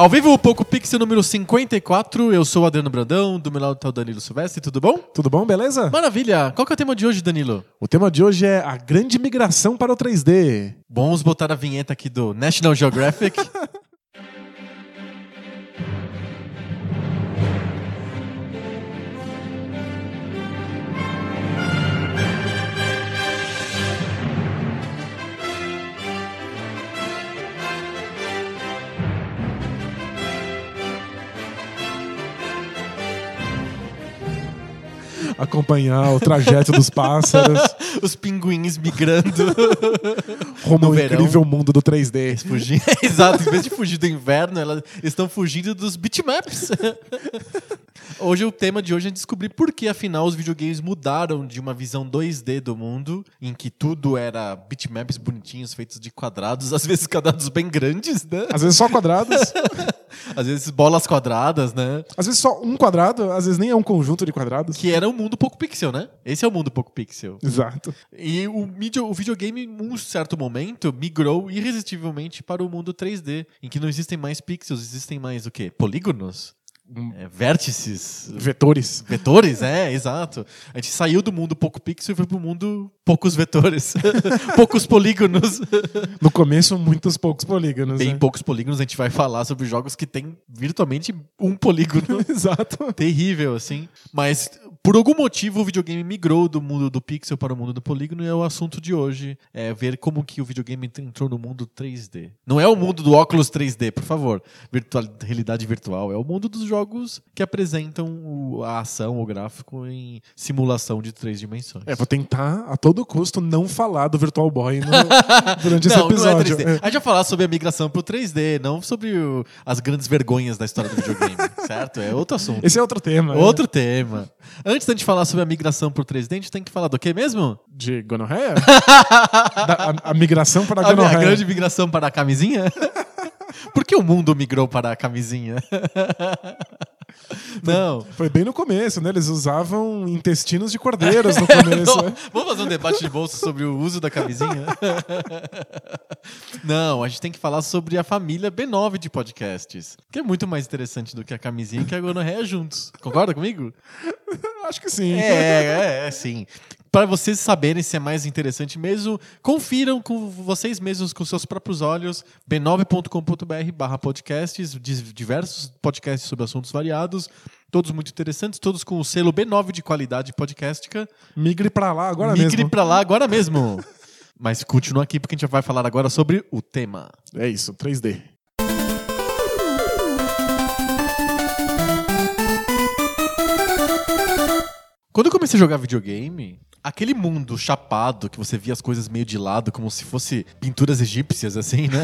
Ao vivo, o Poco Pixel número 54. Eu sou o Adriano Brandão, do meu lado tá o Danilo Silvestre. Tudo bom? Tudo bom, beleza? Maravilha! Qual que é o tema de hoje, Danilo? O tema de hoje é a grande migração para o 3D. Vamos botar a vinheta aqui do National Geographic. acompanhar o trajeto dos pássaros. Os pinguins migrando. Rumo ao verão. incrível mundo do 3D. Fugir. Exato, em vez de fugir do inverno, elas estão fugindo dos bitmaps. Hoje o tema de hoje é descobrir por que afinal os videogames mudaram de uma visão 2D do mundo, em que tudo era bitmaps bonitinhos feitos de quadrados, às vezes quadrados bem grandes, né? Às vezes só quadrados, Às vezes bolas quadradas, né? às vezes só um quadrado, às vezes nem é um conjunto de quadrados. Que era um mundo pouco pixel, né? Esse é o mundo pouco pixel. Exato. E o, mídia- o videogame, em um certo momento, migrou irresistivelmente para o mundo 3D, em que não existem mais pixels, existem mais o quê? Polígonos? É, vértices? Vetores. Vetores, é, exato. A gente saiu do mundo pouco pixel e foi pro mundo poucos vetores. poucos polígonos. No começo, muitos poucos polígonos. Bem né? poucos polígonos, a gente vai falar sobre jogos que tem virtualmente um polígono. Exato. terrível, assim. Mas por algum motivo o videogame migrou do mundo do pixel para o mundo do polígono e é o assunto de hoje. É ver como que o videogame entrou no mundo 3D. Não é o mundo do óculos 3D, por favor. Virtual, realidade virtual. É o mundo dos jogos que apresentam o- a ação, o gráfico em simulação de três dimensões. É, vou tentar a todo custo não falar do Virtual Boy no- durante esse não, episódio. não é 3D. A gente vai falar sobre a migração pro 3D, não sobre o- as grandes vergonhas da história do videogame, certo? É outro assunto. Esse é outro tema. Outro tema. Antes da gente falar sobre a migração pro 3D, a gente tem que falar do que mesmo? De gonorreia? Da- a, a migração para a A, a gonorreia. grande migração para a camisinha? Por que o mundo migrou para a camisinha? Não. Foi bem no começo, né? Eles usavam intestinos de cordeiros no começo. Não, né? Vamos fazer um debate de bolso sobre o uso da camisinha? Não, a gente tem que falar sobre a família B9 de podcasts, que é muito mais interessante do que a camisinha e que a gonorreia juntos. Concorda comigo? Acho que sim. É, é, é, sim. Para vocês saberem se é mais interessante mesmo, confiram com vocês mesmos, com seus próprios olhos, b9.com.br barra podcasts, diversos podcasts sobre assuntos variados, todos muito interessantes, todos com o selo B9 de qualidade podcastica. Migre pra lá agora Migre mesmo. pra lá agora mesmo. Mas continua aqui porque a gente vai falar agora sobre o tema. É isso, 3D. Quando eu comecei a jogar videogame, aquele mundo chapado que você via as coisas meio de lado, como se fosse pinturas egípcias, assim, né?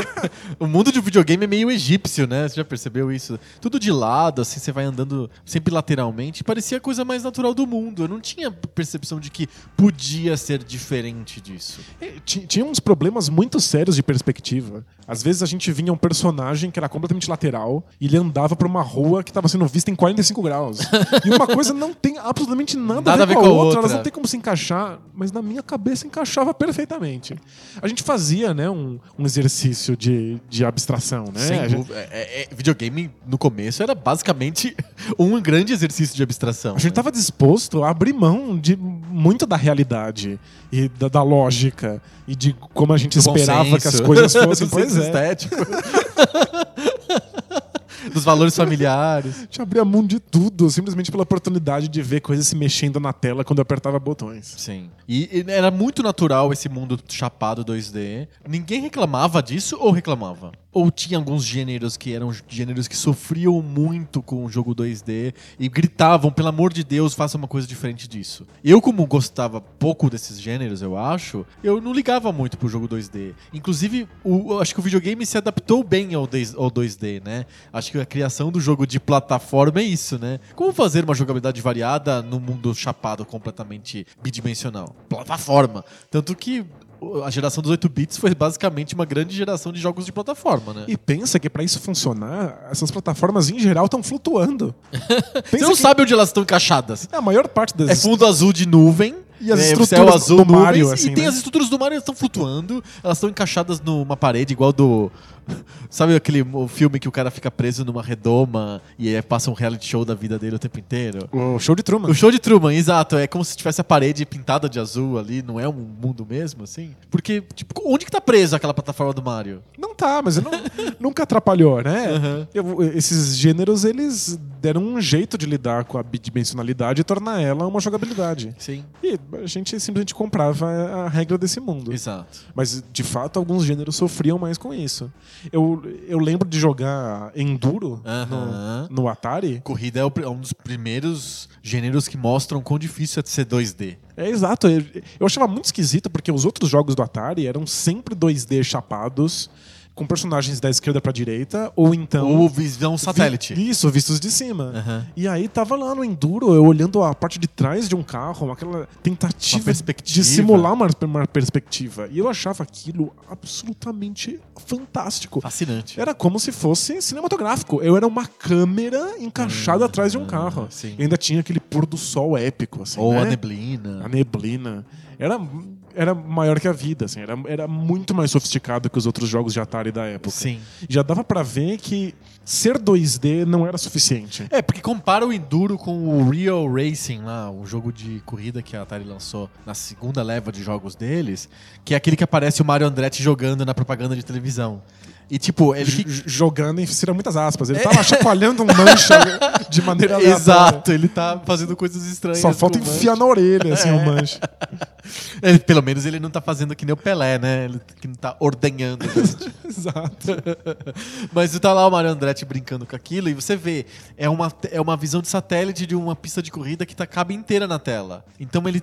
o mundo de videogame é meio egípcio, né? Você já percebeu isso? Tudo de lado, assim, você vai andando sempre lateralmente. Parecia a coisa mais natural do mundo. Eu não tinha percepção de que podia ser diferente disso. É, ti- Tinha uns problemas muito sérios de perspectiva. Às vezes a gente vinha um personagem que era completamente lateral e ele andava por uma rua que estava sendo vista em 45 graus. e uma coisa não tem absolutamente nada, a ver com a outra, elas não tem como se encaixar, mas na minha cabeça encaixava perfeitamente. A gente fazia, né, um, um exercício de, de abstração, né? Sem gente- dúvida. É- é- videogame, no começo, era basicamente um grande exercício de abstração. A gente né? estava disposto a abrir mão de muito da realidade e da, da lógica e de como a gente esperava que as coisas fossem. Pois é. estético. Dos valores familiares. A gente abria mão de tudo, simplesmente pela oportunidade de ver coisas se mexendo na tela quando eu apertava botões. Sim. E, e era muito natural esse mundo chapado 2D. Ninguém reclamava disso ou reclamava? Ou tinha alguns gêneros que eram gêneros que sofriam muito com o jogo 2D e gritavam, pelo amor de Deus, faça uma coisa diferente disso. Eu, como gostava pouco desses gêneros, eu acho, eu não ligava muito pro jogo 2D. Inclusive, o, acho que o videogame se adaptou bem ao, 2- ao 2D, né? Acho que a criação do jogo de plataforma é isso, né? Como fazer uma jogabilidade variada no mundo chapado completamente bidimensional? Plataforma. Tanto que a geração dos 8 bits foi basicamente uma grande geração de jogos de plataforma, né? E pensa que pra isso funcionar, essas plataformas em geral estão flutuando. Você não que sabe onde elas estão encaixadas. a maior parte das É fundo azul de nuvem. E as é, estruturas azul, do nuvens, Mario, assim, e tem né? as estruturas do Mario, elas estão flutuando, elas estão encaixadas numa parede, igual do. Sabe aquele filme que o cara fica preso numa redoma e aí passa um reality show da vida dele o tempo inteiro? O show de Truman. O show de Truman, exato. É como se tivesse a parede pintada de azul ali, não é um mundo mesmo, assim? Porque, tipo, onde que tá preso aquela plataforma do Mario? Não tá, mas não- nunca atrapalhou, né? Uhum. Eu- esses gêneros, eles deram um jeito de lidar com a bidimensionalidade e tornar ela uma jogabilidade. Sim. E a gente simplesmente comprava a regra desse mundo. Exato. Mas, de fato, alguns gêneros sofriam mais com isso. Eu, eu lembro de jogar Enduro no, no Atari. Corrida é é um dos primeiros gêneros que mostram quão difícil é de ser 2D. É exato. Eu, eu achava muito esquisito porque os outros jogos do Atari eram sempre 2D chapados, com personagens da esquerda pra direita, ou então. Ou visão satélite. Vi- Isso, vistos de cima. Aham. E aí tava lá no Enduro, eu olhando a parte de trás de um carro, aquela tentativa de simular uma, uma perspectiva. E eu achava aquilo absolutamente fantástico. Fascinante. Era como se fosse cinematográfico. Eu era uma câmera encaixada atrás de um carro. Sim. E ainda tinha aquele pôr do sol épico, assim. Ou né? a neblina. A neblina. Era, era maior que a vida, assim. Era, era muito mais sofisticado que os outros jogos de Atari da época. Sim. Já dava pra ver que ser 2D não era suficiente. É, porque compara o Enduro com o Real Racing lá, o jogo de corrida que a Atari lançou na segunda leva de jogos deles, que é aquele que aparece o Mario Andretti jogando na propaganda de televisão. E tipo, ele J- fica... Jogando, insira muitas aspas. Ele tava chacoalhando um mancha de maneira aleatória. Exato, ele tá fazendo coisas estranhas. Só falta enfiar na orelha, assim, o. É, pelo menos ele não tá fazendo que nem o Pelé, né? Ele que não tá ordenhando. Exato. Mas tá lá o Mario Andretti brincando com aquilo e você vê, é uma, é uma visão de satélite de uma pista de corrida que tá, cabe inteira na tela. Então ele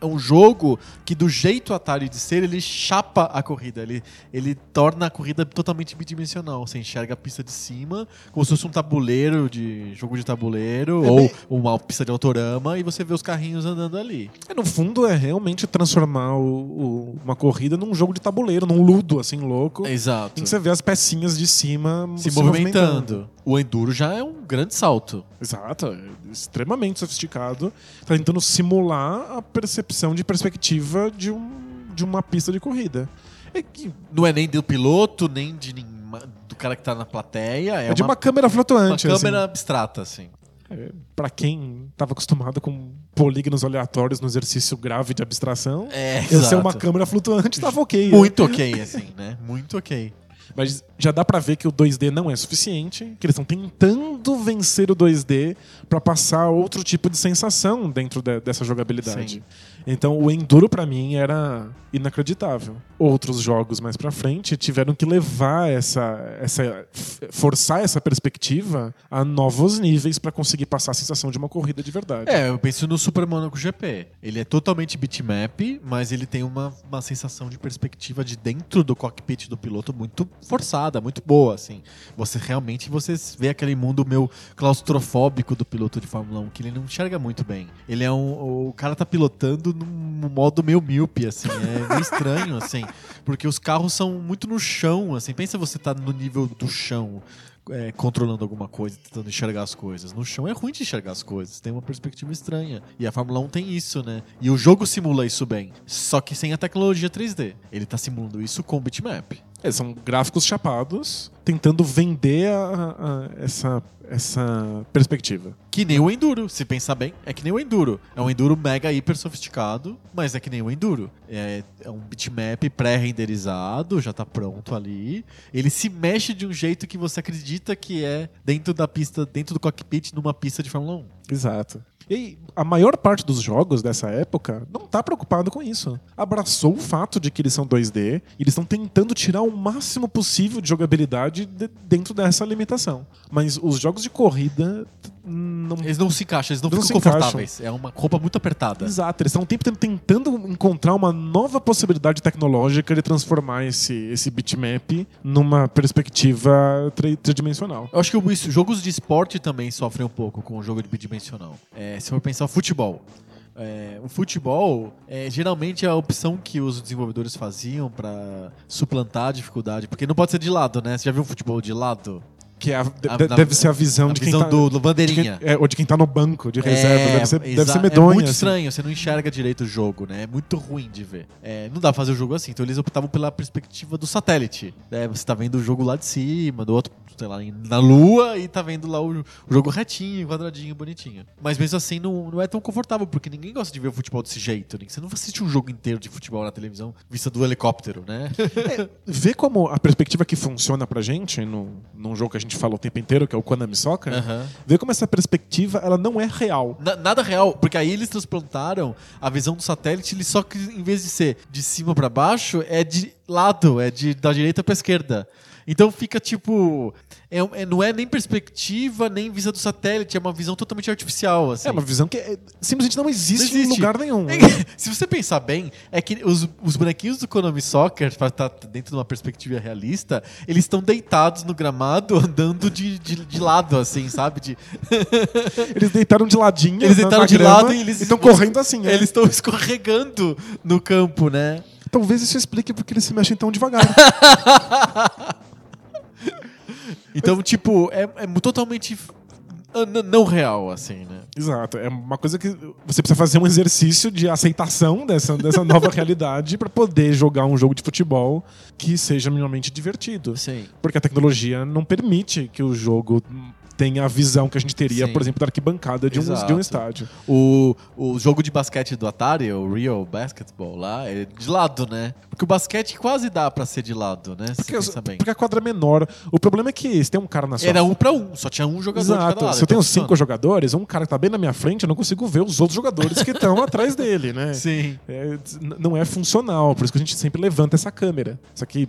é um jogo que, do jeito Atari de ser, ele chapa a corrida. Ele, ele torna a corrida totalmente bidimensional. Você enxerga a pista de cima, como se fosse um tabuleiro de jogo de tabuleiro, É ou bem- uma pista de autorama, e você vê os carrinhos andando ali. É, no fundo, é realmente transformar o- o- uma corrida num jogo de tabuleiro, num ludo, assim, louco. Exato. Em que você vê as pecinhas de cima Se, movimentando. O Enduro já é um grande salto. Exato, é extremamente sofisticado. Tá tentando simular a percepção de perspectiva de, um, de uma pista de corrida. É, que- Não é nem do piloto, nem de nenhuma- do cara que tá na plateia. É, é de uma, câmera uma flutuante. assim. câmera abstrata, assim. É, Pra quem estava acostumado com polígonos aleatórios no exercício grave de abstração, É, eu ser exato. uma câmera flutuante tava ok. Muito ok, assim, né? Muito ok. Mas já dá pra ver que o 2D não é suficiente, que eles estão tentando vencer o 2D pra passar outro tipo de sensação dentro de- dessa jogabilidade. Sim. Então o Enduro pra mim era inacreditável. Outros jogos mais pra frente tiveram que levar essa, essa forçar essa perspectiva a novos níveis pra conseguir passar a sensação de uma corrida de verdade. É, eu penso no Super Monaco GP. Ele é totalmente bitmap, mas ele tem uma, uma sensação de perspectiva de dentro do cockpit do piloto muito forçada, muito boa, assim. Você realmente você vê aquele mundo meio claustrofóbico do piloto de Fórmula 1, que ele não enxerga muito bem. Ele é um. O cara tá pilotando num modo meio míope, assim. É meio estranho, assim. Porque os carros são muito no chão, assim. Pensa você tá no nível do chão. é, controlando alguma coisa, tentando enxergar as coisas. No chão é ruim de enxergar as coisas, tem uma perspectiva estranha. E a Fórmula 1 tem isso, né? E o jogo simula isso bem, só que sem a tecnologia 3D. Ele tá simulando isso com bitmap. É, são gráficos chapados tentando vender a- a- essa, essa perspectiva. Que nem o Enduro, se pensar bem, é que nem o Enduro. É um Enduro mega hiper sofisticado, mas é que nem o Enduro. É, é um bitmap pré-renderizado, já tá pronto ali. Ele se mexe de um jeito que você acredita que é dentro da pista, dentro do cockpit, numa pista de Fórmula 1. Exato. E a maior parte dos jogos dessa época não tá preocupado com isso. Abraçou o fato de que eles são 2D e eles estão tentando tirar o máximo possível de jogabilidade de- dentro dessa limitação. Mas os jogos de corrida não Eles não se encaixam, eles não, Não ficam se encaixam. confortáveis. É uma roupa muito apertada. Exato, eles estão o tempo tentando encontrar uma nova possibilidade tecnológica de transformar esse, esse bitmap numa perspectiva tri- tridimensional. Eu acho que isso, jogos de esporte também sofrem um pouco com o jogo de bidimensional. É, se for pensar futebol. É, o futebol é, geralmente é a opção que os desenvolvedores faziam pra suplantar a dificuldade. Porque não pode ser de lado, né? Você já viu futebol de lado? Que é a- A- na- deve ser a visão a de visão quem tá, do, do de bandeirinha. quem- é, ou de quem tá no banco de reserva. deve ser, deve ser medonho. É muito assim. estranho, você não enxerga direito o jogo, né? É muito ruim de ver. É, não dá pra fazer o jogo assim, então eles optavam pela perspectiva do satélite. né? Você tá vendo o jogo lá de cima, do outro, sei lá, na lua e tá vendo lá o, o jogo retinho, quadradinho, bonitinho. Mas mesmo assim não, não é tão confortável, porque ninguém gosta de ver o futebol desse jeito. né? Você não assiste um jogo inteiro de futebol na televisão vista do helicóptero, né? Vê como a perspectiva que funciona pra gente, num, num jogo que a gente fala o tempo inteiro, que é o Konami Soccer, Aham. vê como essa perspectiva ela não é real. Na- nada real, porque aí eles transplantaram a visão do satélite, ele só que em vez de ser de cima pra baixo, é de lado, é de da direita pra esquerda. Então fica tipo. é- é- não é nem perspectiva, nem vista do satélite, é uma visão totalmente artificial. Assim. É uma visão que é- simplesmente não existe, Não em existe. lugar nenhum. Se você pensar bem, é que os, os bonequinhos do Konami Soccer, pra estar dentro de uma perspectiva realista, eles estão deitados no gramado, andando de, de, de lado, assim, sabe? De, Eles deitaram de ladinho. Eles deitaram na de grama lado e eles- estão correndo assim. né? Eles estão escorregando no campo, né? Talvez isso explique porque eles se mexem tão devagar. Então, tipo, é, é totalmente não real, assim, né? Exato. É uma coisa que você precisa fazer um exercício de aceitação dessa, dessa nova realidade para poder jogar um jogo de futebol que seja minimamente divertido. Sim. Porque a tecnologia não permite que o jogo tenha a visão que a gente teria, Sim. por exemplo, da arquibancada de um, de um estádio. O, o jogo de basquete do Atari, o Real Basketball lá, é de lado, né? Porque o basquete quase dá pra ser de lado, né? Porque, porque a quadra é menor. O problema é que se tem um cara na sua Era um pra um, só tinha um jogador de cada Exato. lado. Se eu tenho então cinco jogadores, um cara que tá bem na minha frente, eu não consigo ver os outros jogadores que estão atrás dele, né? Sim. É, não é funcional, por isso que a gente sempre levanta essa câmera. Só que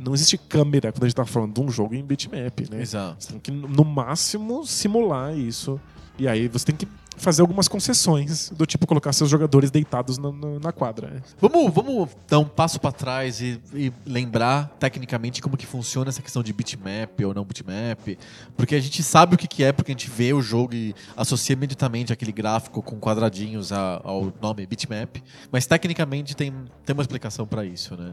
não existe câmera quando a gente tá falando de um jogo em bitmap, né? Exato. Você tem que, no máximo, simular isso. E aí você tem que fazer algumas concessões, do tipo colocar seus jogadores deitados na, na- quadra. Vamos, vamos dar um passo pra trás e, e lembrar tecnicamente como que funciona essa questão de bitmap ou não bitmap, porque a gente sabe o que, que é, porque a gente vê o jogo e associa imediatamente aquele gráfico com quadradinhos ao nome bitmap, mas tecnicamente tem, tem uma explicação pra isso, né?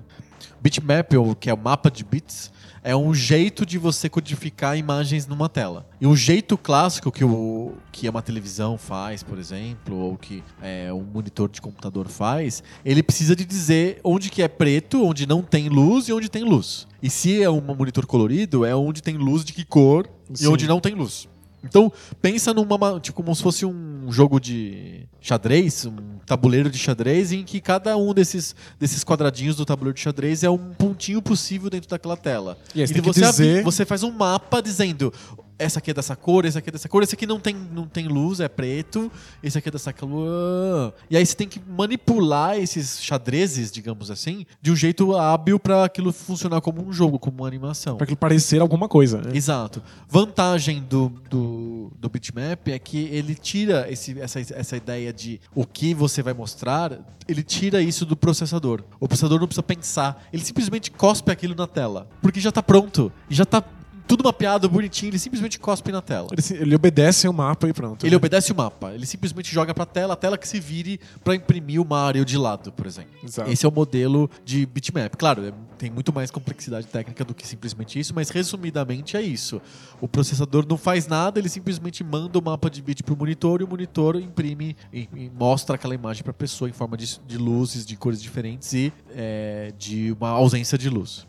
Bitmap, ou que é o mapa de bits, é um jeito de você codificar imagens numa tela. E o jeito clássico que, o, que uma televisão faz, por exemplo, ou que é, um monitor de computador faz, ele precisa de dizer onde que é preto, onde não tem luz e onde tem luz. E se é um monitor colorido, é onde tem luz de que cor e Sim. onde não tem luz. Então, pensa numa, ma- tipo, como se fosse um jogo de xadrez, um tabuleiro de xadrez, em que cada um desses, desses quadradinhos do tabuleiro de xadrez é um pontinho possível dentro daquela tela. E aí você dizer- você faz um mapa dizendo essa aqui é dessa cor, esse aqui é dessa cor, esse aqui não tem, não tem luz, é preto, esse aqui é dessa cor. E aí você tem que manipular esses xadrezes, digamos assim, de um jeito hábil para aquilo funcionar como um jogo, como uma animação. Pra que ele parecer alguma coisa. né? Exato. Vantagem do, do, do bitmap é que ele tira esse, essa, essa ideia de o que você vai mostrar, ele tira isso do processador. O processador não precisa pensar, ele simplesmente cospe aquilo na tela. Porque já tá pronto. E já tá tudo mapeado, bonitinho, ele simplesmente cospe na tela. Ele, ele obedece o mapa e pronto. Ele né? obedece o mapa, ele simplesmente joga pra tela, a tela que se vire pra imprimir o Mario de lado, por exemplo. Exato. Esse é o modelo de bitmap. Claro, é- tem muito mais complexidade técnica do que simplesmente isso, mas resumidamente é isso. O processador não faz nada, ele simplesmente manda o mapa de bit pro monitor e o monitor imprime e, e mostra aquela imagem pra pessoa em forma de, de luzes, de cores diferentes e é, de uma ausência de luz.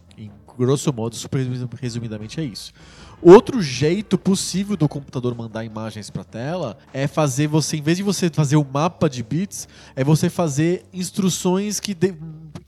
Grosso modo, super resumidamente é isso. Outro jeito possível do computador mandar imagens para tela é fazer você, em vez de você fazer o mapa de bits, é você fazer instruções que, de-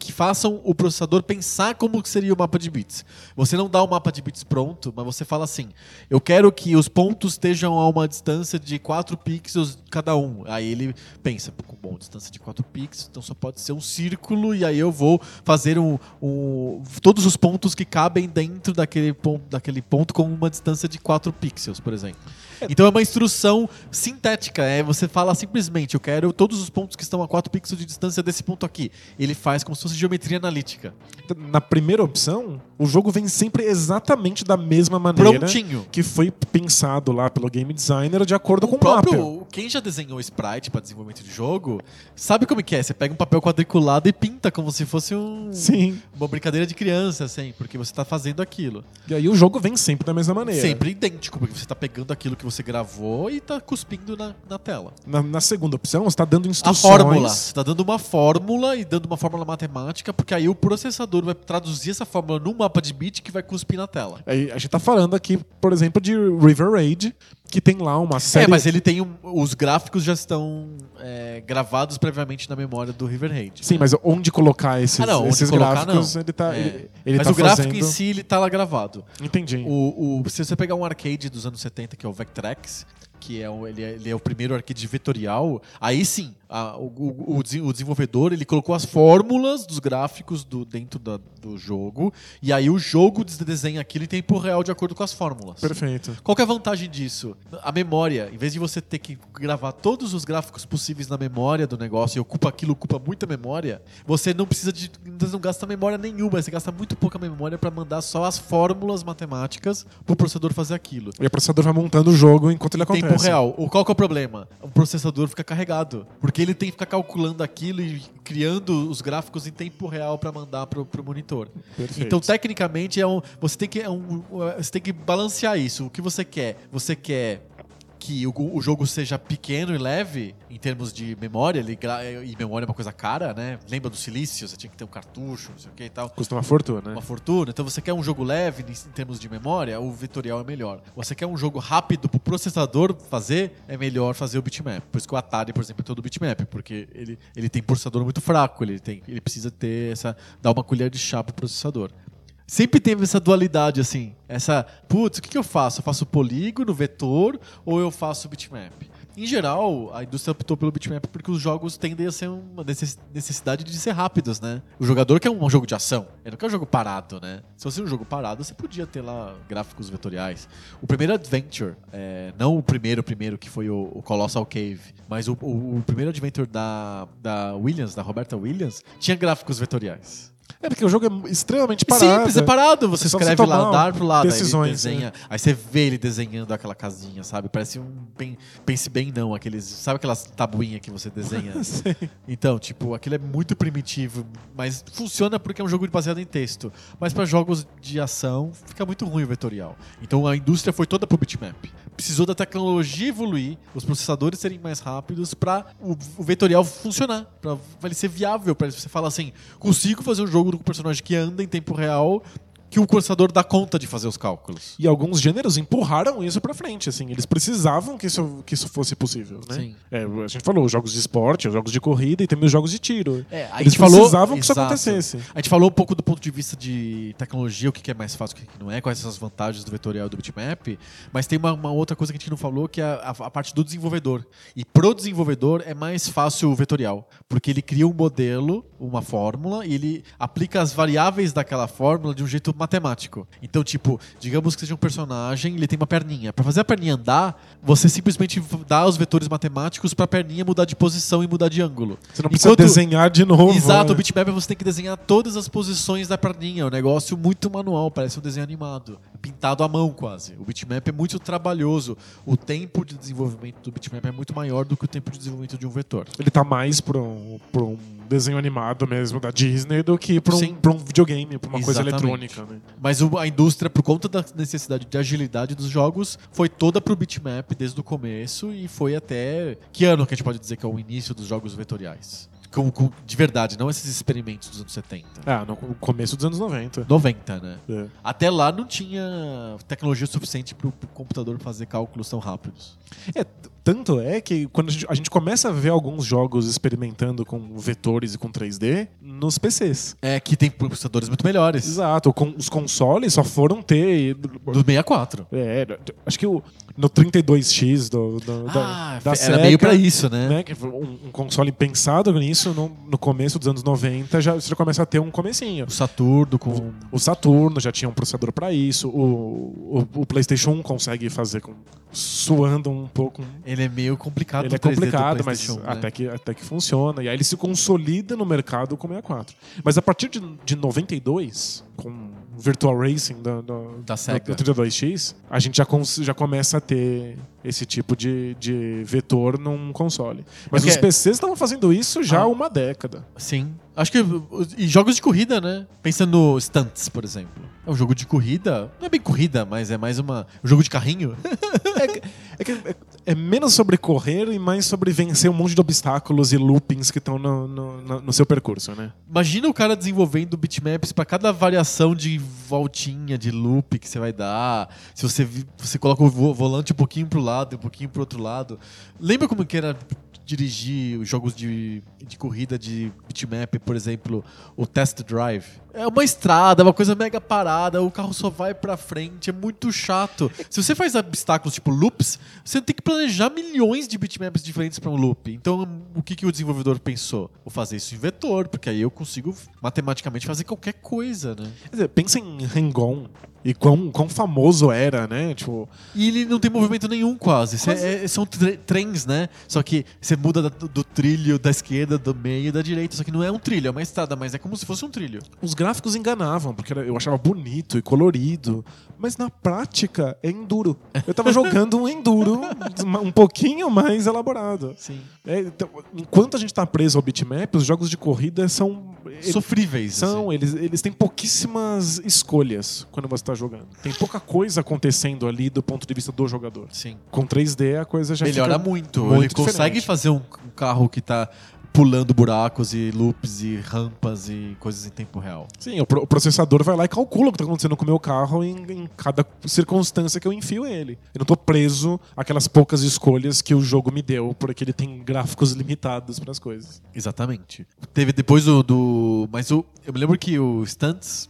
que façam o processador pensar como seria o mapa de bits. Você não dá o mapa de bits pronto, mas você fala assim: eu quero que os pontos estejam a uma distância de 4 pixels cada um. Aí ele pensa, bom, distância de 4 pixels, então só pode ser um círculo, e aí eu vou fazer um, um todos os pontos que cabem dentro daquele ponto, daquele ponto com uma distância de 4 pixels, por exemplo. Então é uma instrução sintética. É, você fala simplesmente, eu quero todos os pontos que estão a 4 pixels de distância desse ponto aqui. Ele faz como se fosse geometria analítica. Na primeira opção, o jogo vem sempre exatamente da mesma maneira Prontinho. que foi pensado lá pelo game designer de acordo com O o próprio, quem já desenhou sprite para desenvolvimento de jogo, sabe como que é? Você pega um papel quadriculado e pinta como se fosse um, Sim. uma brincadeira de criança, assim, porque você tá fazendo aquilo. E aí o jogo vem sempre da mesma maneira. Sempre idêntico, porque você tá pegando aquilo que você gravou e tá cuspindo na, na tela. Na, na segunda opção, você está dando A instruções. fórmula. Você tá dando uma fórmula e dando uma fórmula matemática, porque aí o processador vai traduzir essa fórmula num mapa de bit que vai cuspir na tela. Aí A gente tá falando aqui, por exemplo, de River Raid, que tem lá uma série. É, mas ele tem um, os gráficos já estão é, gravados previamente na memória do River Raid. Sim, mas onde colocar esses, Ah, não, esses colocar, gráficos, não. ele tá. É. Ele, ele Mas tá o gráfico fazendo... em si, ele tá lá gravado. Entendi. O, o- se você pegar um arcade dos anos 70, que é o Vectrex, que é o, ele, é, ele é o primeiro arcade vetorial, aí sim, a- o, o- o desen- o desenvolvedor ele colocou as fórmulas dos gráficos do, dentro da- do jogo, e aí o jogo des- desenha aquilo em tempo real de acordo com as fórmulas. Perfeito. Qual que é a vantagem disso? A memória, em vez de você ter que gravar todos os gráficos possíveis na memória do negócio e ocupa aquilo, ocupa muita memória, você não precisa de. Você não gasta memória nenhuma, você gasta muito pouca memória para mandar só as fórmulas matemáticas pro processador fazer aquilo. E o processador vai montando o jogo enquanto ele acontece. Tempo real. O, qual que é o problema? O processador fica carregado. Porque ele tem que ficar calculando aquilo e criando os gráficos em tempo real para mandar pro, pro monitor. Perfeito. Então, tecnicamente, é um, você, tem que, é um, você tem que balancear isso. O que você quer? Você quer que o, o jogo seja pequeno e leve em termos de memória, ele, gra- e memória é uma coisa cara, né? Lembra do silício? Você tinha que ter um cartucho, não sei o que e tal Custa uma fortuna, né? uma fortuna. Então você quer um jogo leve em termos de memória, o vetorial é melhor. Você quer um jogo rápido pro processador fazer, é melhor fazer o bitmap. Por isso que o Atari, por exemplo, é todo bitmap, porque ele, ele tem processador muito fraco, ele, tem, ele precisa ter essa. dar uma colher de chá pro processador. Sempre teve essa dualidade, assim. Essa, putz, o que, eu faço? Eu faço polígono, vetor, ou eu faço bitmap? Em geral, a indústria optou pelo bitmap porque os jogos tendem a ser uma necess- necessidade de ser rápidos, né? O jogador quer um jogo de ação, ele não quer um jogo parado, né? Se fosse um jogo parado, você podia ter lá gráficos vetoriais. O primeiro Adventure, é, não o primeiro, primeiro que foi o, o Colossal Cave, mas o, o- o primeiro Adventure da, da Williams, da Roberta Williams, tinha gráficos vetoriais. É porque o jogo é extremamente parado. Simples, é parado. Você Só escreve você lá, dar pro lado, decisões, aí ele desenha. Aí você vê ele desenhando aquela casinha, sabe? Parece um. Bem, pense bem, não. Aqueles. Sabe aquelas tabuinhas que você desenha? Então, tipo, aquilo é muito primitivo, mas funciona porque é um jogo baseado em texto. Mas para jogos de ação, fica muito ruim o vetorial. Então a indústria foi toda pro bitmap. Precisou da tecnologia evoluir, os processadores serem mais rápidos para o, o vetorial funcionar, para ele ser viável, para você falar assim, consigo fazer um jogo com um personagem que anda em tempo real que o processador dá conta de fazer os cálculos. E alguns gêneros empurraram isso pra frente, assim. Eles precisavam que isso, que isso fosse possível, né? Sim. É, a gente falou jogos de esporte, os jogos de corrida e também os jogos de tiro. É, a Eles gente falou- precisavam que isso Exato. acontecesse. A gente falou um pouco do ponto de vista de tecnologia, o que é mais fácil, o que que não é, quais são as vantagens do vetorial e do bitmap, mas tem uma, uma outra coisa que a gente não falou, que é a, a parte do desenvolvedor. E pro desenvolvedor é mais fácil o vetorial, porque ele cria um modelo, uma fórmula, e ele aplica as variáveis daquela fórmula de um jeito matemático. Então, tipo, digamos que seja um personagem, ele tem uma perninha. Para fazer a perninha andar, você simplesmente dá os vetores matemáticos para a perninha mudar de posição e mudar de ângulo. Você não precisa Enquanto- desenhar de novo. Exato, né? o bitmap você tem que desenhar todas as posições da perninha. É um negócio muito manual, parece um desenho animado. Pintado à mão quase. O bitmap é muito trabalhoso. O tempo de desenvolvimento do bitmap é muito maior do que o tempo de desenvolvimento de um vetor. Ele tá mais pra um, pra um desenho animado mesmo da Disney do que pra um, um videogame, pra uma coisa Exatamente. eletrônica, né? Mas o- a indústria, por conta da necessidade de agilidade dos jogos, foi toda pro bitmap desde o começo e foi até. Que ano que a gente pode dizer que é o início dos jogos vetoriais? Com, com- de verdade, não esses experimentos dos anos 70. Ah, no começo dos anos 90. 90, né? É. Até lá não tinha tecnologia suficiente para o computador fazer cálculos tão rápidos. É, Tanto é que quando a gente, a gente começa a ver alguns jogos experimentando com vetores e com 3D nos PCs. É que tem processadores muito melhores. Exato, com, os consoles só foram ter. Do 64. É, acho que o, no 32X do, do, Ah, da, da era Sega, meio pra isso, né? né, um, um console pensado nisso no, no começo dos anos 90 já, você já começa a ter um comecinho. O Saturno com. O Saturno já tinha um processador pra isso, o, o, o PlayStation 1 consegue fazer com suando um pouco. Ele é meio complicado. Ele é o 3D do complicado, mas né? até, que, até que funciona. E aí ele se consolida no mercado com o 64. Mas a partir de, de 92, com Virtual Racing da, da, Da Sega. do 32X, a gente já, cons- já começa a ter esse tipo de, de vetor num console. Mas Porque- os PCs estavam fazendo isso já há Ah. uma década. Sim. Acho que. E jogos de corrida, né? Pensando no Stunts, por exemplo. É um jogo de corrida. Não é bem corrida, mas é mais uma. Um jogo de carrinho. É, que- é, é- é menos sobre correr e mais sobre vencer um monte de obstáculos e loopings que estão no, no, no- seu percurso, né? Imagina o cara desenvolvendo bitmaps pra cada variação de voltinha, de loop que você vai dar. Se você, você coloca o vo- volante um pouquinho pro lado, um pouquinho pro outro lado. Lembra como que era dirigir os jogos de, de corrida de bitmap, por exemplo, o Test Drive? É uma estrada, uma coisa mega parada, o carro só vai pra frente, é muito chato. Se você faz obstáculos tipo loops, você tem que planejar milhões de bitmaps diferentes pra um loop. Então, o que, que o desenvolvedor pensou? Vou fazer isso em vetor, porque aí eu consigo matematicamente fazer qualquer coisa, né? Quer dizer, pensa em Hang-On e quão, quão famoso era, né? Tipo, E ele não tem movimento nenhum quase. Quase. é- são tre- trens, né? Só que você muda da- do, trilho da esquerda, do meio e da direita. Só que não é um trilho, é uma estrada, mas é como se fosse um trilho. os gráficos enganavam, porque eu achava bonito e colorido. Mas na prática é enduro. Eu tava jogando um enduro um pouquinho mais elaborado. Sim. É, então, enquanto a gente tá preso ao bitmap, os jogos de corrida são. eles- Sofríveis. São, assim. eles, eles têm pouquíssimas escolhas quando você tá jogando. Tem pouca coisa acontecendo ali do ponto de vista do jogador. Sim. Com 3D a coisa já Melhora muito. muito Ele consegue diferente. fazer um, um carro que tá pulando buracos e loops e rampas e coisas em tempo real. Sim, o, pro- o processador vai lá e calcula o que está acontecendo com o meu carro em, em cada circunstância que eu enfio ele. Eu não tô preso àquelas poucas escolhas que o jogo me deu, porque ele tem gráficos limitados para as coisas. Exatamente. Teve depois o do. Mas o, eu me lembro que o Stunts.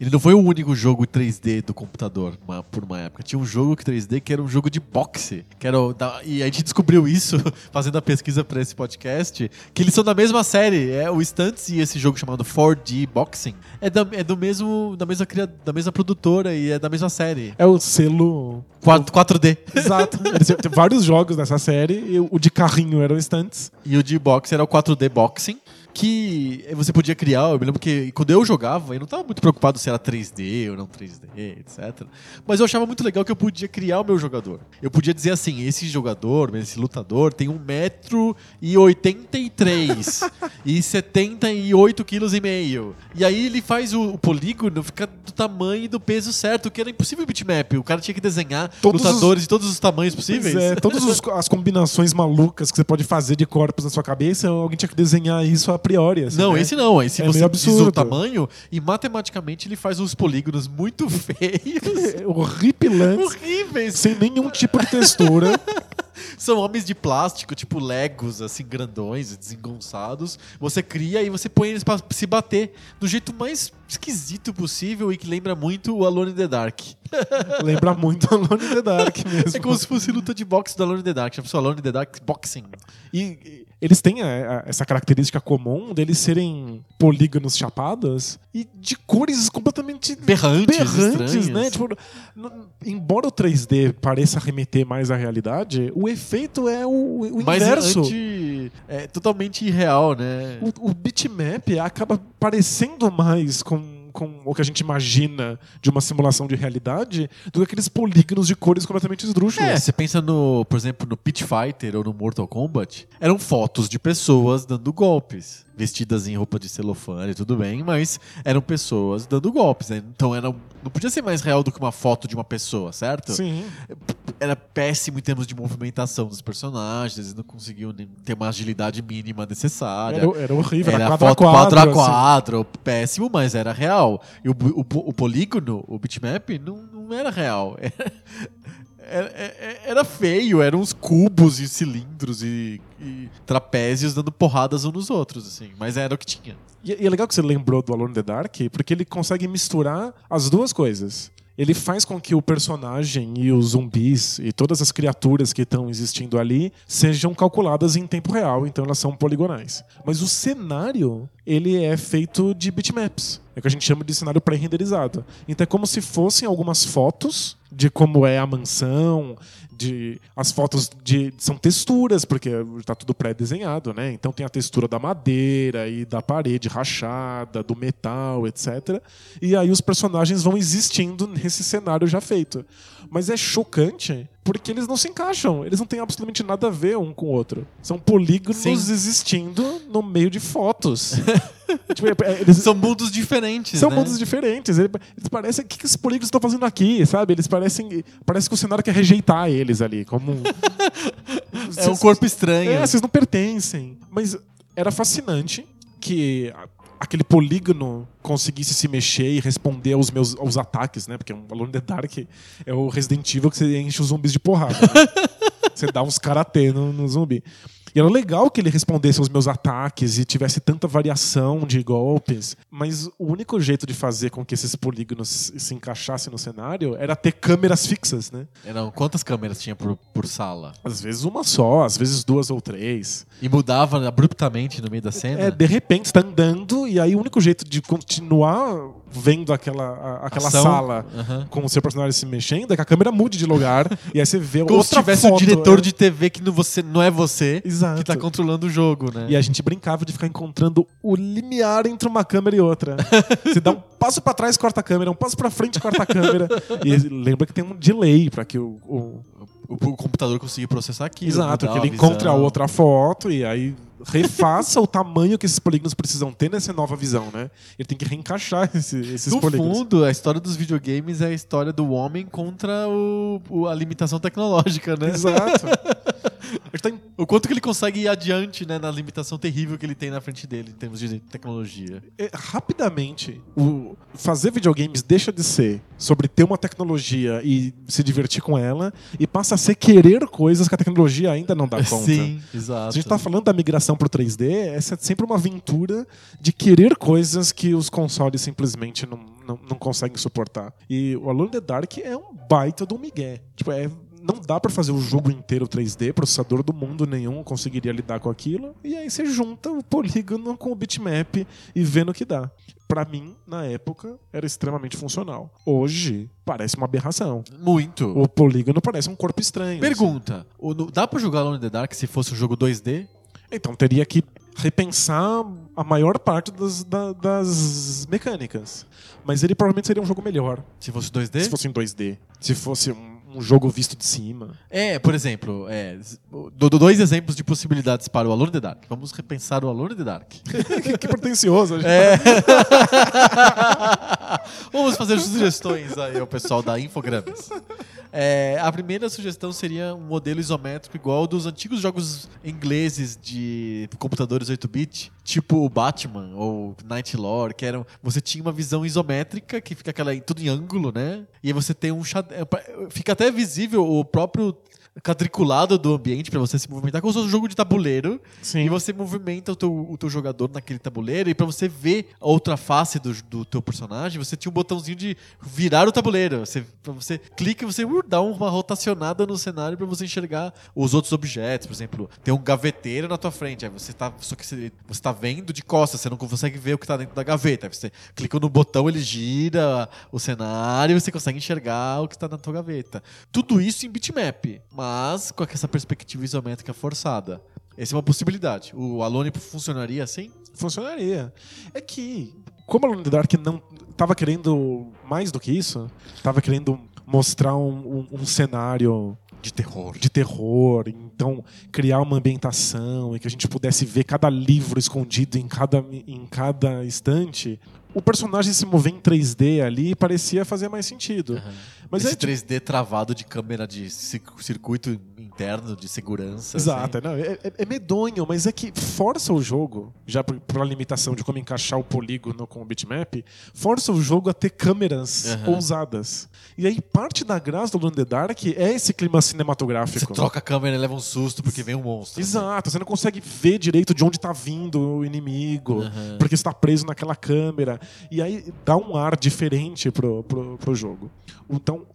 Ele não foi o único jogo 3D do computador uma- por uma época. Tinha um jogo que 3D que era um jogo de boxe. Que era da- e a gente descobriu isso fazendo a pesquisa para esse podcast. Que eles são da mesma série. É o Stunts e esse jogo chamado 4D Boxing. É, da, é do mesmo. Da mesma, da mesma produtora e é da mesma série. É o selo. 4, 4D. Exato. Têm vários jogos nessa série, e o de carrinho era o Stunts. E o de boxe era o 4D Boxing. Que você podia criar. Eu me lembro que quando eu jogava, eu não estava muito preocupado se era 3D ou não 3D, etc. Mas eu achava muito legal que eu podia criar o meu jogador. Eu podia dizer assim: esse jogador, esse lutador, tem 1,83m e 78 quilos e meio. E aí ele faz o, o polígono ficar do tamanho e do peso certo, que era impossível o bitmap. O cara tinha que desenhar Todos os- lutadores de todos os tamanhos possíveis. Pois é, todas os- as combinações malucas que você pode fazer de corpos na sua cabeça, alguém tinha que desenhar isso a priori. assim, Não, né? esse não. Esse É você diz o absurdo. tamanho e matematicamente ele faz uns polígonos muito feios. Horripilantes, horríveis. sem nenhum tipo de textura. São homens de plástico, tipo Legos, assim, grandões, desengonçados. Você cria e você põe eles pra se bater do jeito mais esquisito possível e que lembra muito o Alone in the Dark. Lembra muito Alone in the Dark mesmo. É como se fosse luta de boxe do Alone in the Dark. Já pensou Alone in the Dark Boxing? E eles têm a- a- essa característica comum deles serem polígonos chapados e de cores completamente Berrantes, berrantes, né? Tipo, embora o 3D pareça remeter mais à realidade, o efeito é o, o Mas inverso. anti, é totalmente irreal, né? O, o bitmap acaba parecendo mais com, com o que a gente imagina de uma simulação de realidade do que aqueles polígonos de cores completamente É, esdrúxulas. você pensa no, por exemplo, no Pit Fighter ou no Mortal Kombat, eram fotos de pessoas dando golpes, vestidas em roupa de celofane, tudo bem, mas eram pessoas dando golpes, né? Então era, não podia ser mais real do que uma foto de uma pessoa, certo? Sim. Era péssimo em termos de movimentação dos personagens, eles não conseguiam ter uma agilidade mínima necessária. Era, era horrível. Era, Era quadro foto a quadro. quadro a assim. péssimo, mas era real. E o, o, o polígono, o bitmap, não, não era real. era, era- era feio, eram uns cubos e cilindros e, e trapézios dando porradas uns nos outros, assim. Mas era o que tinha. E, e é legal que você lembrou do Alone in the Dark, porque ele consegue misturar as duas coisas. Ele faz com que o personagem e os zumbis e todas as criaturas que estão existindo ali sejam calculadas em tempo real, então elas são poligonais. Mas o cenário, ele é feito de bitmaps. É o que a gente chama de cenário pré-renderizado. Então é como se fossem algumas fotos de como é a mansão, de as fotos de são texturas porque tá tudo pré-desenhado, né? Então tem a textura da madeira e da parede rachada, do metal, etc. E aí os personagens vão existindo nesse cenário já feito. Mas é chocante porque eles não se encaixam, eles não têm absolutamente nada a ver um com o outro. São polígonos Sim. existindo no meio de fotos. Tipo, é- é- eles, São mundos diferentes, são né? mundos diferentes. Ele- Eles parecem. O que, que esses polígonos estão fazendo aqui, sabe? Eles parecem. Parece que o cenário quer rejeitar eles ali. Como. um- É um corpo estranho. É, vocês não pertencem. Mas era fascinante que aquele polígono conseguisse se mexer e responder aos meus aos ataques, né? Porque um Alone in the Dark é o Resident Evil que você enche os zumbis de porrada. né? você dá uns karatê no, no zumbi. E era legal que ele respondesse aos meus ataques e tivesse tanta variação de golpes, mas o único jeito de fazer com que esses polígonos se encaixassem no cenário era ter câmeras fixas, né? Eram, quantas câmeras tinha por, por sala? Às vezes uma só, às vezes duas ou três. E mudava abruptamente no meio da cena? É, de repente você tá andando e aí o único jeito de continuar vendo aquela, a- aquela Ação. sala Aham. com o seu personagem se mexendo é que a câmera mude de lugar e aí você vê Como se outra tivesse foto, um diretor é. de TV que não, você, não é você Exato. que tá controlando o jogo, né? E a gente brincava de ficar encontrando o limiar entre uma câmera e outra. Você dá um passo pra trás, corta a câmera, um passo pra frente, corta a câmera. E lembra que tem um delay pra que o, o- O, o computador conseguir processar aquilo. Exato, mudar que ele encontre a outra foto e aí refaça o tamanho que esses polígonos precisam ter nessa nova visão, né? Ele tem que reencaixar esse- esses No polígonos. fundo, a história dos videogames é a história do homem contra o, o- a limitação tecnológica, né? Exato. Tá em- O quanto que ele consegue ir adiante, né, na limitação terrível que ele tem na frente dele em termos de tecnologia. é, rapidamente, o fazer videogames deixa de ser sobre ter uma tecnologia e se divertir com ela e passa a ser querer coisas que a tecnologia ainda não dá conta. Sim, exato. a gente tá falando da migração pro 3D, essa é sempre uma aventura de querer coisas que os consoles simplesmente não, não, não conseguem suportar. E o Alone in the Dark é um baita do migué. Tipo, é, não dá pra fazer o jogo inteiro 3D, processador do mundo nenhum conseguiria lidar com aquilo. E aí você junta o polígono com o bitmap e vê no que dá. Pra mim, na época, era extremamente funcional. Hoje, parece uma aberração. Muito. O polígono parece um corpo estranho. Pergunta: o- no- dá pra jogar Alone in the Dark se fosse um jogo 2D? Então teria que repensar a maior parte das, da- das mecânicas. Mas ele provavelmente seria um jogo melhor Se fosse 2D? se fosse em 2D. Se fosse um, um jogo visto de cima. É, por exemplo, é, dou dou dois exemplos de possibilidades para o Alone in the Dark. Vamos repensar o Alone in the Dark. que, que pretencioso. É. Vamos fazer sugestões aí ao pessoal da Infogrames. É, a primeira sugestão seria um modelo isométrico igual dos antigos jogos ingleses de computadores 8-bit, tipo o Batman ou Night Lore, que eram. Você tinha uma visão isométrica que fica aquela tudo em ângulo, né? E você tem um é, Fica até visível o próprio quadriculado do ambiente para você se movimentar, como se fosse um jogo de tabuleiro. Sim. E você movimenta o teu, o teu jogador naquele tabuleiro. E pra você ver a outra face do, do teu personagem, você tinha um botãozinho de virar o tabuleiro. Você, pra você clica e você uh, dá uma rotacionada no cenário pra você enxergar os outros objetos. Por exemplo, tem um gaveteiro na tua frente. Aí você tá. Só que você, você tá vendo de costas, você não consegue ver o que tá dentro da gaveta. Aí você clica no botão, ele gira o cenário e você consegue enxergar o que tá na tua gaveta. Tudo isso em bitmap, mas com essa perspectiva isométrica forçada. Essa é uma possibilidade. O Alone funcionaria assim? Funcionaria. É que, como Alone in the Dark não tava querendo mais do que isso, tava querendo mostrar um, um- um cenário De terror. de terror, então criar uma ambientação e que a gente pudesse ver cada livro escondido em cada, em cada estante. O personagem se mover em 3D ali parecia fazer mais sentido. Mas Esse é, tipo, 3D travado de câmera de cir- circuito interno de segurança. Exato, assim. não, é, é- é medonho, mas é que força o jogo, já por- pela limitação de como encaixar o polígono com o bitmap, força o jogo a ter câmeras Aham. ousadas. E aí parte da graça do Alone the Dark é esse clima Você cinematográfico. troca a câmera e leva um susto porque vem um monstro. Exato, você não consegue ver direito de onde tá vindo o inimigo, Aham. porque você tá preso naquela câmera. E aí dá um ar diferente pro, pro, pro jogo. Então,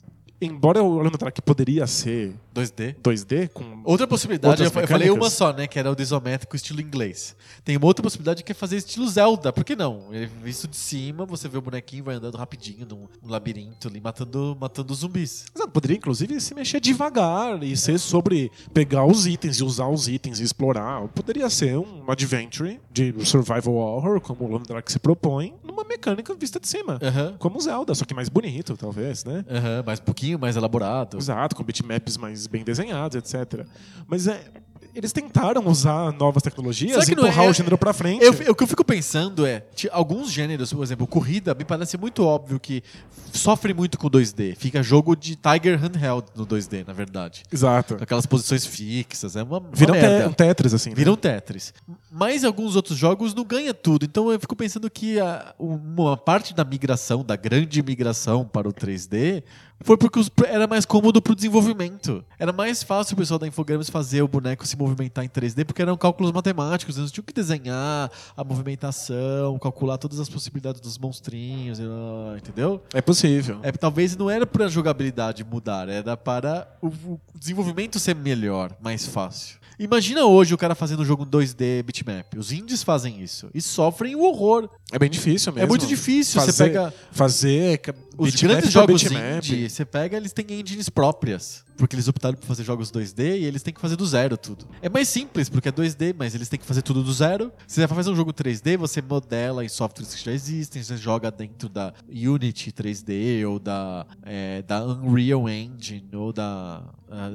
embora o the Dark poderia ser 2D. 2D, com Outra possibilidade, eu, eu falei uma só, né? Que era o isométrico estilo inglês. Tem uma outra possibilidade que é fazer estilo Zelda. Por que não? Ele visto de cima, você vê o bonequinho vai andando rapidinho num, labirinto ali, matando, matando zumbis. Exato, poderia inclusive se mexer devagar e ser sobre pegar os itens e usar os itens e explorar. Poderia ser um adventure de survival horror, como o Lone Dark se propõe, numa mecânica vista de cima. Aham. Como Zelda, só que mais bonito, talvez, né? Aham, mas um pouquinho mais elaborado. Exato, com bitmaps mais bem desenhados, etc. Mas é. Eles tentaram usar novas tecnologias e não empurrar é- o gênero pra frente. Eu, eu- o que eu fico pensando é, alguns gêneros, por exemplo, corrida, me parece muito óbvio que sofre muito com 2D. Fica jogo de Tiger Handheld no 2D, na verdade. Exato. Aquelas posições fixas. É uma, uma Viram te um Tetris, assim. né? Viram Tetris. Mas alguns outros jogos não ganha tudo. Então eu fico pensando que a- uma parte da migração, da grande migração para o 3D, foi porque era mais cômodo pro desenvolvimento. Era mais fácil o pessoal da Infogrames fazer o boneco se movimentar em 3D, porque eram cálculos matemáticos. Eles tinham que desenhar a movimentação, calcular todas as possibilidades dos monstrinhos, entendeu? É possível. É, talvez não era para a jogabilidade mudar, era para o, desenvolvimento ser melhor, mais fácil. Imagina hoje o cara fazendo um jogo 2D bitmap. Os indies fazem isso e sofrem o horror. É bem difícil mesmo. É muito difícil. Fazer, Você pega fazer ca- os bitmap grandes jogos indie, você pega, eles têm engines próprias. Porque eles optaram por fazer jogos 2D e eles têm que fazer do zero tudo. É mais simples, porque é 2D, mas eles têm que fazer tudo do zero. Se você vai fazer um jogo 3D, você modela em softwares que já existem, você joga dentro da Unity 3D ou da, é, da Unreal Engine ou da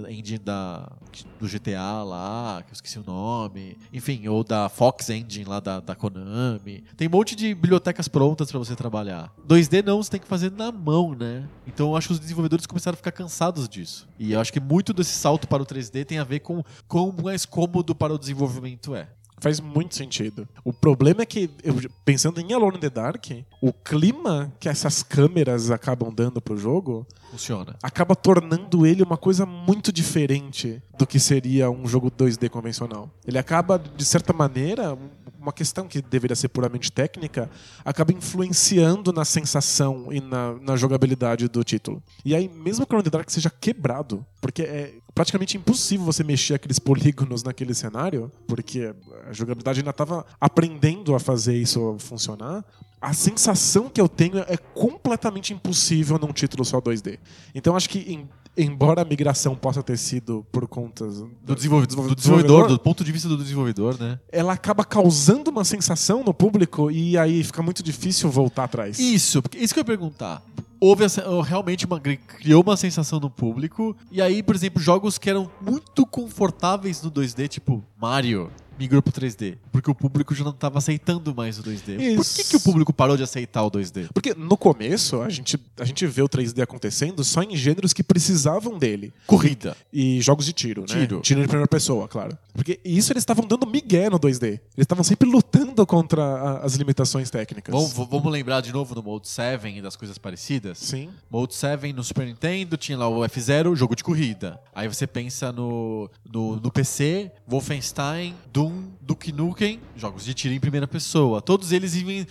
engine da, do GTA lá, que eu esqueci o nome. Enfim, ou da Fox Engine lá da, da Konami. Tem um monte de bibliotecas prontas pra você trabalhar. 2D não, você tem que fazer na mão, né? Então eu acho que os desenvolvedores começaram a ficar cansados disso. E eu acho que muito desse salto para o 3D tem a ver com quão mais cômodo para o desenvolvimento é. Faz muito sentido. O problema é que, eu- pensando em Alone in the Dark, o clima que essas câmeras acabam dando pro jogo Funciona. acaba tornando ele uma coisa muito diferente do que seria um jogo 2D convencional. Ele acaba, de certa maneira, uma questão que deveria ser puramente técnica, acaba influenciando na sensação e na, na jogabilidade do título. E aí, mesmo que o Alone in the Dark seja quebrado, porque é praticamente impossível você mexer aqueles polígonos naquele cenário, porque a jogabilidade ainda estava aprendendo a fazer isso funcionar. A sensação que eu tenho é completamente impossível num título só 2D. Então acho que, em- embora a migração possa ter sido por conta Do, desenvolvedor, do desenvolvedor, do ponto de vista do desenvolvedor, né? ela acaba causando uma sensação no público e aí fica muito difícil voltar atrás. Isso, isso que eu ia perguntar. Houve essa- realmente uma criou uma sensação no público e aí, por exemplo, jogos que eram muito confortáveis no 2D, tipo Mario, migrou pro 3D, porque o público já não estava aceitando mais o 2D. Por que, Isso. que o público parou de aceitar o 2D? Porque no começo a gente, a gente vê o 3D acontecendo só em gêneros que precisavam dele. Corrida. E jogos de tiro, né? Tiro. Tiro em primeira pessoa, claro. Porque isso eles estavam dando migué no 2D. Eles estavam sempre lutando contra a- as limitações técnicas. Vamos, vamos lembrar de novo do Mode 7 e das coisas parecidas? Sim. Mode 7 no Super Nintendo tinha lá o F0, jogo de corrida. Aí você pensa no, no, no PC, Wolfenstein, Doom, Duke Nukem, jogos de tiro em primeira pessoa. Todos eles iam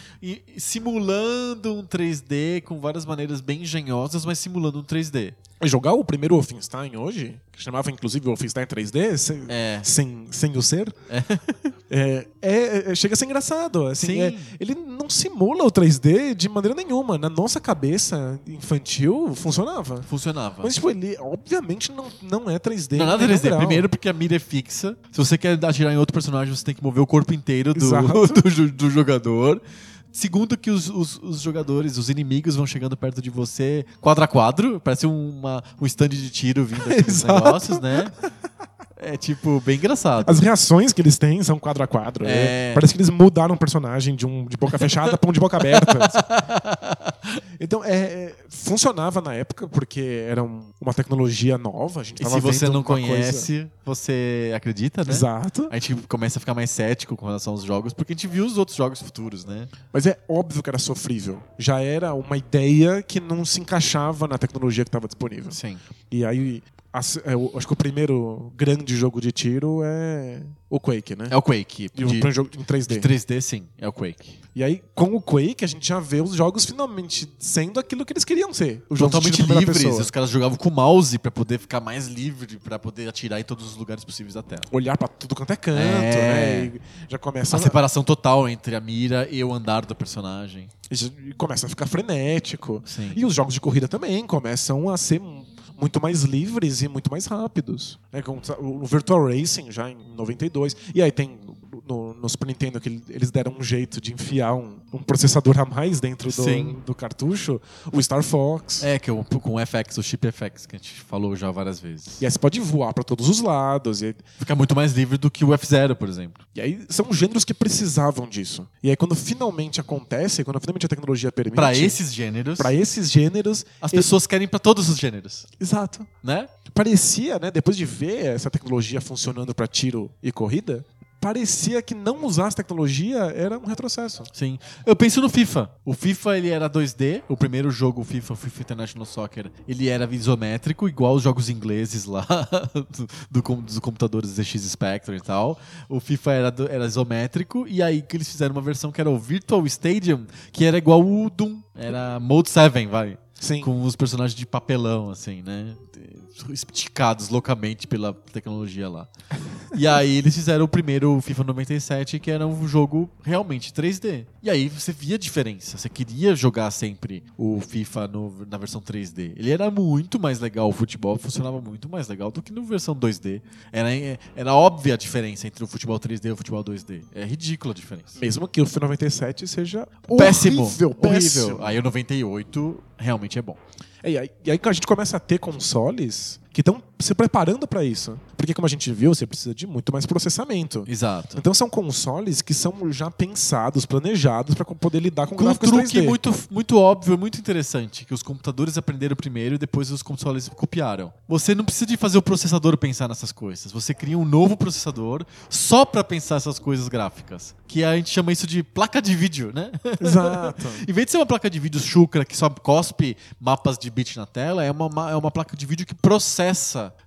simulando um 3D com várias maneiras bem engenhosas, mas simulando um 3D. Jogar o primeiro Wolfenstein hoje, que chamava inclusive Wolfenstein 3D, sem, É. sem, sem o ser, é, é- é- chega a ser engraçado. Assim, Sim. é- ele não simula o 3D de maneira nenhuma. Na nossa cabeça infantil, funcionava. Funcionava. Mas, tipo, ele obviamente não, não é 3D. Não é nada em nenhum 3D. grau. Primeiro porque a mira é fixa. Se você quer atirar em outro personagem, você tem que mover o corpo inteiro do, do, jo- do jogador. Segundo que os, os- os jogadores, os inimigos vão chegando perto de você quadro a quadro. Parece uma, um stand de tiro vindo aqui negócios, né? É tipo, bem engraçado. As reações que eles têm são quadro a quadro. É. né? Parece que eles mudaram o personagem de um de boca fechada pra um de boca aberta. Então, é, é, funcionava na época, porque era um- uma tecnologia nova. A gente E tava se você não uma coisa- conhece, você acredita, né? Exato. A gente começa a ficar mais cético com relação aos jogos, porque a gente viu os outros jogos futuros, né? Mas é óbvio que era sofrível. Já era uma ideia que não se encaixava na tecnologia que estava disponível. Sim. E aí, acho que o primeiro grande jogo de tiro é o Quake, né? É o Quake. De, um jogo em 3D. de 3D, sim, é o Quake. E aí, com o Quake, a gente já vê os jogos finalmente sendo aquilo que eles queriam ser. Os Totalmente livres. pessoa. Os caras jogavam com o mouse pra poder ficar mais livre, pra poder atirar em todos os lugares possíveis da tela. Olhar pra tudo quanto é canto, É. né? E já começa A separação total entre a mira e o andar do personagem. E começa a ficar frenético. Sim. E os jogos de corrida também começam a ser muito mais livres e muito mais rápidos. né? O Virtual Racing já em 92. E aí tem no, no Super Nintendo que eles deram um jeito de enfiar um, um processador a mais dentro do, do cartucho. O Star Fox. É, que é o, com o FX, o chip FX, que a gente falou já várias vezes. E aí você pode voar pra todos os lados. E, Fica muito mais livre do que o F-Zero, por exemplo. e aí são gêneros que precisavam disso. E aí quando finalmente acontece, quando finalmente a tecnologia permite. Pra esses gêneros, pra esses gêneros. as pessoas querem pra todos os gêneros, Exato. né? parecia, né, depois de ver essa tecnologia funcionando para tiro e corrida, parecia que não usar essa tecnologia era um retrocesso. Sim. Eu penso no FIFA. O FIFA ele era 2D, o primeiro jogo, o FIFA, o FIFA International Soccer, ele era isométrico, igual os jogos ingleses lá do, do dos computadores ZX Spectrum e tal. O FIFA era, era isométrico e aí que eles fizeram uma versão que era o Virtual Stadium, que era igual o Doom, era Mode 7, vai. Sim. Com os personagens de papelão, assim, né? Esticados loucamente pela tecnologia lá. E aí eles fizeram o primeiro FIFA 97, que era um jogo realmente 3D. E aí você via a diferença. Você queria jogar sempre o FIFA no- na versão 3D. Ele era muito mais legal, o futebol funcionava muito mais legal do que na versão 2D. Era, era óbvia a diferença entre o futebol 3D e o futebol 2D. É ridícula a diferença. Mesmo que o FIFA 97 seja Péssimo. horrível, péssimo. Horrível. Aí o 98 realmente é bom. E aí, e aí a gente começa a ter consoles que estão se preparando para isso. Porque como a gente viu, você precisa de muito mais processamento. Exato. Então são consoles que são já pensados, planejados para poder lidar com, Com um gráficos truque 3D. muito, muito óbvio, muito interessante, que os computadores aprenderam primeiro e depois os consoles copiaram. Você não precisa de fazer o processador pensar nessas coisas. Você cria um novo processador só pra pensar essas coisas gráficas. Que a gente chama isso de placa de vídeo, né? Exato. em vez de ser uma placa de vídeo chucra que só cospe mapas de bit na tela, é uma, ma- é uma placa de vídeo que processa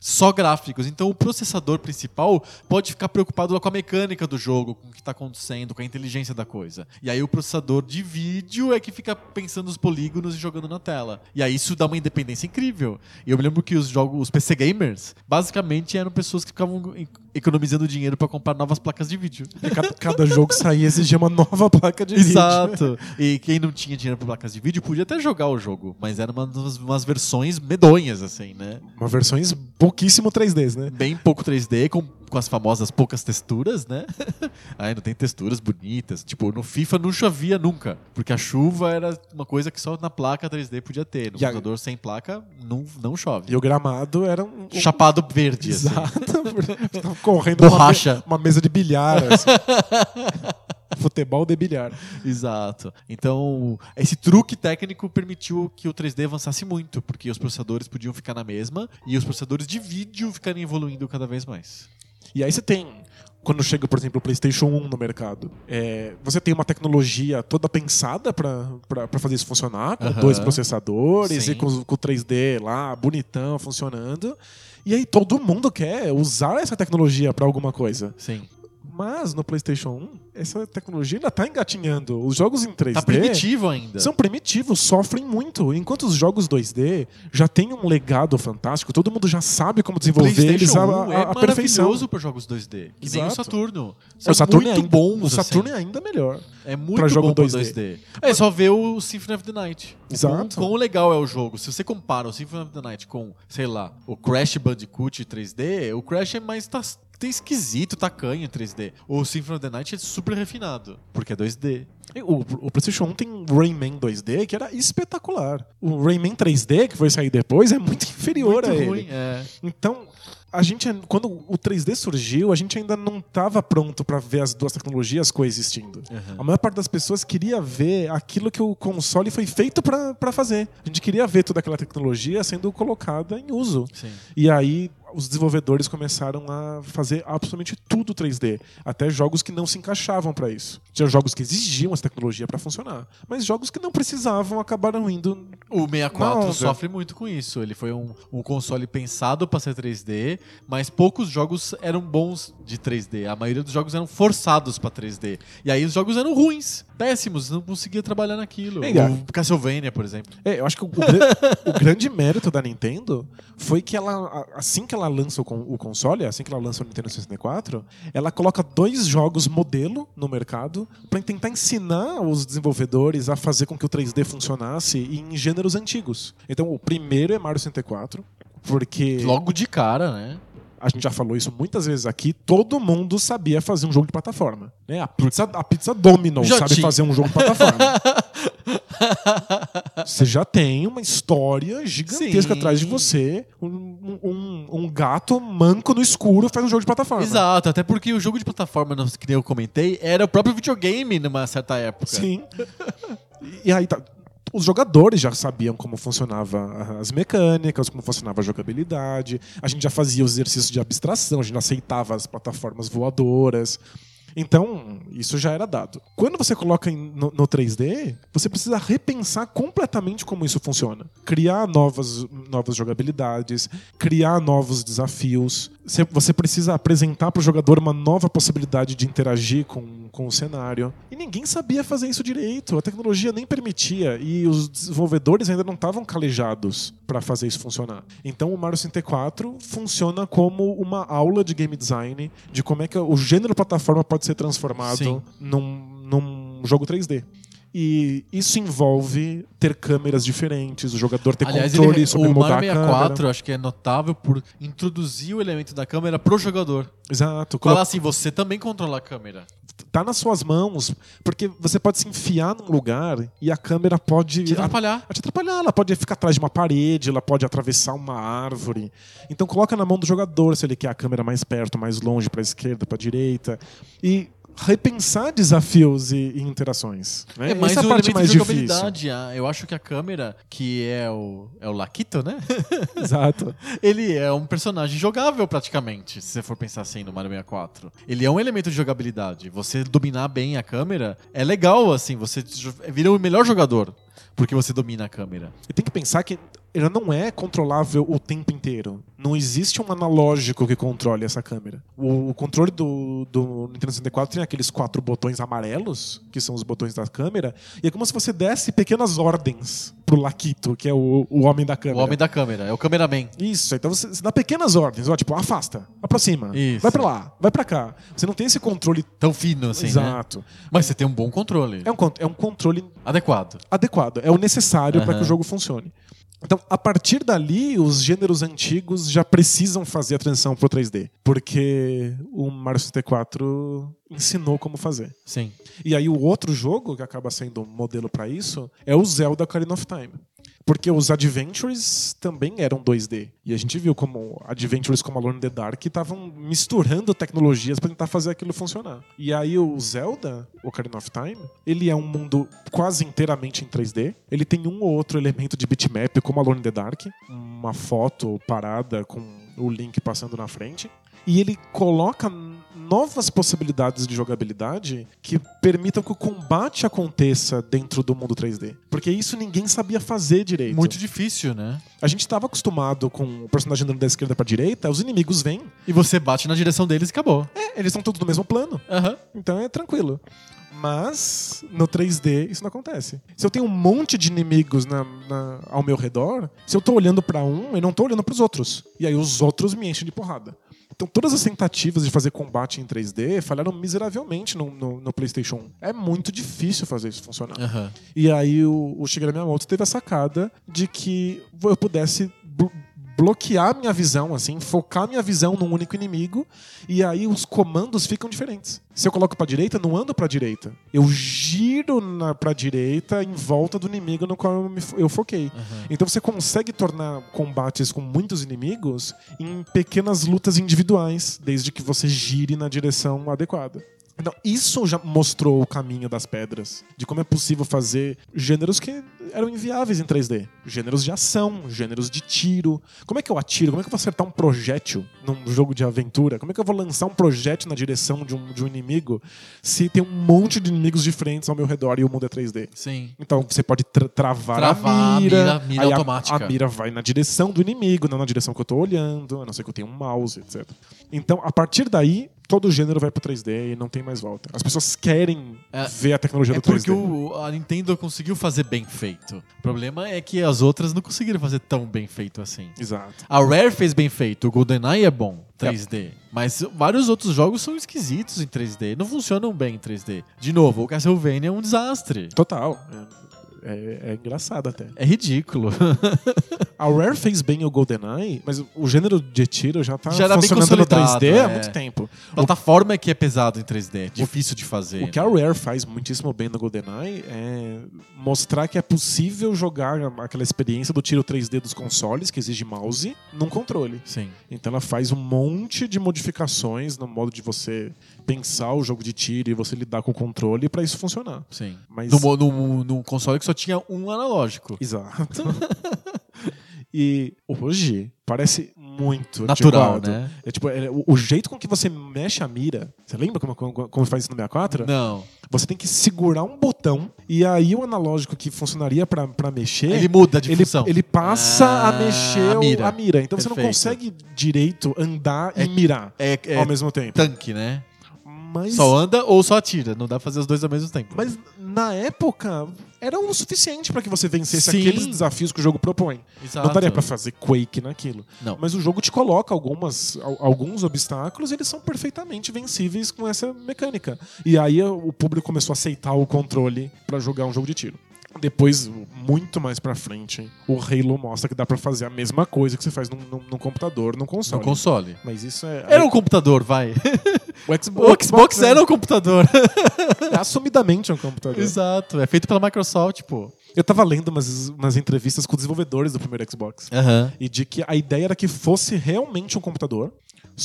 só gráficos. Então o processador principal pode ficar preocupado com a mecânica do jogo, com o que está acontecendo, com a inteligência da coisa. E aí o processador de vídeo é que fica pensando os polígonos e jogando na tela. E aí isso dá uma independência incrível. E eu me lembro que os jogos, os PC gamers, basicamente eram pessoas que ficavam economizando dinheiro para comprar novas placas de vídeo. E cada, cada jogo saía exigia uma nova placa de vídeo. Exato. E quem não tinha dinheiro para placas de vídeo podia até jogar o jogo, mas eram umas, umas versões medonhas, assim, né? Uma versões pouquíssimo 3Ds, né? Bem pouco 3D, com, com as famosas poucas texturas, né? Aí não tem texturas bonitas. Tipo, no FIFA não chovia nunca, porque a chuva era uma coisa que só na placa 3D podia ter. No E a- computador sem placa, não, não chove. E o gramado era um. Chapado verde, assim. Exato. Tava correndo uma, Borracha. me- uma mesa de bilhar. assim. Futebol de bilhar. Exato. Então, esse truque técnico permitiu que o 3D avançasse muito, porque os processadores podiam ficar na mesma e os processadores de vídeo ficarem evoluindo cada vez mais. E aí você tem. Quando chega, por exemplo, o PlayStation 1 no mercado, é, você tem uma tecnologia toda pensada para fazer isso funcionar, com dois processadores Sim. e com, com o 3D lá, bonitão, funcionando. E aí todo mundo quer usar essa tecnologia para alguma coisa. Sim. Mas no PlayStation 1, essa tecnologia ainda tá engatinhando. Os jogos em 3D Tá primitivo ainda. são primitivos, sofrem muito. Enquanto os jogos 2D já têm um legado fantástico, todo mundo já sabe como desenvolver eles à, 1 à- é à perfeição. maravilhoso para jogos 2D. Que nem o Exato. Saturno. O Saturno muito é ainda, bons, o Saturno assim. é ainda melhor. É muito pra jogo bom pra 2D. 2D. É só ver o Symphony of the Night. Exato. Quão, quão legal é o jogo. Se você compara o Symphony of the Night com, sei lá, o Crash Bandicoot 3D, o Crash é mais tá esquisito, tacanho em 3D. O Symphony of the Night é super refinado, porque é 2D. E O, o PlayStation 1 tem um Rayman 2D que era espetacular. O Rayman 3D, que foi sair depois, é muito inferior muito a ruim, ele. é. Então, a gente, quando o 3D surgiu, a gente ainda não estava pronto para ver as duas tecnologias coexistindo. Uhum. A maior parte das pessoas queria ver aquilo que o console foi feito para fazer. A gente queria ver toda aquela tecnologia sendo colocada em uso. Sim. E aí os desenvolvedores começaram a fazer absolutamente tudo 3D, até jogos que não se encaixavam para isso. Tinha jogos que exigiam essa tecnologia para funcionar, mas jogos que não precisavam acabaram indo O 64 Não, sofre muito com isso. Ele foi um, um console pensado para ser 3D, mas poucos jogos eram bons de 3D. A maioria dos jogos eram forçados para 3D. E aí os jogos eram ruins, péssimos, não conseguia trabalhar naquilo. É, o Castlevania, por exemplo. É, eu acho que o, o o grande mérito da Nintendo foi que ela, assim que ela lança o, o console, assim que ela lança o Nintendo 64, ela coloca dois jogos modelo no mercado para tentar ensinar os desenvolvedores a fazer com que o 3D funcionasse em gêneros antigos. Então, o primeiro é Mario 64, porque Logo de cara, né? A gente já falou isso muitas vezes aqui, todo mundo sabia fazer um jogo de plataforma. Né? A pizza, a pizza Domino's Já sabe tinha. fazer um jogo de plataforma. Você já tem uma história gigantesca Sim. atrás de você. Um, um- um gato manco no escuro faz um jogo de plataforma. Exato, até porque o jogo de plataforma, que nem eu comentei, era o próprio videogame numa certa época. Sim. E aí tá. Os jogadores já sabiam como funcionava as mecânicas, como funcionava a jogabilidade. A gente já fazia os exercícios de abstração, a gente aceitava as plataformas voadoras. Então, isso já era dado. Quando você coloca no, no 3D, você precisa repensar completamente como isso funciona. Criar novas, novas jogabilidades, criar novos desafios. Você, você precisa apresentar para o jogador uma nova possibilidade de interagir com, com o cenário. E ninguém sabia fazer isso direito. A tecnologia nem permitia. E os desenvolvedores ainda não estavam calejados para fazer isso funcionar. Então o Mario 64 funciona como uma aula de game design, de como é que o gênero plataforma pode ser transformado Sim. num, num jogo 3D. E isso envolve ter câmeras diferentes, o jogador ter Aliás, controle ele, sobre o mudar Mario a 64, câmera. acho que é notável por introduzir o elemento da câmera pro jogador. Exato. Falar assim, você também controla a câmera. Tá nas suas mãos, porque você pode se enfiar num lugar e a câmera pode Te atrapalhar. Pode te atrapalhar, ela pode ficar atrás de uma parede, ela pode atravessar uma árvore. Então coloca na mão do jogador se ele quer a câmera mais perto, mais longe, para esquerda, para direita e repensar desafios e, e interações. né? É mais Essa é a parte mais de difícil. jogabilidade. Ah, Eu acho que a câmera, que é o, é o Laquito, né? Exato. Ele é um personagem jogável praticamente, se você for pensar assim no Mario 64. Ele é um elemento de jogabilidade. Você dominar bem a câmera é legal, assim, você vira o melhor jogador porque você domina a câmera. E tem que pensar que ela não é controlável o tempo inteiro. Não existe um analógico que controle essa câmera. O, o controle do, do Nintendo 64 tem aqueles quatro botões amarelos, que são os botões da câmera, e é como se você desse pequenas ordens pro Laquito, que é o, o homem da O câmera. homem da câmera, é o cameraman. Isso, então você, você dá pequenas ordens, ó, tipo, afasta, aproxima, Isso. vai pra lá, vai pra cá. Você não tem esse controle Tão fino assim, né? exato. Mas você tem um bom controle. É um, é um controle Adequado. adequado, é o necessário para Aham. que o jogo funcione. Então, a partir dali, os gêneros antigos já precisam fazer a transição pro 3D, porque o Mario 64 ensinou como fazer. Sim. E aí o outro jogo que acaba sendo um modelo para isso é o Zelda Ocarina of Time. Porque os Adventures também eram 2D. E a gente viu como Adventures como Alone in the Dark estavam misturando tecnologias para tentar fazer aquilo funcionar. E aí o Zelda, Ocarina of Time, ele é um mundo quase inteiramente em 3D. Ele tem um ou outro elemento de bitmap, como Alone in the Dark. Uma foto parada com o Link passando na frente. E ele coloca novas possibilidades de jogabilidade que permitam que o combate aconteça dentro do mundo 3D. Porque isso ninguém sabia fazer direito. Muito difícil, né? A gente estava acostumado com o personagem andando da esquerda pra direita, os inimigos vêm, E você bate na direção deles e acabou. é, eles estão todos no mesmo plano. Aham. Então é tranquilo. Mas no 3D isso não acontece. Se eu tenho um monte de inimigos na- na- ao meu redor, se eu tô olhando pra um, eu não tô olhando pros outros. E aí os outros me enchem de porrada. Então todas as tentativas de fazer combate em 3D falharam miseravelmente no, no- no PlayStation 1. É muito difícil fazer isso funcionar. Aham. E aí o, o Shigeru Miyamoto teve a sacada de que eu pudesse bloquear minha visão, assim, focar minha visão num único inimigo, e aí os comandos ficam diferentes. Se eu coloco pra direita, não ando pra direita. Eu giro na, pra direita em volta do inimigo no qual eu, me eu foquei. Então você consegue tornar combates com muitos inimigos em pequenas lutas individuais, desde que você gire na direção adequada. Então, isso já mostrou o caminho das pedras, de como é possível fazer gêneros que eram inviáveis em 3D. Gêneros de ação, gêneros de tiro. Como é que eu atiro? Como é que eu vou acertar um projétil num jogo de aventura? Como é que eu vou lançar um projétil na direção de um, de um inimigo se tem um monte de inimigos diferentes ao meu redor e o mundo é 3D? Sim. Então você pode tra- travar, Travar a a mira, mira- mira aí a- automática. A, mira vai na direção do inimigo, não na direção que eu tô olhando, a não ser que eu tenha um mouse, etc. Então, a partir daí, todo o gênero vai pro 3D e não tem mais volta. As pessoas querem É- ver a tecnologia É do 3D. porque o- a Nintendo conseguiu fazer bem feito. O problema é que as outras não conseguiram fazer tão bem feito assim. Exato. A Rare fez bem feito, o GoldenEye é bom 3D. Mas vários outros jogos são esquisitos em 3D, não funcionam bem em 3D. De novo, o Castlevania é um desastre. Total. É, é- engraçado até. É ridículo. A Rare fez bem o GoldenEye, mas o gênero de tiro já tá Já funcionando no consolidado, 3D há é. muito tempo. Plataforma é que é pesado em 3D, é difícil de fazer. O que a Rare faz muitíssimo bem no GoldenEye é mostrar que é possível jogar aquela experiência do tiro 3D dos consoles, que exige mouse, num controle. Sim. Então ela faz um monte de modificações no modo de você pensar o jogo de tiro e você lidar com o controle para isso funcionar. Sim. Mas- no console que só tinha um analógico. Exato. e hoje parece muito Natural, antiquado. né? É tipo, é, o, o jeito com que você mexe a mira. Você lembra como, como, como faz isso no 64? Não. Você tem que segurar um botão e aí o analógico que funcionaria pra pra mexer. Ele muda de ele, função. ele passa Ah, a mexer a o- mira. a mira. Então você não Perfeito. consegue direito andar É- e mirar É, é ao mesmo tempo. tanque, né? Mas, Só anda ou só atira. Não dá pra fazer os dois ao mesmo tempo. mas na época era o suficiente pra que você vencesse Sim. aqueles desafios que o jogo propõe. Exato. Não daria pra fazer Quake naquilo. Não. Mas o jogo te coloca algumas, al- alguns obstáculos e eles são perfeitamente vencíveis com essa mecânica. E aí o público começou a aceitar o controle pra jogar um jogo de tiro. Depois, muito mais pra frente, o Halo mostra que dá pra fazer a mesma coisa que você faz num, num- num computador, num No console. console. Mas isso é. Era um computador, vai. o Xbox, O Xbox é- era um computador. é assumidamente um computador. Exato. É feito pela Microsoft, pô. Eu tava lendo umas, umas entrevistas com desenvolvedores do primeiro Xbox. Aham. E de que a ideia era que fosse realmente um computador,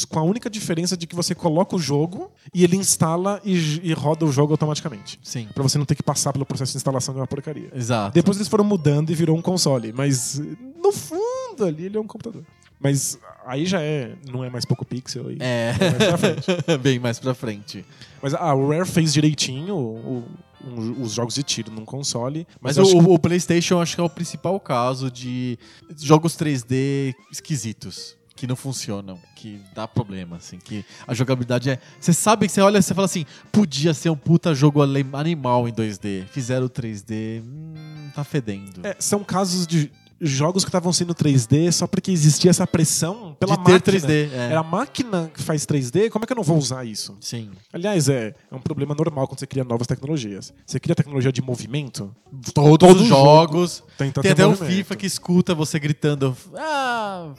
com a única diferença de que você coloca o jogo e ele instala e, e roda o jogo automaticamente. Sim. Pra você não ter que passar pelo processo de instalação de uma porcaria. Exato. Depois eles foram mudando e virou um console, mas no fundo ali ele é um computador. Mas aí já é, não é mais pouco pixel aí. É. mais pra frente. Bem mais pra frente. Mas a Rare fez direitinho o- um- os jogos de tiro num console. Mas, Mas, o, que- o PlayStation acho que é o principal caso de jogos 3D esquisitos. Que não funcionam, que dá problema, assim, que a jogabilidade é. Você sabe que você olha e você fala assim, podia ser um puta jogo animal em 2D. Fizeram 3D, hum, tá fedendo. É, são casos de jogos que estavam sendo 3D só porque existia essa pressão pela de máquina. 3D. É. Era a máquina que faz 3D, como é que eu não vou usar isso? Sim. Aliás, é, é um problema normal quando você cria novas tecnologias. Você cria tecnologia de movimento, Todos Todo os jogos. Tem ter até um movimento. FIFA que escuta você gritando. Ah,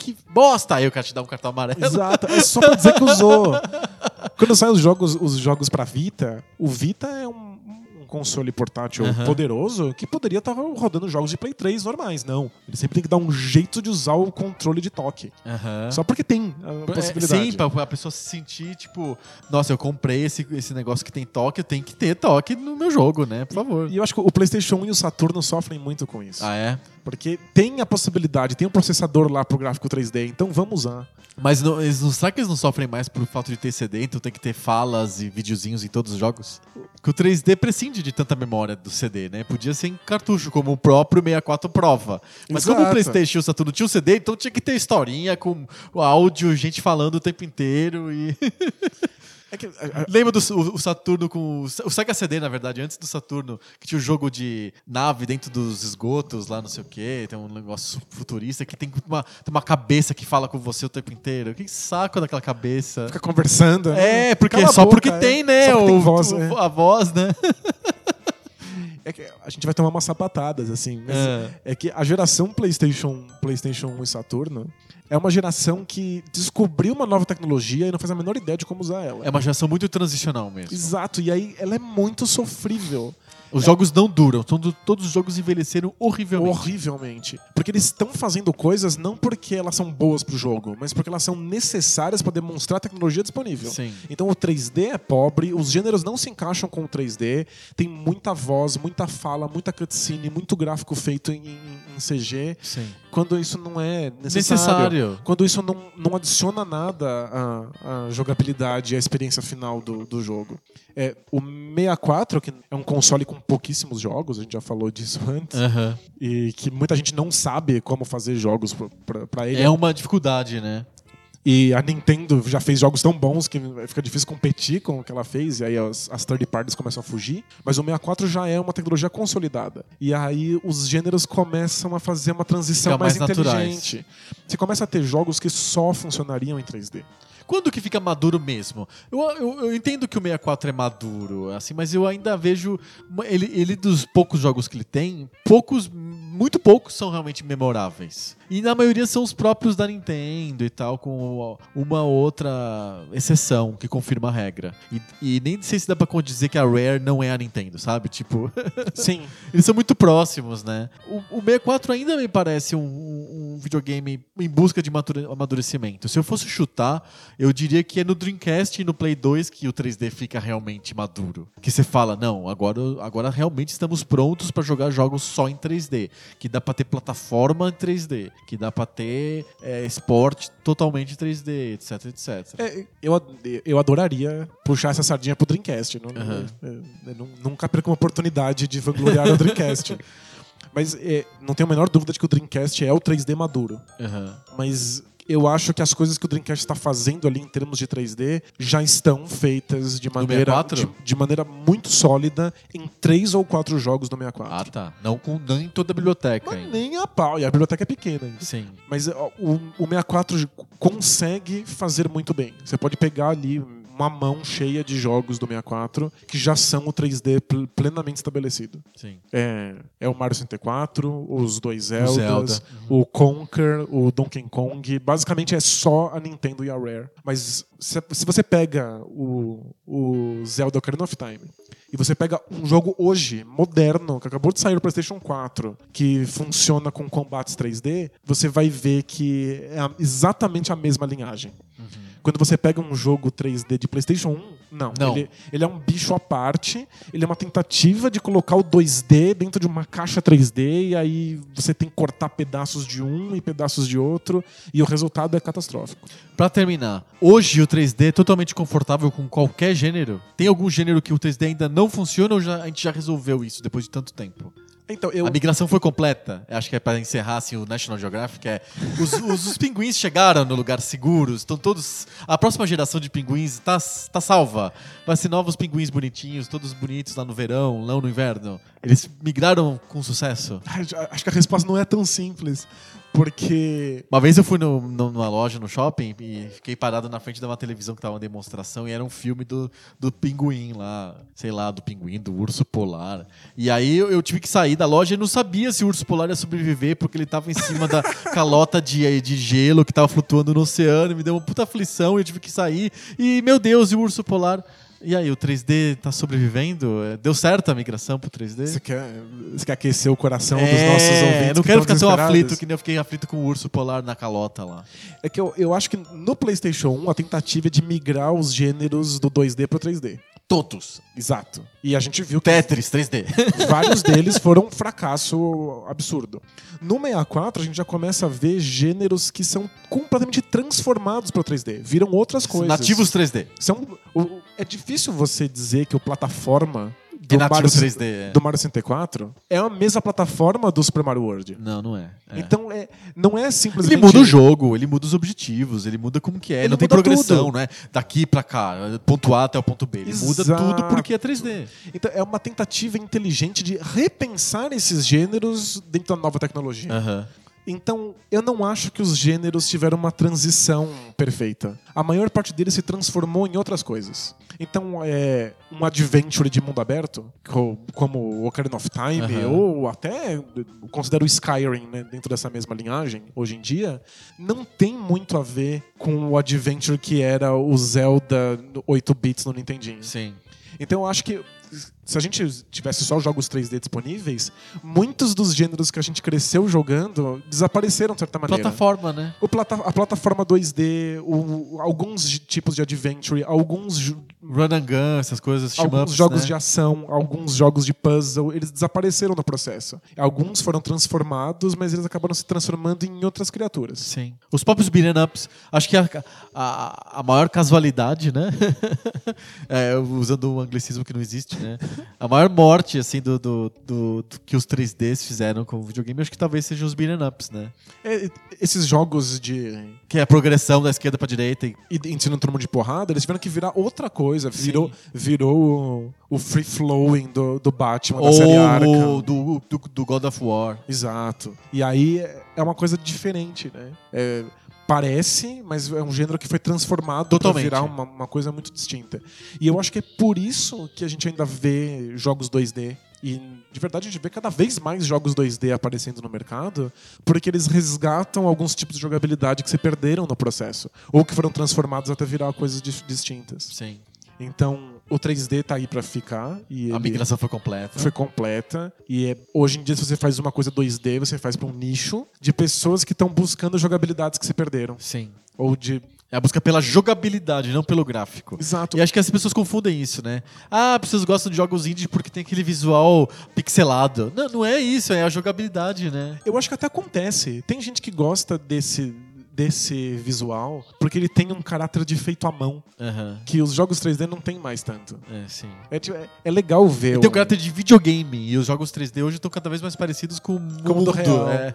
que bosta! Aí o cara te dá um cartão amarelo. Exato, é só pra dizer que usou. Quando saem os jogos, os jogos pra Vita, o Vita é um, um console portátil Aham. poderoso que poderia estar rodando jogos de Play 3 normais. Não. Ele sempre tem que dar um jeito de usar o controle de toque. Aham. Só porque tem a É, possibilidade. Sim, pra, pra pessoa se sentir, tipo, nossa, eu comprei esse, esse negócio que tem toque, eu tenho que ter toque no meu jogo, né? Por favor. E eu acho que o PlayStation 1 e o Saturno sofrem muito com isso. Ah, é? Porque tem a possibilidade, tem um processador lá pro gráfico 3D, então vamos usar. Mas não, eles não, será que eles não sofrem mais por falta de ter CD, então tem que ter falas e videozinhos em todos os jogos? Porque o 3D prescinde de tanta memória do CD, né? Podia ser em cartucho, como o próprio 64 prova. Mas como o Exato. PlayStation e o Saturno tinha o CD, então tinha que ter historinha com o áudio, gente falando o tempo inteiro e... É que, Lembra do o, o Saturno com. O, o Sega CD, na verdade, antes do Saturno, que tinha o jogo de nave dentro dos esgotos lá, não sei o quê. Tem um negócio futurista que tem uma, tem uma cabeça que fala com você o tempo inteiro. Que saco daquela cabeça. fica conversando. né? É, porque Cala só boca, porque é. tem, né? Só porque tem o- voz, o- é. A voz, né? É que a gente vai tomar umas sapatadas, assim. Mas É. é. que a geração PlayStation, PlayStation 1 e Saturno é uma geração que descobriu uma nova tecnologia e não faz a menor ideia de como usar ela. É uma geração muito transicional mesmo. Exato, e aí ela é muito sofrível. Os jogos não duram, todo- todos os jogos envelheceram horrivelmente. Horrivelmente. Porque eles estão fazendo coisas não porque elas são boas pro jogo, mas porque elas são necessárias para demonstrar a tecnologia disponível. Sim. Então o 3D é pobre, os gêneros não se encaixam com o 3D, tem muita voz, muita fala, muita cutscene, muito gráfico feito em, em- em CG, Sim. Quando isso não é necessário. Necessário. Quando isso não, não adiciona nada à, à jogabilidade e à experiência final do, do jogo. É, o 64, que é um console com pouquíssimos jogos, a gente já falou disso antes, Aham. e que muita gente não sabe como fazer jogos pra ele. É uma dificuldade, né? E a Nintendo já fez jogos tão bons que fica difícil competir com o que ela fez, e aí as, as third parties começam a fugir. Mas o 64 já é uma tecnologia consolidada. E aí os gêneros começam a fazer uma transição mais, mais naturais. inteligente. Você começa a ter jogos que só funcionariam em 3D. Quando que fica maduro mesmo? Eu, eu, eu entendo que o 64 é maduro, assim, mas eu ainda vejo ele, ele dos poucos jogos que ele tem, poucos, muito poucos são realmente memoráveis. E na maioria são os próprios da Nintendo e tal, com uma outra exceção que confirma a regra. E, e nem sei se dá pra dizer que a Rare não é a Nintendo, sabe? Tipo, Sim. eles são muito próximos, né? O, o 64 ainda me parece um, um- um videogame em busca de amadurecimento. Se eu fosse chutar, eu diria que é no Dreamcast e no Play 2 que o 3D fica realmente maduro. Que você fala, não, agora, agora realmente estamos prontos pra jogar jogos só em 3D. Que dá pra ter plataforma em 3D. Que dá pra ter é, esporte totalmente 3D, etc, etc. É, eu, eu adoraria puxar essa sardinha pro Dreamcast. Não, Aham. eu- eu nu- nunca perco uma oportunidade de vangloriar o Dreamcast. Mas é, não tenho a menor dúvida de que o Dreamcast é o 3D maduro. Aham. Mas eu acho que as coisas que o Dreamcast está fazendo ali em termos de 3D já estão feitas de maneira, 64? de, de maneira muito sólida em três ou quatro jogos do 64. Ah, tá. Não com nem toda a biblioteca nem a pau, e a biblioteca é pequena ainda. Sim. Mas ó, o, o 64 consegue fazer muito bem. Você pode pegar ali uma mão cheia de jogos do 64 que já são o 3D pl- plenamente estabelecido. Sim. É, é o Mario 64, os dois Zeldas, Zelda. o Conker, o Donkey Kong. Basicamente é só a Nintendo e a Rare. Mas se, se você pega o, o Zelda Ocarina of Time e você pega um jogo hoje, moderno, que acabou de sair no PlayStation 4, que funciona com combates 3D, você vai ver que é exatamente a mesma linhagem. Quando você pega um jogo 3D de PlayStation 1, não. Não. Ele, ele é um bicho à parte, ele é uma tentativa de colocar o 2D dentro de uma caixa 3D e aí você tem que cortar pedaços de um e pedaços de outro e o resultado é catastrófico. Pra terminar, hoje o 3D é totalmente confortável com qualquer gênero? Tem algum gênero que o 3D ainda não funciona ou já, a gente já resolveu isso depois de tanto tempo? Então, eu, A migração foi completa. Acho que é pra encerrar assim, o National Geographic. É, os, os- os pinguins chegaram no lugar seguro, estão todos. A próxima geração de pinguins está tá salva. Vai ser novos pinguins bonitinhos, todos bonitos lá no verão, lá no inverno. Eles migraram com sucesso. acho que a resposta não é tão simples, porque Uma vez eu fui no- no- numa loja no shopping e fiquei parado na frente de uma televisão que tava uma demonstração e era um filme do, do pinguim lá, sei lá, do pinguim, do urso polar. E aí eu, eu tive que sair da loja e não sabia se o urso polar ia sobreviver porque ele tava em cima da calota de, de gelo que tava flutuando no oceano. Me deu uma puta aflição e eu tive que sair. E meu Deus, e o urso polar? E aí, o 3D tá sobrevivendo? Deu certo a migração pro 3D? você quer, você quer aquecer o coração dos É, nossos ouvintes. não que quero ficar tão aflito que nem eu fiquei aflito com o urso polar na calota lá. É que eu, eu acho que no PlayStation 1 a tentativa é de migrar os gêneros do 2D pro 3D. Todos. Exato. E a gente viu que Tetris 3D. vários deles foram um fracasso absurdo. No 64, a gente já começa a ver gêneros que são completamente transformados para o 3D. Viram outras coisas. Nativos 3D. São, é difícil você dizer que o plataforma do, Mario, 3D. é. do Mario 64 é a mesma plataforma do Super Mario World. Não, não é. É. Então, é, não é simplesmente... ele muda o jogo, ele muda os objetivos, ele muda como que é. Ele não tem muda progressão, tudo. né? Daqui pra cá, ponto A até o ponto B. Ele muda Exato. tudo porque é 3D. Então, é uma tentativa inteligente de repensar esses gêneros dentro da nova tecnologia. Aham. Então, eu não acho que os gêneros tiveram uma transição perfeita. A maior parte deles se transformou em outras coisas. Então, é um adventure de mundo aberto, co- como Ocarina of Time, Aham. ou até considero o Skyrim né, dentro dessa mesma linhagem, hoje em dia, não tem muito a ver com o adventure que era o Zelda 8 bits no Nintendinho. Sim. Então eu acho que se a gente tivesse só jogos 3D disponíveis, muitos dos gêneros que a gente cresceu jogando desapareceram de certa maneira. Plataforma, né? O plata- a plataforma 2D, o- alguns tipos de adventure, alguns, Run and gun, essas coisas, alguns jogos né? de ação, alguns jogos de puzzle, eles desapareceram no processo. Alguns foram transformados, mas eles acabaram se transformando em outras criaturas. Sim. Os próprios beat'em ups, acho que a, a, a maior casualidade, né? É, usando um anglicismo que não existe, né? A maior morte, assim, do, do, do- do que os 3Ds fizeram com o videogame, acho que talvez sejam os beat'em ups, né? É, esses jogos de Que é a progressão da esquerda pra direita. E... e todo mundo de porrada, eles tiveram que virar outra coisa. Virou, virou o, o free flowing do, do Batman, da série Ou Arkham. do, do, do God of War. Exato. E aí é é uma coisa diferente, né? É, parece, mas é um gênero que foi transformado para Totalmente. virar uma, uma coisa muito distinta. E eu acho que é por isso que a gente ainda vê jogos 2D. E de verdade a gente vê cada vez mais jogos 2D aparecendo no mercado, porque eles resgatam alguns tipos de jogabilidade que se perderam no processo, ou que foram transformados até virar coisas dis- distintas. Sim. Então, o 3D tá aí pra ficar e A migração foi completa. foi completa e é, hoje em dia se você faz uma coisa 2D, você faz pra um nicho de pessoas que estão buscando jogabilidades que se perderam Sim. ou de É a busca pela jogabilidade, não pelo gráfico. Exato. E acho que as pessoas confundem isso, né? Ah, as pessoas gostam de jogos indie porque tem aquele visual pixelado. Não, não é isso, é a jogabilidade, né? Eu acho que até acontece. Tem gente que gosta desse desse visual porque ele tem um caráter de feito à mão Aham. que os jogos 3D não tem mais tanto. É, sim. É, tipo, é- é legal ver. Ele o- tem um caráter de videogame e os jogos 3D hoje estão cada vez mais parecidos com o mundo. Com o do real. É.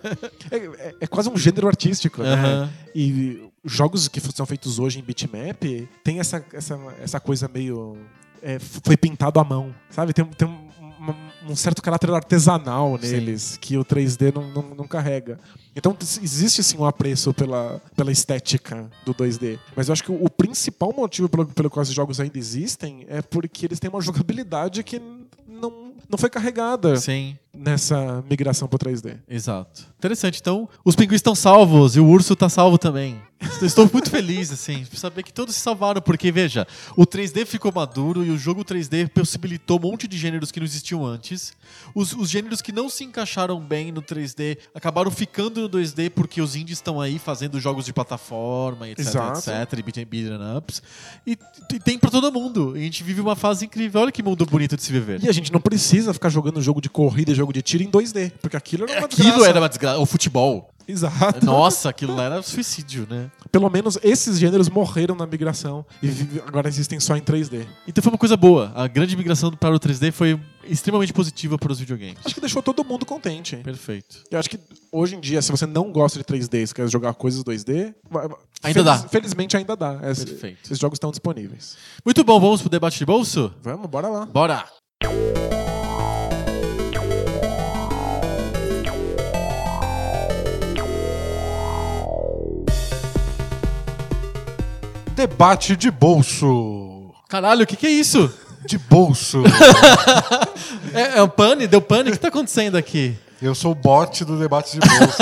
É, é- é quase um gênero artístico, né? Aham. E jogos que são feitos hoje em bitmap tem essa, essa, essa coisa meio. é, foi pintado à mão, sabe? Tem, tem um, uma- um certo caráter artesanal Sim. neles que o 3D não, não, não carrega. Então existe sim um apreço pela, pela estética do 2D. Mas eu acho que o, o principal motivo pelo, pelo qual esses jogos ainda existem é porque eles têm uma jogabilidade que não, não foi carregada Sim, nessa migração pro 3D. exato. Interessante. Então, os pinguins estão salvos e o urso tá salvo também. Estou muito feliz, assim, por saber que todos se salvaram, porque, veja, o 3D ficou maduro e o jogo 3D possibilitou um monte de gêneros que não existiam antes. Os, os gêneros que não se encaixaram bem no 3D acabaram ficando no 2D porque os indies estão aí fazendo jogos de plataforma, etc, Exato. etc, e beat'em ups. E, e tem pra todo mundo. E a gente vive uma fase incrível. Olha que mundo bonito de se viver. E a gente não precisa ficar jogando jogo de corrida e jogo de tiro em 2D, porque aquilo era uma Aquilo desgraça. era uma desgraça. O futebol. Exato. Nossa, aquilo lá era suicídio, né? Pelo menos esses gêneros morreram na migração e agora existem só em 3D. Então foi uma coisa boa. A grande migração para o 3D foi extremamente positiva para os videogames. Acho que deixou todo mundo contente. Perfeito. Eu acho que hoje em dia, se você não gosta de 3D e quer jogar coisas 2D, vai- vai- Ainda dá. Felizmente ainda dá. Perfeito. Esses jogos estão disponíveis. Muito bom, vamos pro debate de bolso? Vamos, bora lá. Bora! Debate de bolso. Caralho, o que, que é isso? De bolso. É, é um pane? Deu pane? O que tá acontecendo aqui? Eu sou o bot do debate de bolso.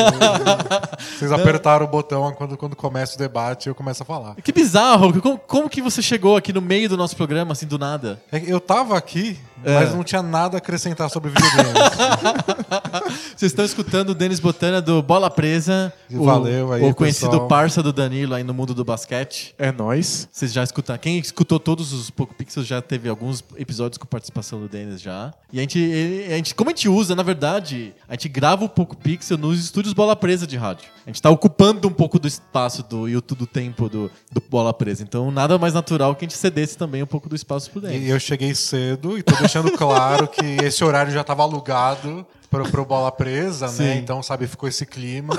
Vocês apertaram o botão quando, quando começa o debate e eu começo a falar. Que bizarro! Como, como que você chegou aqui no meio do nosso programa, assim, do nada? É Eu tava aqui. Mas não tinha nada a acrescentar sobre videogames. Vocês estão escutando o Denis Botana do Bola Presa, o, Valeu aí, o conhecido pessoal. parça do Danilo aí no mundo do basquete. É nóis. Vocês já escutaram. Quem escutou todos os Poco Pixels já teve alguns episódios com participação do Denis já. E a gente, ele- a gente, como a gente usa, na verdade, a gente grava o Poco Pixel nos estúdios Bola Presa de rádio. A gente tá ocupando um pouco do espaço do YouTube, do tempo do, do Bola Presa. Então, nada mais natural que a gente cedesse também um pouco do espaço pro Denis. E eu cheguei cedo e tô deixando claro que esse horário já tava alugado pro, pro bola presa, né? Sim. Então, sabe, ficou esse clima.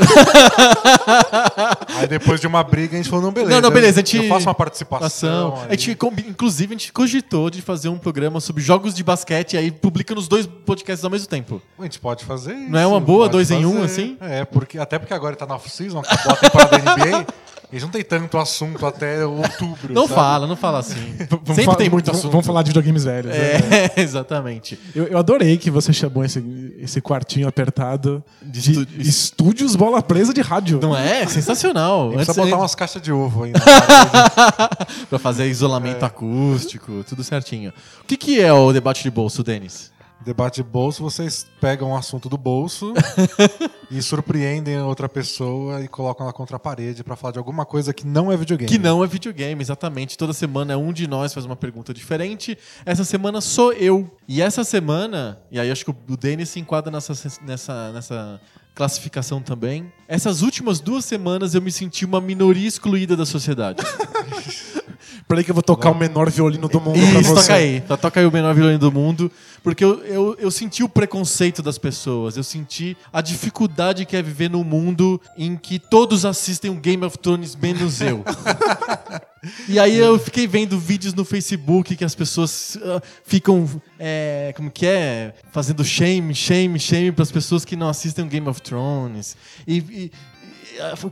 Aí depois de uma briga, a gente falou, não, beleza. Não, não, beleza, a gente- Eu faço uma participação. Ação. A gente, inclusive, a gente cogitou de fazer um programa sobre jogos de basquete e aí publica nos dois podcasts ao mesmo tempo. A gente pode fazer isso. Não é uma boa, dois em um, fazer. assim? É, porque, até porque agora tá na off-season, acabou a temporada da NBA, eles não tem tanto assunto até outubro. Não sabe? fala, não fala assim. Vamos Sempre falar- tem muito assunto. Vamos falar de videogames velhos. né? É, exatamente. Eu, eu adorei que você chamou esse, esse quartinho apertado De de, estúdios bola presa de rádio. Não é? Sensacional. Precisa Antes- botar umas caixas de ovo parede. Pra fazer isolamento acústico, tudo certinho. O que, que é o debate de bolso, Denis? Debate de bolso, vocês pegam um assunto do bolso e surpreendem outra pessoa e colocam ela contra a parede pra falar de alguma coisa que não é videogame. Que não é videogame, exatamente. Toda semana é um de nós faz uma pergunta diferente. Essa semana sou eu. E essa semana, e aí acho que o Denis se enquadra nessa, nessa, nessa classificação também. Essas últimas duas semanas eu me senti uma minoria excluída da sociedade. Peraí que eu vou tocar o menor violino do mundo pra Isso, você. toca aí. Tá, Toca aí o menor violino do mundo. Porque eu, eu, eu senti o preconceito das pessoas. Eu senti a dificuldade que é viver num mundo em que todos assistem um Game of Thrones, menos eu. E aí eu fiquei vendo vídeos no Facebook que as pessoas ah, ficam, é, como que é? Fazendo shame, shame, shame para as pessoas que não assistem o Game of Thrones. E, e-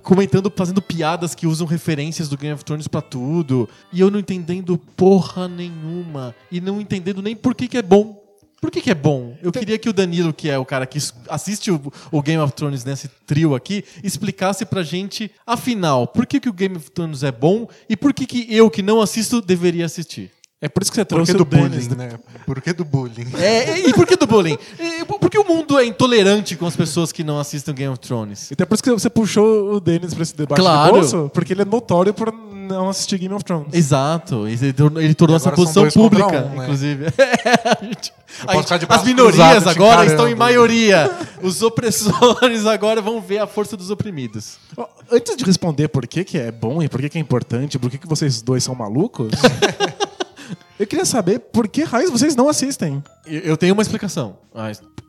comentando, fazendo piadas que usam referências do Game of Thrones pra tudo. E eu não entendendo porra nenhuma. E não entendendo nem por que, que é bom. Por que, que é bom? Eu queria que o Danilo, que é o cara que assiste o, o Game of Thrones nesse trio aqui, explicasse pra gente, afinal, por que, que o Game of Thrones é bom e por que, que eu, que não assisto, deveria assistir. É por isso que você trouxe que do o bullying, né? Por que do bullying? É, e por que do bullying? E por que o mundo é intolerante com as pessoas que não assistem Game of Thrones? Então é por isso que você puxou o Dennis pra esse debate Claro. bolso, porque ele é notório por não assistir Game of Thrones. Exato, ele tornou, ele tornou essa posição pública, um, né? inclusive. A gente- gente- as minorias agora estão em maioria. Os opressores agora vão ver a força dos oprimidos. Antes de responder por que, que é bom e por que, que é importante, por que, que vocês dois são malucos, eu queria saber por que raios vocês não assistem. Eu tenho uma explicação.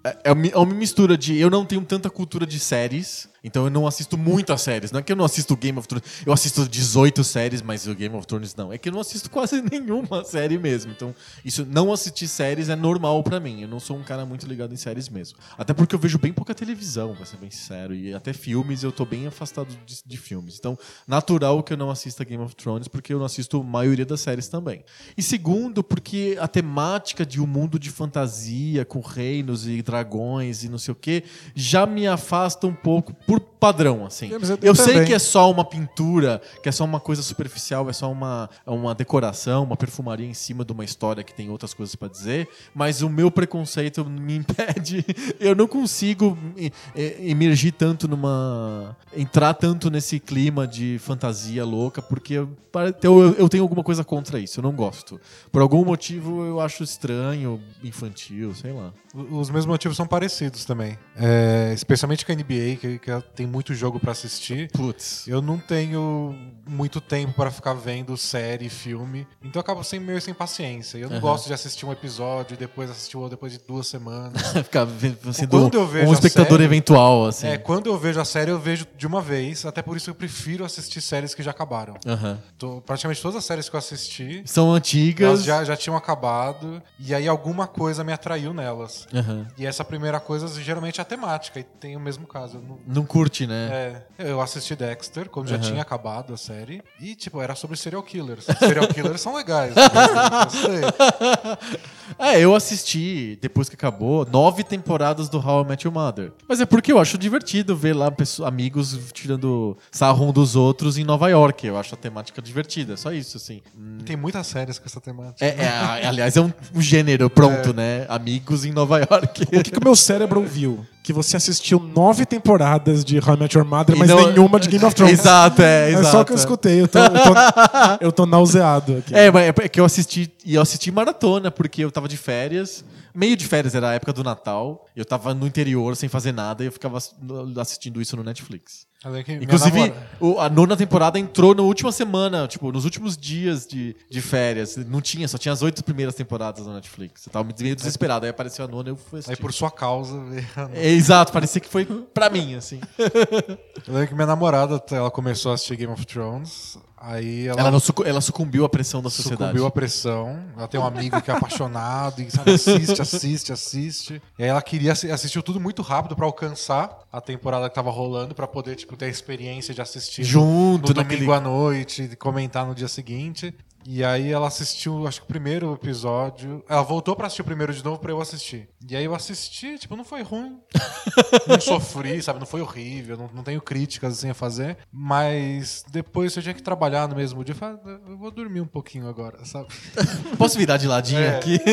É é é uma mistura de. Eu não tenho tanta cultura de séries, então eu não assisto muitas séries. Não é que eu não assisto Game of Thrones. Eu assisto 18 séries, mas o Game of Thrones não. É que eu não assisto quase nenhuma série mesmo. Então, isso não assistir séries é normal pra mim. Eu não sou um cara muito ligado em séries mesmo. Até porque eu vejo bem pouca televisão, pra ser bem sincero. E até filmes eu tô bem afastado de, de filmes. Então, natural que eu não assista Game of Thrones, porque eu não assisto a maioria das séries também. E segundo, porque a temática de um mundo de fantasia, com reinos e dragões e não sei o que, já me afasta um pouco por padrão, assim. É, eu sei que é só uma pintura, que é só uma coisa superficial, é só uma, uma decoração, uma perfumaria em cima de uma história que tem outras coisas pra dizer, mas o meu preconceito me impede. Eu não consigo me- emergir tanto numa. entrar tanto nesse clima de fantasia louca, porque eu, pare- eu, eu tenho alguma coisa contra isso, eu não gosto. Por algum motivo eu acho estranho, infantil, sei lá. Os meus motivos são parecidos também. É, especialmente com a NBA, que, que tem muito jogo pra assistir. Putz. Eu não tenho muito tempo pra ficar vendo série, filme, então eu acabo sem, meio sem paciência. Eu não Aham. gosto de assistir um episódio e depois assistir outro depois de duas semanas. Ficar sendo Quando eu vejo um espectador série- eventual, assim. É, quando eu vejo a série, eu vejo de uma vez, até por isso eu prefiro assistir séries que já acabaram. Aham. Tô- praticamente todas as séries que eu assisti, São antigas. elas já, já tinham acabado, e aí alguma coisa me atraiu nelas. Aham. E essa primeira coisa geralmente é a temática, e tem o mesmo caso. Não- Não curte, né? É, eu assisti Dexter, quando já Aham. tinha acabado a série, e tipo, era sobre serial killers. serial killers são legais. gostei. É, eu assisti, depois que acabou, nove temporadas do How I Met Your Mother. Mas é porque eu acho divertido ver lá pessoas, amigos tirando sarro um dos outros em Nova York. Eu acho a temática divertida, só isso, assim. Tem muitas séries com essa temática. É, é, aliás, é um, um gênero pronto, né? Amigos em Nova York. O que, que o meu cérebro ouviu? Que você assistiu nove temporadas de How I Met Your Mother, mas não- nenhuma de Game of Thrones. Exato, é, É exato. só que eu escutei, eu tô, eu tô, eu tô nauseado aqui. É, mas é que eu assisti, e eu assisti maratona, porque eu tava de férias, meio de férias, era a época do Natal. Eu tava no interior sem fazer nada e eu ficava ass- assistindo isso no Netflix. Inclusive, o- a nona temporada entrou na última semana, tipo, nos últimos dias de, de férias. Não tinha, só tinha as oito primeiras temporadas na Netflix. Eu tava meio desesperado. Aí apareceu a nona e eu fui assistir. Aí por sua causa. É, exato, parecia que foi pra mim, assim. Eu lembro que minha namorada, ela começou a assistir Game of Thrones. Aí ela, Ela, não sucu- ela sucumbiu à pressão da sociedade. sucumbiu à pressão. Ela tem um amigo que é apaixonado e sabe, assiste, assiste, assiste. E aí ela queria assi- assistiu tudo muito rápido pra alcançar a temporada que tava rolando pra poder tipo ter a experiência de assistir Junto no naquele- domingo à noite, comentar no dia seguinte. E aí ela assistiu, acho que o primeiro episódio. Ela voltou pra assistir o primeiro de novo pra eu assistir. E aí eu assisti, tipo, não foi ruim. não sofri, sabe? Não foi horrível, não, não tenho críticas assim a fazer. Mas depois eu tinha que trabalhar no mesmo dia. Eu falei, "Ah, eu vou dormir um pouquinho agora, sabe? Posso virar de ladinho É. aqui?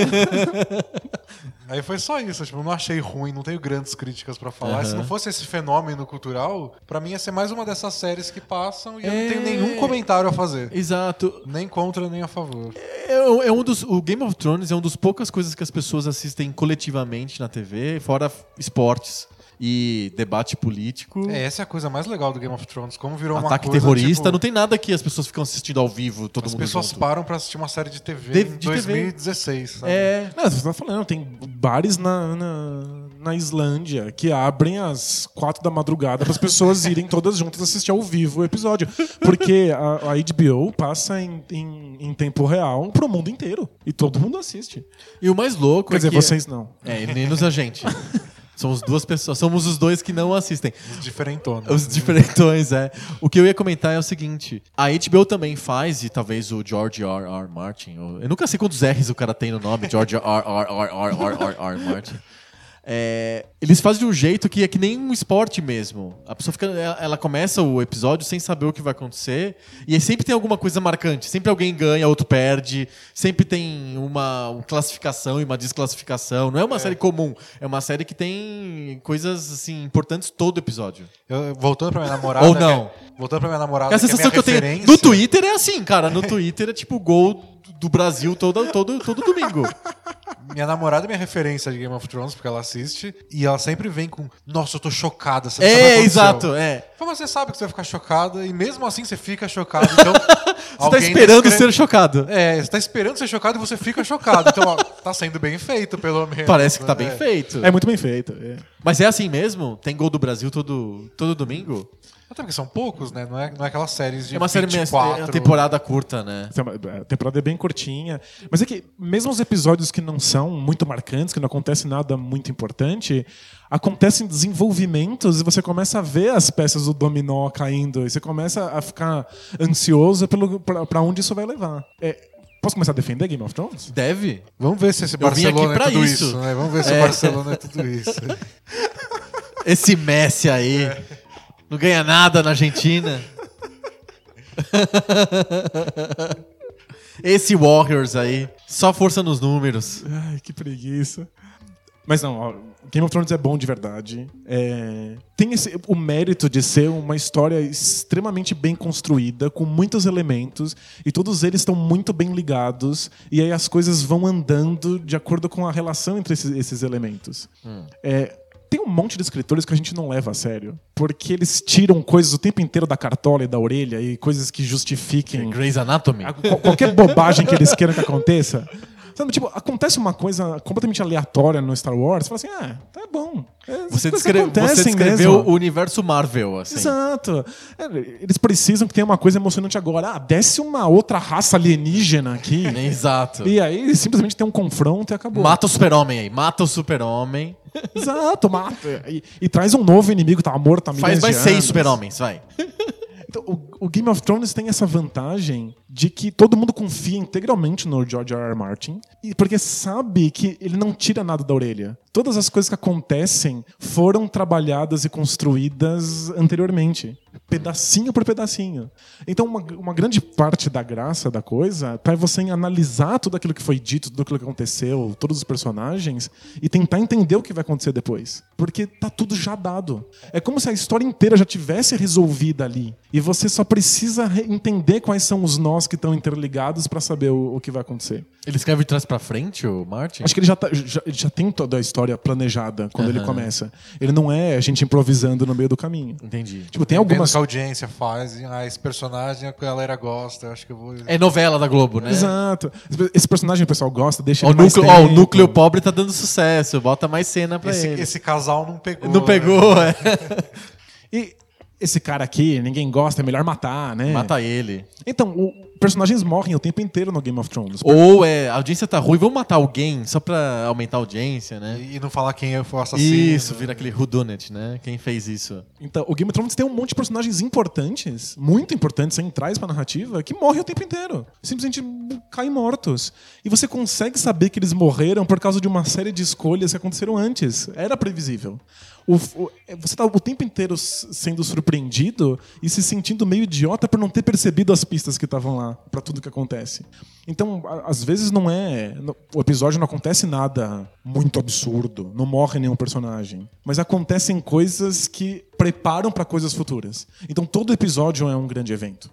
Aí foi só isso, tipo, eu não achei ruim, não tenho grandes críticas pra falar. Aham. Se não fosse esse fenômeno cultural, pra mim ia ser mais uma dessas séries que passam e eu não É. tenho nenhum comentário a fazer. Exato. Nem contra, nem a favor. É, é um dos, o Game of Thrones é uma das poucas coisas que as pessoas assistem coletivamente na TV, fora esportes e debate político. É, essa é a coisa mais legal do Game of Thrones. Como virou uma Ataque coisa, terrorista, tipo, não tem nada que as pessoas ficam assistindo ao vivo, todo As mundo pessoas junto. param pra assistir uma série de TV De- em de TV. 2016, sabe? É, Não, você tá falando, tem bares na, na, na Islândia que abrem às quatro da madrugada para as pessoas irem todas juntas assistir ao vivo o episódio. Porque a, a HBO passa em, em, em tempo real pro mundo inteiro. E todo mundo assiste. e o mais louco Quer é dizer, que... vocês não. É, menos a gente. Somos duas pessoas, somos os dois que não assistem. Os diferentones. Os diferentões, é. O que eu ia comentar é o seguinte: a HBO também faz, e talvez o George R. R. Martin, o- eu nunca sei quantos R's o cara tem no nome, George R. R. R. R. R. R. R. Martin. É, eles fazem de um jeito que é que nem um esporte mesmo. A pessoa fica, ela, ela começa o episódio sem saber o que vai acontecer e aí sempre tem alguma coisa marcante. Sempre alguém ganha, outro perde. Sempre tem uma, classificação e uma desclassificação. Não é uma série comum. É uma série que tem coisas assim importantes todo episódio. Eu- voltando pra minha namorada. Ou não. que é- voltando pra minha namorada. É a que é sensação minha que eu tenho. No Twitter é assim, cara. No Twitter é tipo gol do Brasil todo, todo, todo domingo. Minha namorada é minha referência de Game of Thrones, porque ela assiste. E ela sempre vem com: Nossa, eu tô chocada. Você que É, aconteceu." exato, é. Mas você sabe que você vai ficar chocada, e mesmo assim você fica chocado. Então, Você tá esperando ser chocado. É, você tá esperando ser chocado e você fica chocado. Então, ó, tá sendo bem feito, pelo menos. Parece que tá né? bem feito. É muito bem feito. é. Mas é assim mesmo? Tem gol do Brasil todo, todo domingo? Até porque são poucos, né? Não é, não é aquelas séries de É uma série meio- 24. é uma temporada curta, né? A temporada é bem curtinha. Mas é que, mesmo os episódios que não são muito marcantes, que não acontece nada muito importante, acontecem desenvolvimentos e você começa a ver as peças do dominó caindo. E você começa a ficar ansioso pra onde isso vai levar. É, posso começar a defender Game of Thrones? Deve. Vamos ver se esse Barcelona é tudo isso. isso. né? Vamos ver se É. o Barcelona é tudo isso. Esse Messi aí. Não ganha nada na Argentina. Esse Warriors aí. Só força nos números. Ai, que preguiça. Mas não, ó, Game of Thrones é bom de verdade. É, tem esse- o mérito de ser uma história extremamente bem construída, com muitos elementos, e todos eles estão muito bem ligados, e aí as coisas vão andando de acordo com a relação entre esses, esses elementos. É, tem um monte de escritores que a gente não leva a sério, porque eles tiram coisas o tempo inteiro da cartola e da orelha, e coisas que justifiquem Grey's Anatomy. a- qual- qualquer bobagem que eles queiram que aconteça. Sabe, tipo, acontece uma coisa completamente aleatória no Star Wars, você fala assim, ah, tá bom. Essas Você, coisas descre- você descreveu mesmo. o universo Marvel, assim. Exato. É, Eles precisam que tenha uma coisa emocionante agora. Ah, desce uma outra raça alienígena aqui. Exato. e aí simplesmente tem um confronto e acabou. Mata o super-homem aí. Mata o super-homem. Exato, mata. E, e traz um novo inimigo tava morto há Faz mais seis super-homens, vai. Então, o, o Game of Thrones tem essa vantagem de que todo mundo confia integralmente no George R. R. Martin, e porque sabe que ele não tira nada da orelha. todas as coisas que acontecem foram trabalhadas e construídas anteriormente, pedacinho por pedacinho. Então, uma, uma grande parte da graça da coisa tá você em analisar tudo aquilo que foi dito, tudo aquilo que aconteceu, todos os personagens e tentar entender o que vai acontecer depois, porque tá tudo já dado. É como se a história inteira já tivesse resolvida ali e você só precisa re- entender quais são os nós que estão interligados para saber o, o que vai acontecer. Ele escreve de trás pra frente, o Martin? Acho que ele já, tá- já, já tem toda a história planejada quando ele começa. Ele não é a gente improvisando no meio do caminho. Entendi. Tipo, tem algumas. que a audiência faz, ah, esse personagem a galera gosta, eu acho que eu vou. É novela da Globo, né? Exato. Esse personagem o pessoal gosta, deixa Ó, ele o, mais núcleo, ó, o núcleo pobre tá dando sucesso. Bota mais cena pra Esse, ele. esse casal não pegou. Não né? pegou, é. E esse cara aqui, ninguém gosta, é melhor matar, né? Mata ele. Então, o- personagens morrem o tempo inteiro no Game of Thrones. Ou é, a audiência tá ruim, vamos matar alguém só pra aumentar a audiência, né? E, e não falar quem foi o assassino. Isso, vira aquele whodunit, né? Quem fez isso? Então, o Game of Thrones tem um monte de personagens importantes, muito importantes, centrais pra narrativa, que morrem o tempo inteiro. Simplesmente caem mortos. E você consegue saber que eles morreram por causa de uma série de escolhas que aconteceram antes. Era previsível. O- o- você tá o tempo inteiro sendo surpreendido e se sentindo meio idiota por não ter percebido as pistas que estavam lá pra tudo que acontece. Então, a- às vezes não é. no- O episódio não acontece nada muito absurdo, não morre nenhum personagem. Mas acontecem coisas que preparam pra coisas futuras. Então todo episódio é um grande evento.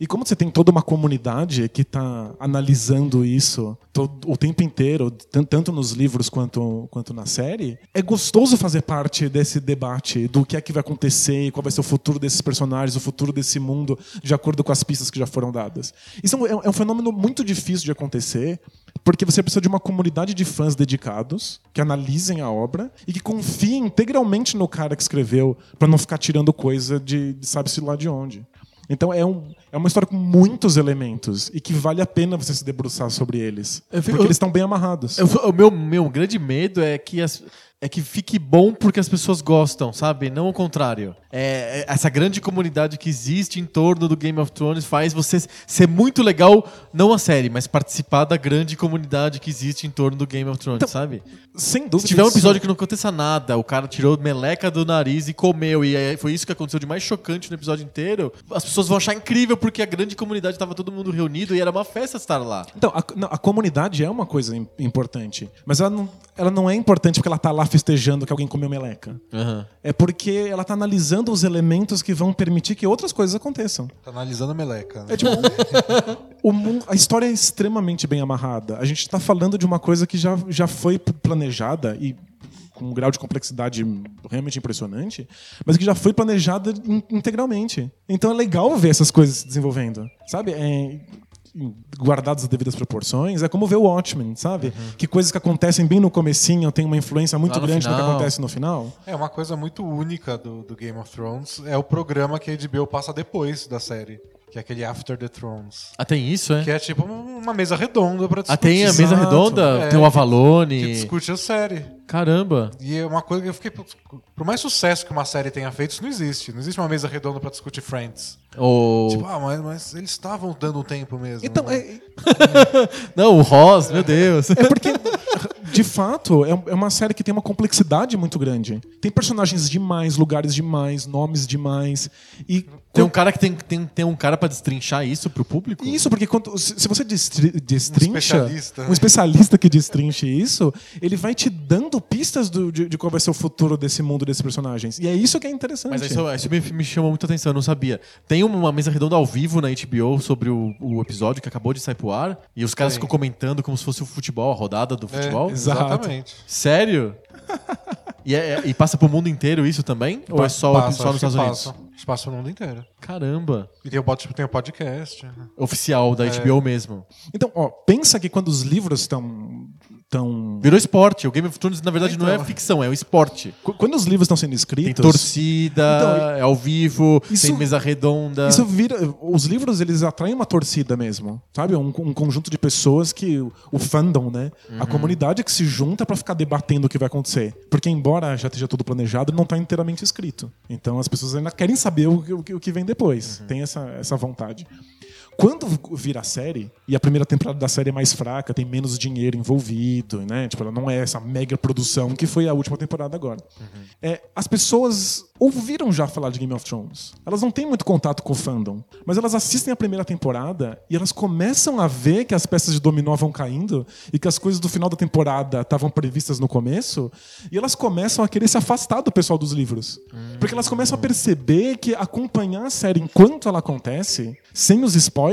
E como você tem toda uma comunidade que tá analisando isso todo, o tempo inteiro, tan- tanto nos livros quanto, quanto na série, é gostoso fazer parte desse debate do que é que vai acontecer, qual vai ser o futuro desses personagens, o futuro desse mundo, de acordo com as pistas que já foram dadas. Isso é um, é um fenômeno muito difícil de acontecer, porque você precisa de uma comunidade de fãs dedicados, que analisem a obra e que confiem integralmente no cara que escreveu, para não ficar tirando coisa de, de sabe-se lá de onde. Então é, um, é uma história com muitos elementos e que vale a pena você se debruçar sobre eles. Eu fico- porque eles estão bem amarrados. Eu- o meu, meu grande medo é que, as- é que fique bom porque as pessoas gostam, sabe? Não o contrário. É, é- essa grande comunidade que existe em torno do Game of Thrones faz você ser muito legal, não a série, mas participar da grande comunidade que existe em torno do Game of Thrones, sabe? Sem dúvida. Se tiver um episódio que não aconteça nada, o cara tirou meleca do nariz e comeu, e aí foi isso que aconteceu de mais chocante no episódio inteiro, as pessoas vão achar incrível porque a grande comunidade tava todo mundo reunido e era uma festa estar lá. Então, a, não, a comunidade é uma coisa im- importante, mas ela não, ela não é importante porque ela tá lá festejando que alguém comeu meleca. Aham. É porque ela tá analisando os elementos que vão permitir que outras coisas aconteçam. Tá analisando a meleca. né? É tipo, o a história é extremamente bem amarrada. A gente está falando de uma coisa que já, já foi planejada e com um grau de complexidade realmente impressionante, mas que já foi planejada in- integralmente. Então é legal ver essas coisas se desenvolvendo, sabe? É, guardadas as devidas proporções, é como ver o Watchmen, sabe? Que coisas que acontecem bem no comecinho têm uma influência muito no grande no que final. acontece no final. É uma coisa muito única do, do Game of Thrones. É o programa que a HBO passa depois da série. Que é aquele After the Thrones. Ah, tem isso, é? Que é tipo uma mesa redonda pra discutir. Ah, tem a mesa redonda, É, tem o que- Avalone. Que discute a série. Caramba. E é uma coisa que eu fiquei. Por mais sucesso que uma série tenha feito, isso não existe. Não existe uma mesa redonda pra discutir Friends. O... Tipo, ah, mas, mas eles estavam dando tempo mesmo. Então, né? é, Não, o Ross, meu Deus. É porque, de fato, é é uma série que tem uma complexidade muito grande. Tem personagens demais, lugares demais, nomes demais. E Tem um cara que tem, tem, tem um cara pra destrinchar isso pro público? isso, porque quando- se você destri- destrincha. especialista, né? um especialista que destrinche isso, ele vai te dando pistas do- de, de qual vai ser o futuro desse mundo, desses personagens. E é isso que é interessante. Mas isso, isso me, me chamou muita atenção, eu não sabia. Tem uma mesa redonda ao vivo na HBO sobre o, o episódio que acabou de sair pro ar, e os caras ficam comentando como se fosse o futebol, a rodada do É, futebol. Exato. exatamente. Sério? E, é- e passa pro mundo inteiro isso também? Ou é só, Passa, só nos Estados Unidos? passa. Acho passa no mundo inteiro. Caramba. E tem o, tem o podcast. né? Oficial da HBO mesmo. Então, ó, pensa que quando os livros estão. Tão... Virou esporte. O Game of Thrones, na verdade, não é Então. ficção, é o esporte. Qu- Quando os livros estão sendo Tem escritos. torcida, Então, é ao vivo, isso- tem mesa redonda. Isso vira. Os livros eles atraem uma torcida mesmo, sabe? Um, um conjunto de pessoas que o fandom, né? A comunidade que se junta pra ficar debatendo o que vai acontecer, porque embora já esteja tudo planejado, não tá inteiramente escrito. Então as pessoas ainda querem saber o, que- o que- o que vem depois. Tem essa, essa vontade. Quando vira série, e a primeira temporada da série é mais fraca, tem menos dinheiro envolvido, né? Tipo, ela não é essa mega produção que foi a última temporada agora. É, as pessoas ouviram já falar de Game of Thrones. Elas não têm muito contato com o fandom, mas elas assistem a primeira temporada e elas começam a ver que as peças de dominó vão caindo e que as coisas do final da temporada estavam previstas no começo, e elas começam a querer se afastar do pessoal dos livros. Porque elas começam a perceber que acompanhar a série enquanto ela acontece, sem os spoilers,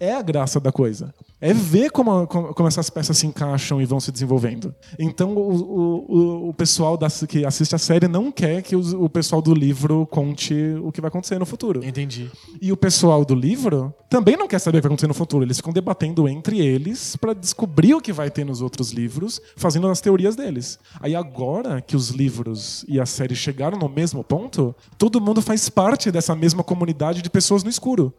é a graça da coisa. É ver como, como, essas peças se encaixam e vão se desenvolvendo. Então, o, o, o- o pessoal da- que assiste a série não quer que os- o pessoal do livro conte o que vai acontecer no futuro. Entendi. E o pessoal do livro também não quer saber o que vai acontecer no futuro. Eles ficam debatendo entre eles para descobrir o que vai ter nos outros livros, fazendo as teorias deles. Aí agora que os livros e a série chegaram no mesmo ponto, todo mundo faz parte dessa mesma comunidade de pessoas no escuro.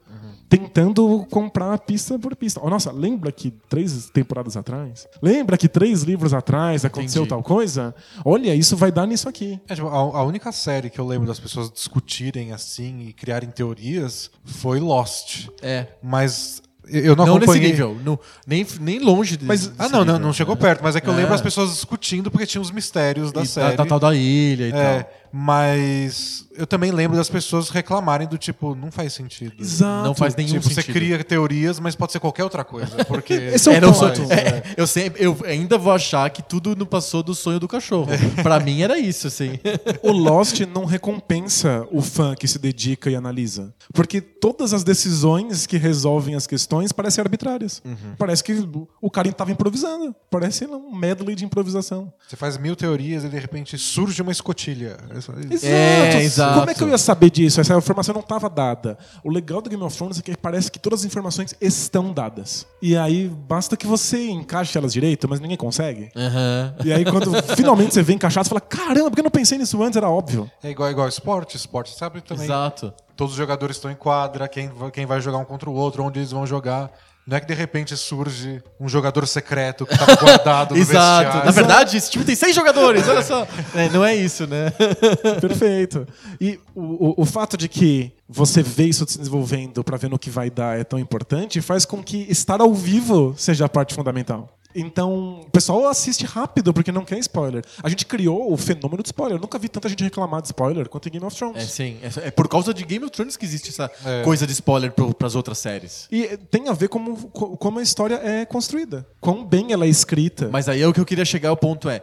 Tentando comprar pista por pista. Oh, nossa, lembra que três temporadas atrás? Lembra que três livros atrás aconteceu Entendi. tal coisa? Olha, isso vai dar nisso aqui. É, tipo, a, a única série que eu lembro das pessoas discutirem assim e criarem teorias foi Lost. É. Mas eu não, Não, nesse acompanhei. nível. não- nem, nem longe desse, Mas, ah, não, nível. não chegou perto, mas é que eu É. lembro as pessoas discutindo porque tinha os mistérios da E série. Da, da tal da ilha e É, tal. Mas eu também lembro das pessoas reclamarem do tipo, não faz sentido. Exato. Não faz nenhum Tipo, você sentido. cria teorias, mas pode ser qualquer outra coisa. Porque Esse é o É, não ponto. sou- é, eu, sempre, eu ainda vou achar que tudo não passou do sonho do cachorro. Pra mim era isso, assim. O Lost não recompensa o fã que se dedica e analisa. Porque todas as decisões que resolvem as questões parecem arbitrárias. Parece que o cara estava improvisando. Parece um medley de improvisação. Você faz mil teorias e de repente surge uma escotilha. É isso. É, exato. Como é que eu ia saber disso? Essa informação não estava dada. O legal do Game of Thrones é que parece que todas as informações estão dadas. E aí basta que você encaixe elas direito, mas ninguém consegue. Aham. E aí quando finalmente você vê encaixado, você fala: caramba, por que eu não pensei nisso antes? Era óbvio. É igual, igual esporte. Esporte sabe também. Exato. Todos os jogadores estão em quadra, quem, quem vai jogar um contra o outro, onde eles vão jogar. Não é que de repente surge um jogador secreto que estava guardado no Exato. vestiário. Na verdade, esse time tem seis jogadores, olha só. É, não é isso, né? Perfeito. E o, o, o fato de que você vê isso se desenvolvendo para ver no que vai dar é tão importante faz com que estar ao vivo seja a parte fundamental. Então, o pessoal assiste rápido porque não quer spoiler. A gente criou o fenômeno de spoiler. Eu nunca vi tanta gente reclamar de spoiler quanto em Game of Thrones. É sim. É, é por causa de Game of Thrones que existe essa É. coisa de spoiler pro, pras outras séries. E tem a ver como, co- como a história é construída. Quão bem ela é escrita. Mas aí é o que eu queria chegar ao ponto é.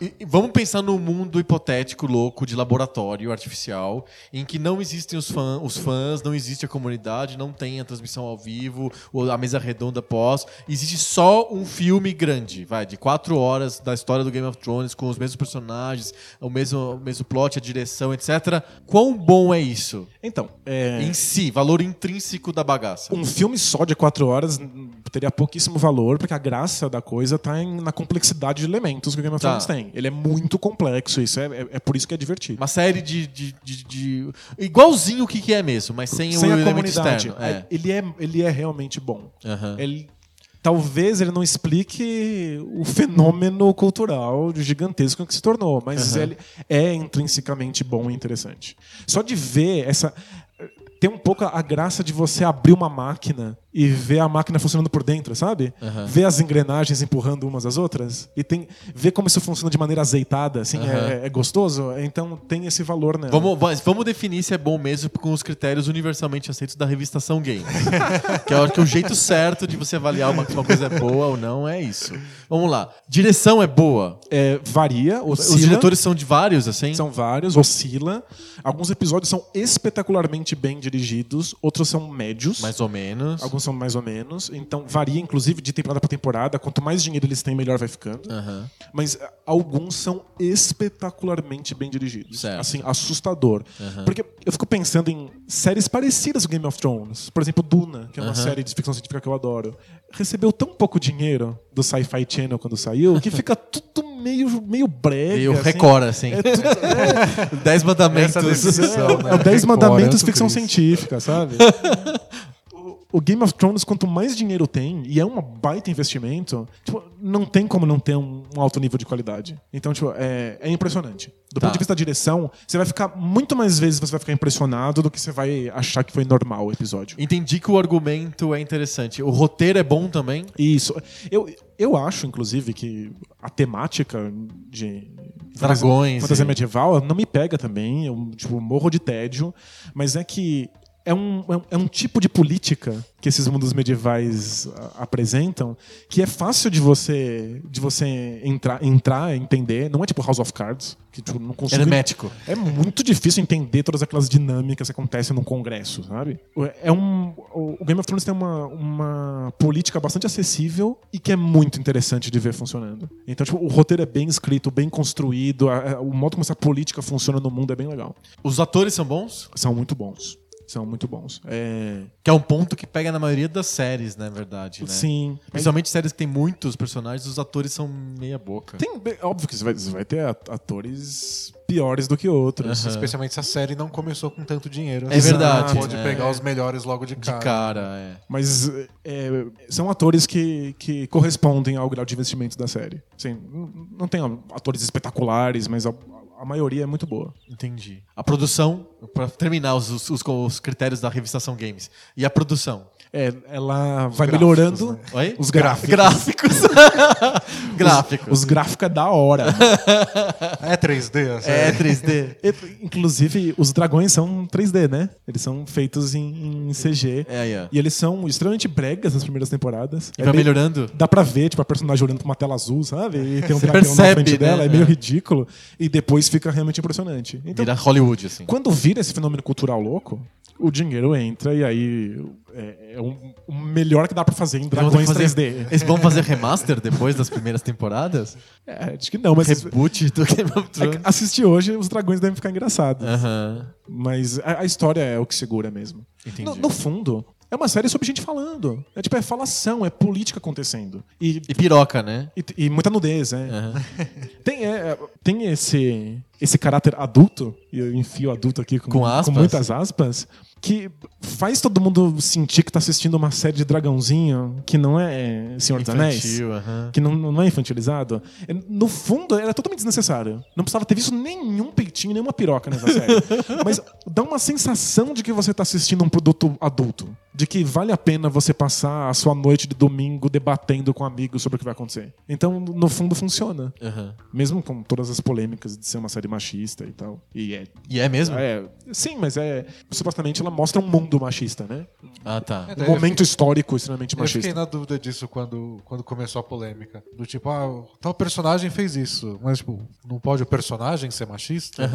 E- e Vamos pensar num mundo hipotético, louco, de laboratório artificial, em que não existem os, fã, os fãs, não existe a comunidade, não tem a transmissão ao vivo, ou a mesa redonda pós. Existe só um filme grande, vai, de quatro horas da história do Game of Thrones, com os mesmos personagens, o mesmo, o mesmo plot, a direção, etc. Quão bom é isso? Então, é, Em si, valor intrínseco da bagaça. um filme só de quatro horas teria pouquíssimo valor, porque a graça da coisa tá em- na complexidade de elementos que o Game of Tá. Thrones tem. Ele é muito complexo, isso é, é, é por isso que é divertido. Uma série de. de, de- de- igualzinho o que, que é mesmo, mas sem, Sem o a elemento comunidade. externo. É. Ele, é, ele é realmente bom. Aham. Ele, talvez ele não explique o fenômeno cultural gigantesco que se tornou, mas Aham. ele é intrinsecamente bom e interessante. Só de ver essa. Tem um pouco a graça de você abrir uma máquina e ver a máquina funcionando por dentro, sabe? Aham. Ver as engrenagens empurrando umas às outras. E tem ver como isso funciona de maneira azeitada, assim, Aham. é, é gostoso. Então tem esse valor, né? Vamos, vamos definir se é bom mesmo com os critérios universalmente aceitos da revistação Game. que que o jeito certo de você avaliar uma, se uma coisa é boa ou não é isso. Vamos lá. Direção é boa. É, varia. Os oscila. diretores são de vários, assim? São vários, oscila. Alguns episódios são espetacularmente bem dirigidos, outros são médios. Mais ou menos. Alguns são mais ou menos. Então varia, inclusive, de temporada para temporada. Quanto mais dinheiro eles têm, melhor vai ficando. Aham. Mas ah, alguns são espetacularmente bem dirigidos. Certo. Assim, assustador. Porque eu fico pensando em séries parecidas com Game of Thrones. Por exemplo, Duna, que é uma Aham. série de ficção científica que eu adoro. Recebeu tão pouco dinheiro do Sci-Fi Channel quando saiu que fica tudo meio, meio brega. Meio assim. record, assim. É tudo, é, Dez mandamentos. Essa definição, né? 10 Record, mandamentos é ficção científica, sabe? O- Game of Thrones, quanto mais dinheiro tem, e é um baita investimento, tipo, não tem como não ter um, um alto nível de qualidade. Então, tipo, é, é impressionante. Do Tá. ponto de vista da direção, você vai ficar muito mais vezes você vai ficar impressionado do que você vai achar que foi normal o episódio. Entendi que o argumento é interessante. O roteiro é bom também. Isso. Eu, eu acho, inclusive, que a temática de Dragões fantasia medieval não me pega também. Eu tipo, morro de tédio. Mas é que é um, é um- é um tipo de política que esses mundos medievais a- apresentam que é fácil de você de você entrar, entrar entender. Não é tipo House of Cards, que tipo, não consigo Hermético. é muito difícil entender todas aquelas dinâmicas que acontecem num congresso, sabe? É um, o Game of Thrones tem uma, uma política bastante acessível e que é muito interessante de ver funcionando. Então, tipo, o roteiro é bem escrito, bem construído, a- a- o modo como essa política funciona no mundo é bem legal. Os atores são bons? São muito bons. São muito bons. É... Que é um ponto que pega na maioria das séries, na verdade, né? Sim. Principalmente séries que tem muitos personagens, os atores são meia boca. Tem, óbvio que você vai, você vai ter at- atores piores do que outros. Aham. Especialmente se a série não começou com tanto dinheiro. É verdade, Pode é. pegar os melhores logo de De cara. cara, é. Mas é, são atores que, que correspondem ao grau de investimento da série. Assim, não tem atores espetaculares, mas a, maioria é muito boa. Entendi. A produção, pra terminar os, os, os- os critérios da revistação Games. E a produção? É, ela vai gráficos, melhorando né? Oi? os gráficos. Gráficos. Gráficos. Os gráficos é da hora. É 3D, a série? É 3D. E, Inclusive, os dragões são 3D, né? Eles são feitos em, em CG. É ó. E eles são extremamente bregas nas primeiras temporadas. E É vai meio- melhorando? Dá pra ver, tipo, a personagem olhando pra uma tela azul, sabe? E tem um Você dragão na frente né? dela, é meio É. ridículo. E depois fica realmente impressionante. Então, Vira Hollywood, assim. quando vira esse fenômeno cultural louco, o dinheiro entra e aí é, é um- o melhor que dá pra fazer em dragões fazer- 3D. Eles vão fazer remaster depois das primeiras temporadas? É, acho que não, mas Reboot do Game of é Thrones? assistir hoje, os dragões devem ficar engraçados. Aham. Mas a, a história é o que segura mesmo. Entendi. No, no fundo, é uma série sobre gente falando. É tipo, é falação, é política acontecendo. E, E piroca, né? e, e muita nudez, é. Aham. Tem, é, tem esse, esse caráter adulto, e eu enfio adulto aqui com, Com aspas. muitas aspas, que faz todo mundo sentir que tá assistindo uma série de dragãozinho que não é Senhor dos Anéis. Que não, não é infantilizado. É, No fundo, era totalmente desnecessário. Não precisava ter visto nenhum peitinho, nenhuma piroca nessa série. Mas dá uma sensação de que você tá assistindo um produto adulto. De que vale a pena você passar a sua noite de domingo debatendo com amigos sobre o que vai acontecer. Então, no fundo, funciona. Mesmo com todas as polêmicas de ser uma série machista e tal. E é. E é mesmo? é sim, mas é. Supostamente ela mostra um mundo machista, né? Ah, tá. É, Um momento histórico extremamente Eu fiquei machista. na dúvida disso quando, quando começou a polêmica. Do tipo, ah, tal personagem fez isso. Mas, tipo, não pode o personagem ser machista?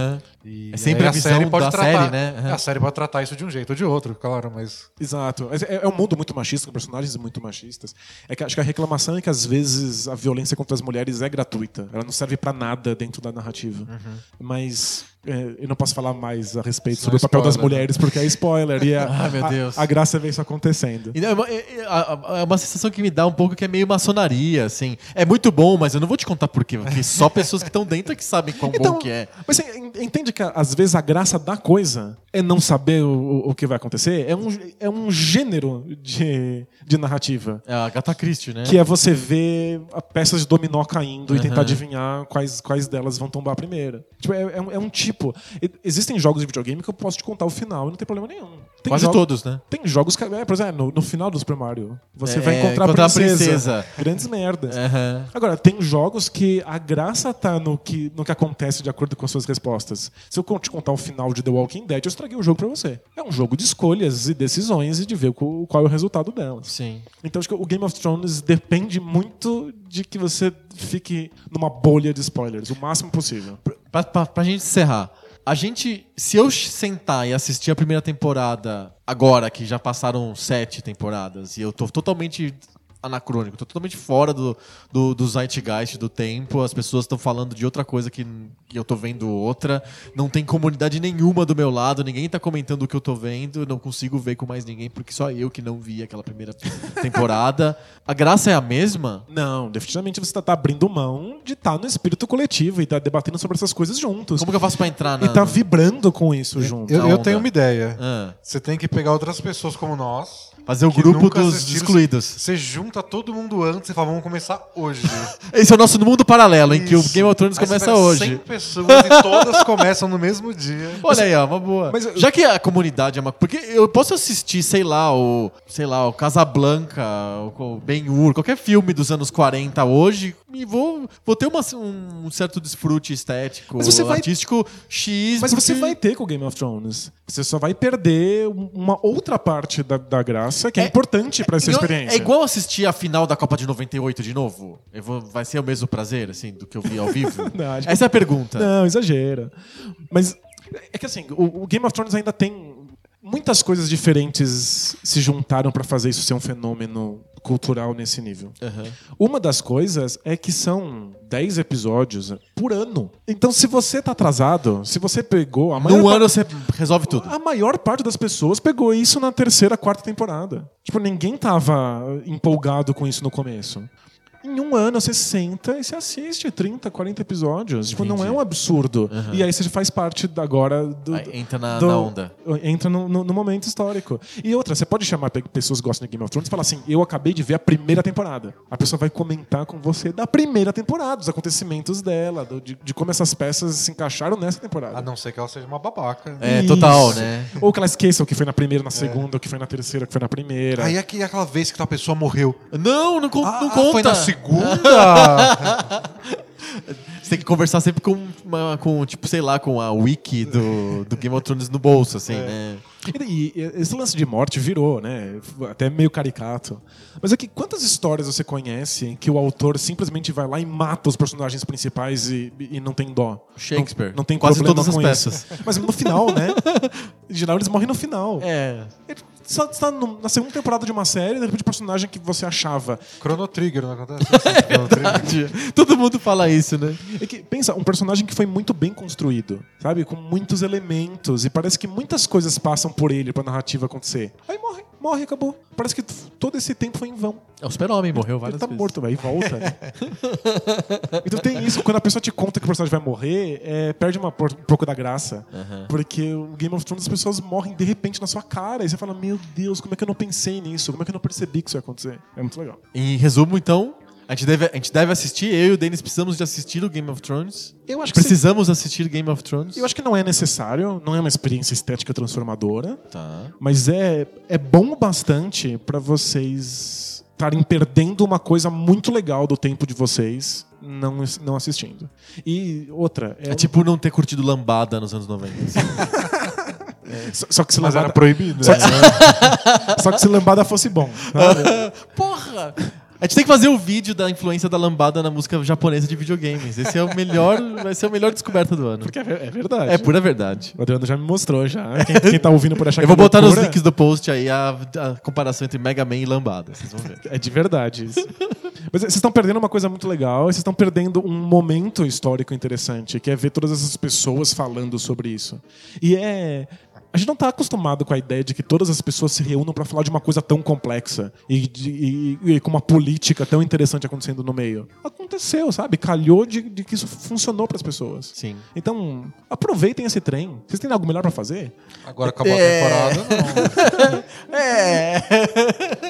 E É sempre aí a visão da série, né? A série pode tratar isso de um jeito ou de outro, claro, mas. Exato. É, é um mundo muito machista, com personagens muito machistas. É que acho que a reclamação é que às vezes a violência contra as mulheres é gratuita. Ela não serve pra nada dentro da narrativa. Uhum. Mas eu não posso falar mais a respeito Só sobre o papel das spoiler, né? mulheres, porque é spoiler. E a, Ah, meu a- Deus. A, graça é ver isso acontecendo. E É uma, é- é- a- é uma sensação que me dá um pouco que é meio maçonaria, assim. É muito bom, mas eu não vou te contar por quê, porque só pessoas que estão dentro é que sabem quão bom que é. Mas você en- entende que às vezes a graça da coisa é não saber o, o- que vai acontecer? É um, é um gênero de, de narrativa. É a Gata Christie, né? Que é você ver a peças de dominó caindo e tentar adivinhar quais, quais delas vão tombar primeiro. Tipo, é, é um, é um tipo. E- Existem jogos de videogame que eu posso te contar o final e não tem problema nenhum. Tem Quase jogo- todos, né? Tem jogos que. É, por exemplo, no, no final do Super Mario, você É, vai encontrar, encontrar a princesa. princesa. Grandes merdas. Aham. Agora, tem jogos que a graça tá no que, no que acontece de acordo com as suas respostas. Se eu te contar o final de The Walking Dead, eu estraguei o jogo pra você. É um jogo de escolhas e decisões e de ver qual, qual é o resultado delas. Sim. Então acho que o Game of Thrones depende muito de que você fique numa bolha de spoilers, o máximo possível. Pra, pra, pra gente encerrar. A gente, se eu sentar e assistir a primeira temporada agora, que já passaram sete temporadas, e eu tô totalmente anacrônico, tô totalmente fora do, do, do zeitgeist do tempo, as pessoas estão falando de outra coisa que, que eu tô vendo outra, não tem comunidade nenhuma do meu lado, ninguém tá comentando o que eu tô vendo, eu não consigo ver com mais ninguém, porque só eu que não vi aquela primeira temporada. A graça é a mesma? Não, definitivamente você tá, tá abrindo mão de estar no espírito coletivo e tá debatendo sobre essas coisas juntos. Como que eu faço pra entrar na... E tá vibrando com isso junto. Eu, eu tenho uma ideia. Ah. Você tem que pegar outras pessoas como nós Fazer o que grupo dos assistiram. excluídos. Você junta todo mundo antes e fala, vamos começar hoje. Esse é o nosso mundo paralelo, em que o Isso. Game of Thrones Aí começa hoje. 100 pessoas e todas começam no mesmo dia. Olha aí, ó, uma boa. Mas Já que a comunidade é uma. Porque eu posso assistir, sei lá, o. Sei lá, o Casablanca, o Ben-Hur, qualquer filme dos anos 40 hoje, e vou, vou ter uma- um certo desfrute estético, Mas você vai- artístico X. Mas você porque- vai ter com o Game of Thrones. Você só vai perder um- uma outra parte da, da graça que é, É- importante pra essa Igual- experiência. É igual assistir a final da Copa de 98 de novo? Vou- vai ser o mesmo prazer, assim, do que eu vi ao vivo? Não, Essa é a pergunta. Não, exagera. Mas é que assim, o, o Game of Thrones ainda tem. Muitas coisas diferentes se juntaram pra fazer isso ser um fenômeno cultural nesse nível. Aham. Uma das coisas é que são 10 episódios por ano. Então, se você tá atrasado, se você pegou a maior pa- ano você resolve tudo. A maior parte das pessoas pegou isso na terceira, quarta temporada. Tipo, ninguém tava empolgado com isso no começo. Em um ano você senta e você assiste 30, 40 episódios. Tipo, não é Entendi. um absurdo. E aí você faz parte da- agora do. Aí entra na, do- na onda. Entra no, no- no momento histórico. E outra, você pode chamar pe- pessoas que gostam de Game of Thrones e falar assim: eu acabei de ver a primeira temporada. A pessoa vai comentar com você da primeira temporada, dos acontecimentos dela, do- de, de como essas peças se encaixaram nessa temporada. A não ser que ela seja uma babaca. É, Isso. total, né? Ou que ela esqueça o que foi na primeira, na segunda, o que foi na terceira, o que foi na primeira. Aí é que aquela vez que a pessoa morreu. Não, não, con- Ah, não conta. foi na segunda? Você tem que conversar sempre com, uma, com, tipo, sei lá, com a wiki do, do Game of Thrones no bolso, assim, né? E, e esse lance de morte virou, né? Até meio caricato. Mas é que quantas histórias você conhece em que o autor simplesmente vai lá e mata os personagens principais e, e não tem dó? Shakespeare. Não, não tem Quase problema todas as com peças. isso. Mas no final, né? Em geral, eles morrem no final. É. Ele só está na segunda temporada de uma série, de repente, o personagem que você achava. Chrono Trigger, não acontece? Chrono Trigger. Todo mundo fala isso, né? É que, pensa, um personagem que foi muito bem construído, sabe? Com muitos elementos. E parece que muitas coisas passam por ele pra narrativa acontecer. Aí morre, morre, acabou. Parece que todo esse tempo foi em vão. É o super-homem, morreu Ele várias tá vezes. morto, vai, e volta. né? então tem isso, quando a pessoa te conta que o personagem vai morrer, é, perde uma, um pouco da graça. Porque o Game of Thrones as pessoas morrem de repente na sua cara. E você fala, meu Deus, como é que eu não pensei nisso? Como é que eu não percebi que isso ia acontecer? É muito legal. Em resumo, então, a gente, deve, a gente deve assistir, eu e o Denis precisamos de assistir o Game of Thrones. Eu acho que Precisamos assistir Game of Thrones. Eu acho que não é necessário, não é uma experiência estética transformadora, Tá. mas é, é bom o bastante pra vocês estarem perdendo uma coisa muito legal do tempo de vocês não, não assistindo. E outra, é, É tipo não ter curtido Lambada nos anos 90. assim. só, só que se Mas era lambada, proibido. só, né? só que se lambada fosse bom. Porra! A gente tem que fazer o vídeo da influência da lambada na música japonesa de videogames. Esse é o melhor, vai ser a melhor descoberta do ano. Porque é, é verdade. É pura verdade. O Adriano já me mostrou já. Quem, quem tá ouvindo por achar Eu vou é botar nos loucura, links do post aí a, a comparação entre Mega Man e lambada. Vocês vão ver. É de verdade isso. Mas vocês estão perdendo uma coisa muito legal, vocês estão perdendo um momento histórico interessante, que é ver todas essas pessoas falando sobre isso. E é. A gente não está acostumado com a ideia de que todas as pessoas se reúnam para falar de uma coisa tão complexa e, de- e- e com uma política tão interessante acontecendo no meio. Aconteceu, sabe? Calhou de, de que isso funcionou para as pessoas. Sim. Então, aproveitem esse trem. Vocês têm algo melhor para fazer? Agora acabou É. a temporada, não. É.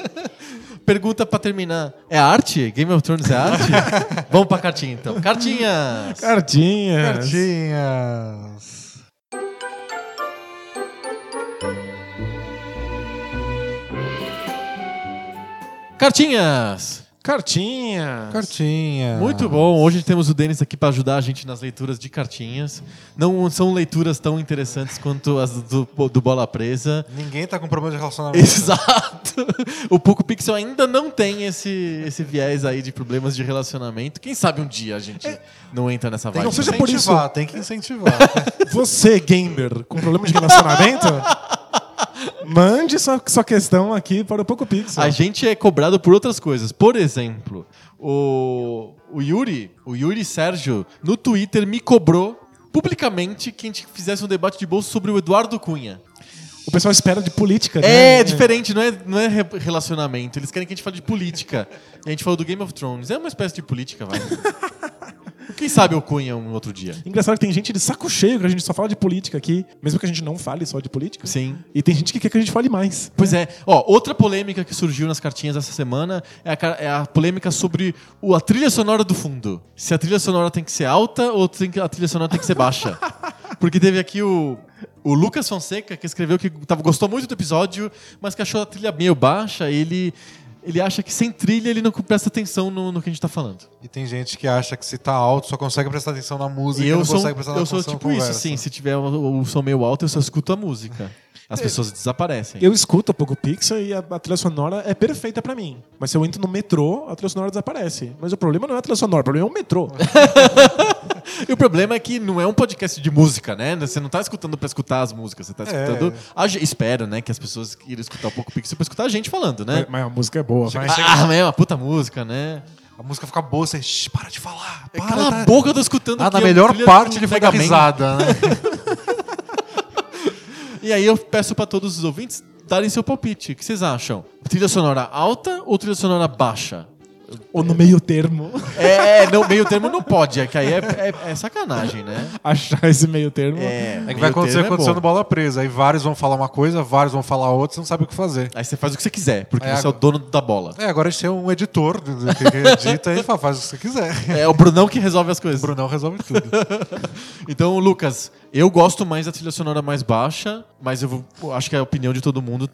Pergunta pra terminar. É arte? Game of Thrones é arte? Vamos pra cartinha então. Cartinhas! Cartinhas. Cartinhas. Cartinhas! Cartinhas. Cartinha. Muito bom. Hoje temos o Denis aqui pra ajudar a gente nas leituras de cartinhas. Não são leituras tão interessantes quanto as do, do Bola Presa. Ninguém tá com problema de relacionamento. Exato. O Poco Pixel ainda não tem esse, esse viés aí de problemas de relacionamento. Quem sabe um dia a gente não entra nessa vibe. Não seja por isso- incentivar, tem que incentivar. Você, gamer, com problema de relacionamento, mande sua, sua questão aqui para o Poco Pixel. A gente é cobrado por outras coisas. Por exemplo, o, o Yuri, o Yuri Sérgio, no Twitter me cobrou publicamente que a gente fizesse um debate de bolso sobre o Eduardo Cunha. O pessoal espera de política, né? É, diferente, não é, não é re- relacionamento. Eles querem que a gente fale de política. E a gente falou do Game of Thrones. É uma espécie de política, vai. Quem sabe eu cunha um outro dia. Engraçado que tem gente de saco cheio que a gente só fala de política aqui, mesmo que a gente não fale só de política. Sim. E tem gente que quer que a gente fale mais. Pois é. Ó, outra polêmica que surgiu nas cartinhas essa semana é a, é a polêmica sobre o- a trilha sonora do fundo. Se a trilha sonora tem que ser alta ou a trilha sonora tem que ser baixa. Porque teve aqui o, o Lucas Fonseca que escreveu que tava, gostou muito do episódio, mas que achou a trilha meio baixa. E ele, ele acha que sem trilha ele não presta atenção no, no que a gente tá falando. E tem gente que acha que se tá alto só consegue prestar atenção na música E eu não sou, consegue prestar eu atenção sou na tipo isso, assim. Se tiver o, o som meio alto, eu só escuto a música. As pessoas desaparecem. Eu escuto a Poco Pixel e a, a trilha sonora é perfeita pra mim. Mas se eu entro no metrô, a trilha sonora desaparece. Mas o problema não é a trilha sonora, o problema é o metrô. E o problema é que não é um podcast de música, né? Você não tá escutando pra escutar as músicas, você tá escutando. A, espero, né? Que as pessoas queiram escutar um pouco Pixel pra escutar a gente falando, né? mas, mas a música é boa. Chega- Mas- chega- Ah, é uma puta música, né? A música fica boa, você "Shh, para de falar. Para, Cala tá- a boca, eu tô escutando Ah, na melhor parte do ele foi Man. risada, né? E aí eu peço pra todos os ouvintes darem seu palpite. O que vocês acham? Trilha sonora alta ou trilha sonora baixa? Ou no meio termo. É, não, meio termo não pode, é que aí é, é- é sacanagem, né? Achar esse meio termo. É, É que vai acontecer, acontecendo aconteceu no bola presa. Aí vários vão falar uma coisa, vários vão falar outra, você não sabe o que fazer. Aí você faz o que você quiser, porque É, você é o dono da bola. É, agora a gente tem um editor que edita e fala, faz o que você quiser. É o Brunão que resolve as O coisas. Brunão resolve tudo. Então, Lucas, eu gosto mais da trilha sonora mais baixa, mas eu vou- acho que é a opinião de todo mundo.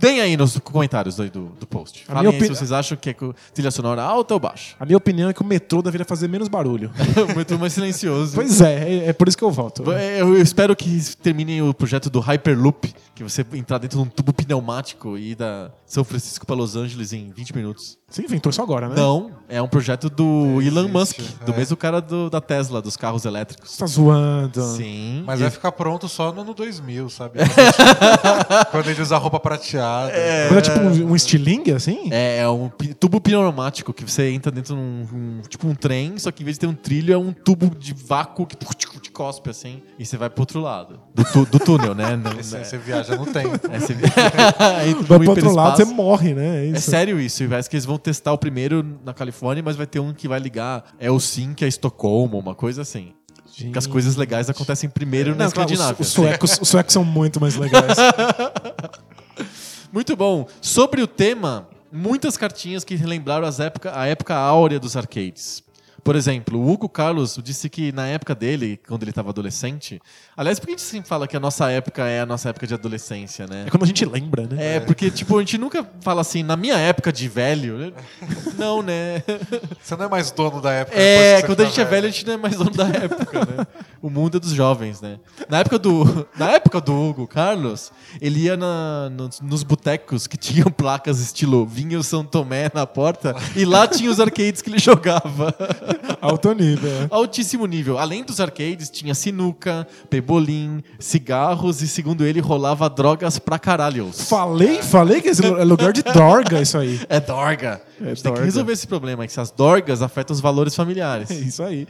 Deem aí nos comentários do, do post. A Falem minha aí se vocês acham que é co- trilha sonora alta ou baixa. A minha opinião é que o metrô deveria fazer menos barulho. o metrô mais silencioso. pois é, é, é por isso que eu voto. Eu, eu espero que terminem o projeto do Hyperloop, que você entrar dentro de um tubo pneumático e ir da São Francisco para Los Angeles em 20 minutos. Você inventou isso agora, né? Não, é um projeto do Elon existe, Musk, do é. mesmo cara do- da Tesla, dos carros elétricos. Você tá zoando. Sim. Mas E- vai ficar pronto só no ano 2000, sabe? Quando ele usa roupa prateada. Mas é tipo um, um estilingue, assim? É, é um tubo pneumático que você entra dentro de um, um- tipo um trem, só que em vez de ter um trilho, é um tubo de vácuo que te cospe assim, e você vai pro outro lado. Do, tu- do túnel, né? Não, Você, né? você viaja no tempo. É, você... Vai pro outro lado, você morre, né? É isso. sério isso, e parece que eles vão testar o primeiro na Califórnia, mas vai ter um que vai ligar Helsinki a Estocolmo, uma coisa assim. Porque as coisas legais acontecem primeiro na Não, claro, Escandinávia. os, os suecos, os suecos são muito mais legais. Muito bom. Sobre o tema, muitas cartinhas que relembraram as época, a época áurea dos arcades. Por exemplo, o Hugo Carlos disse que na época dele, quando ele estava adolescente. Aliás, por que a gente sempre fala que a nossa época é a nossa época de adolescência, né? É quando a gente lembra, né? É, porque, tipo, a gente nunca fala assim, na minha época de velho. né? Não, né? Você não é mais dono da época. É, quando a tá gente é velho, a gente não é mais dono da época, né? O mundo é dos jovens, né? Na época do, na época do Hugo Carlos, ele ia na- nos, nos botecos que tinham placas estilo Vinho São Tomé na porta e lá tinha os arcades que ele jogava. Alto nível. é. Altíssimo nível. Além dos arcades, tinha sinuca, pebolim, cigarros e, segundo ele, rolava drogas pra caralhos. Falei, falei que esse é lugar de dorga isso aí. É dorga. É a gente tem que dorga. resolver esse problema, que as dorgas afetam os valores familiares. É isso aí.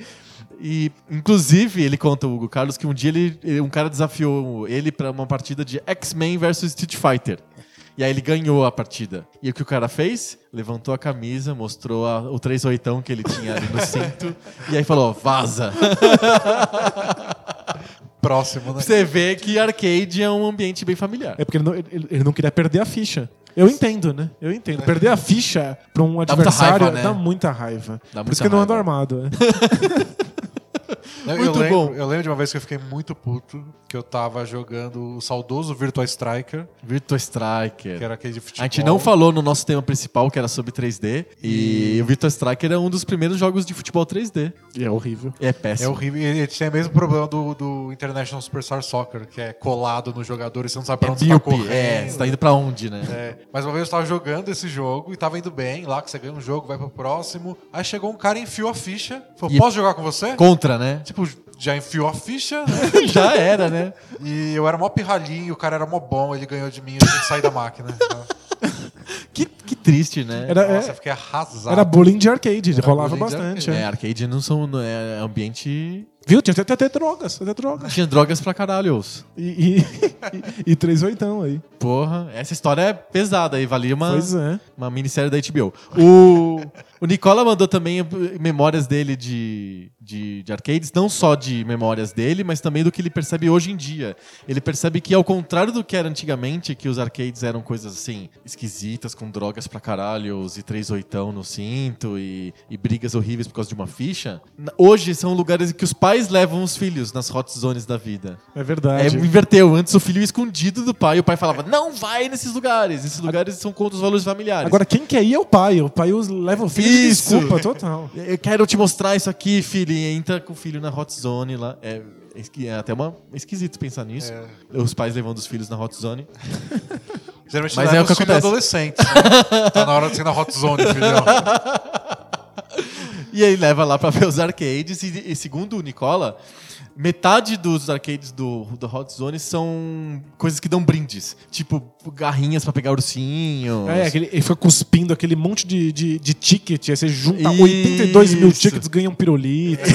E, inclusive, ele conta, o Hugo Carlos, que um dia ele, um cara desafiou ele pra uma partida de X-Men versus Street Fighter. E aí ele ganhou a partida. E o que o cara fez? Levantou a camisa, mostrou a- o 3 oitão que ele tinha ali no cinto. e aí falou, vaza. Próximo, né? Você vê que arcade é um ambiente bem familiar. É porque ele não, ele- ele não queria perder a ficha. Eu entendo, né? Eu entendo. Perder a ficha pra um muita adversário raiva, né? dá muita raiva. Dá Por isso muita que eu não ando armado. né? Eu, Muito eu lembro, bom. Eu lembro de uma vez que eu fiquei muito puto, que eu tava jogando o saudoso Virtua Striker, Virtua Striker. que era aquele de futebol. A gente não falou no nosso tema principal, que era sobre 3D. E o Virtua Striker é um dos primeiros jogos de futebol 3D. E é horrível. É É péssimo. horrível. E ele tinha o mesmo problema do, do International Superstar Soccer, que é colado no jogador e você não sabe pra onde você tá Míope. correndo. É, você tá indo pra onde, né? É, mas uma vez eu tava jogando esse jogo e tava indo bem lá, que você ganha um jogo, vai pro próximo. Aí chegou um cara e enfiou a ficha. Falou, E- posso jogar com você? Contra, né? Tipo, já enfiou a ficha, né? Já era, né? E eu era mó pirralhinho, o cara era mó bom, ele ganhou de mim, eu tinha que sair da máquina. Que, que triste, né? Era, Nossa, é- eu fiquei arrasado. era bullying de arcade, rolava bullying de bastante. É, é. arcade não são. não É ambiente. Viu? Tinha até, até drogas, até drogas. Tinha drogas pra caralho. E, e- E, e três oitão aí. Porra, essa história é pesada aí, valia uma, Pois é. uma minissérie da HBO. O, o Nicola mandou também memórias dele de, de, de arcades, não só de memórias dele, mas também do que ele percebe hoje em dia. Ele percebe que, ao contrário do que era antigamente, que os arcades eram coisas assim, esquisitas, com drogas pra caralho, e três oitão no cinto e, e brigas horríveis por causa de uma ficha, hoje são lugares em que os pais levam os filhos nas hot zones da vida. É É, verdade. inverteu. Antes o filho ia escondido do pai. E o pai falava: Não vai nesses lugares. Esses lugares são contra os valores familiares. Agora, quem quer ir é o pai. O pai os leva o filho Isso. desculpa, total. eu quero te mostrar isso aqui, filho. E entra com o filho na hot zone lá. É, é até uma, é esquisito pensar nisso. Os pais levando os filhos na hot zone. Geralmente Mas é o que acontece. adolescentes. né? tá na hora de ser na hot zone, filhão. E aí leva lá pra ver os arcades. E, e segundo o Nicola, metade dos arcades do, do Hot Zone são coisas que dão brindes. Tipo, garrinhas pra pegar ursinhos. É, aquele, ele fica cuspindo aquele monte de, de, de ticket, aí você junta Isso. 82 mil tickets, ganha um pirulito.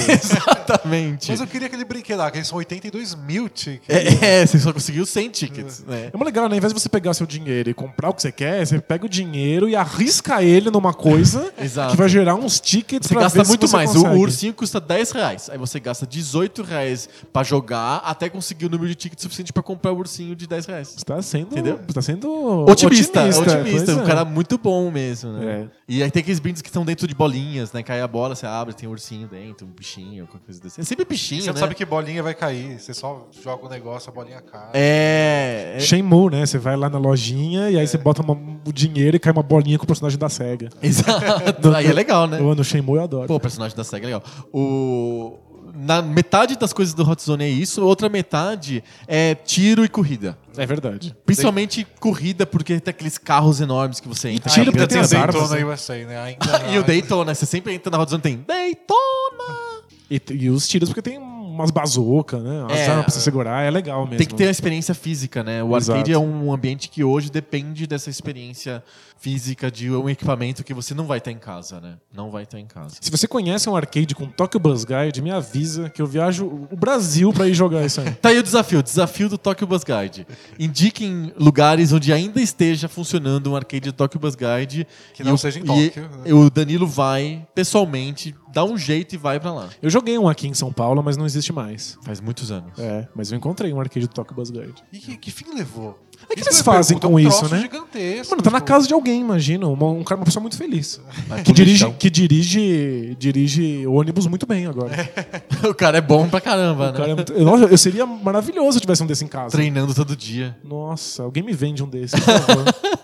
Exatamente. Mas eu queria aquele brinquedo lá, que são 82 mil tickets. É, é, você só conseguiu 100 tickets. né? É muito legal, né? Ao invés de você pegar seu dinheiro e comprar o que você quer, você pega o dinheiro e arrisca ele numa coisa Exato. que vai gerar uns tickets Você pra gasta ver se muito você mais. O consegue. ursinho custa 10 reais. Aí você gasta 18 reais pra jogar até conseguir o número de tickets suficiente pra comprar o ursinho de 10 reais. Você tá sendo, Entendeu? Você tá sendo Otimista, otimista. pois um é. cara muito bom mesmo, né? É. E aí tem aqueles brindes que estão dentro de bolinhas, né? Cai a bola, você abre, tem um ursinho dentro, um bichinho, qualquer coisa desse. É sempre bichinho, Você né? não sabe que bolinha vai cair. Você só joga o negócio, a bolinha cai. É. é- Shenmue, né? Você vai lá na lojinha e aí você bota uma- o dinheiro e cai uma bolinha com o personagem da SEGA. Exato. Aí é legal, né? Eu no Shenmue eu adoro. Pô, o personagem da SEGA é legal. O... Na metade das coisas do Hot Zone é isso, outra metade é tiro e corrida. É verdade. Principalmente corrida, porque tem aqueles carros enormes que você entra. tiro Ainda porque tem as armas, Daytona né? USA, né? Ainda E o Daytona, você sempre entra na Hot Zone tem Daytona! E, e os tiros porque tem umas bazucas, né? Umas É. armas pra você segurar, é legal mesmo. Tem que ter a experiência física, né? O arcade Exato. é um ambiente que hoje depende dessa experiência física de um equipamento que você não vai ter em casa, né? Não vai ter em casa. Se você conhece um arcade com Tokyo Buzz Guide, me avisa que eu viajo o Brasil pra ir jogar isso aí. Tá aí o desafio, o desafio do Tokyo Bus Guide. Indiquem lugares onde ainda esteja funcionando um arcade do Tokyo Bus Guide. Que e não o- seja em e- Tóquio, né? E o Danilo vai, pessoalmente, dá um jeito e vai pra lá. Eu joguei um aqui em São Paulo, mas não existe mais. Faz muitos anos. É, mas eu encontrei um arcade do Tokyo Buzz Guide. E que, que fim levou? É que eles fazem com é um isso, né? gigantesco. Mano, tá na tipo, casa de alguém, imagina. Uma, um cara, uma pessoa muito feliz. Que dirige, que dirige, dirige ônibus muito bem agora. o cara é bom pra caramba, O né? cara é muito- Nossa, eu seria maravilhoso se eu tivesse um desse em casa. Treinando todo dia. Nossa, alguém me vende um desses, por favor.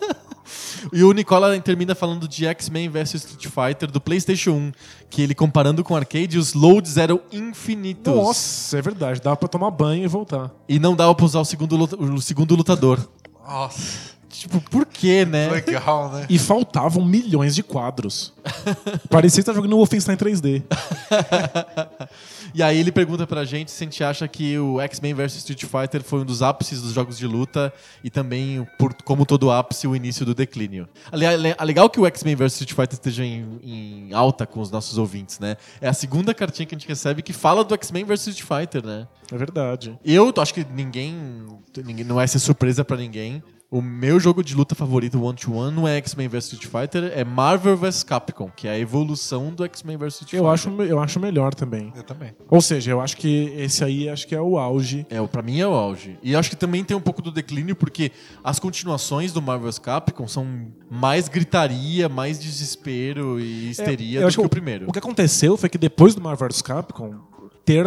E o Nicola termina falando de X-Men vs Street Fighter do PlayStation 1, que ele comparando com o arcade, os loads eram infinitos. Nossa, é verdade. Dava pra tomar banho e voltar. E não dava pra usar o segundo, luta- o segundo lutador. Nossa, Tipo, por quê, né? legal, né? E faltavam milhões de quadros. Parecia que tá jogando o Wolfenstein 3D. E aí ele pergunta pra gente se a gente acha que o X-Men vs Street Fighter foi um dos ápices dos jogos de luta e também, por, como todo ápice, o início do declínio. É legal que o X-Men vs Street Fighter esteja em, em alta com os nossos ouvintes, né? É a segunda cartinha que a gente recebe que fala do X-Men vs Street Fighter, né? É verdade. Eu acho que ninguém, ninguém não vai ser surpresa pra ninguém. O meu jogo de luta favorito, One to One, não é X-Men vs Street Fighter, é Marvel vs Capcom, que é a evolução do X-Men vs Street Eu Fighter. acho, eu acho melhor também. Eu também. Ou seja, eu acho que esse aí acho que é o auge. É, o- pra mim é o auge. E acho que também tem um pouco do declínio, porque as continuações do Marvel's Capcom são mais gritaria, mais desespero e histeria É, do acho que o o- primeiro. O que aconteceu foi que depois do Marvel vs Capcom, ter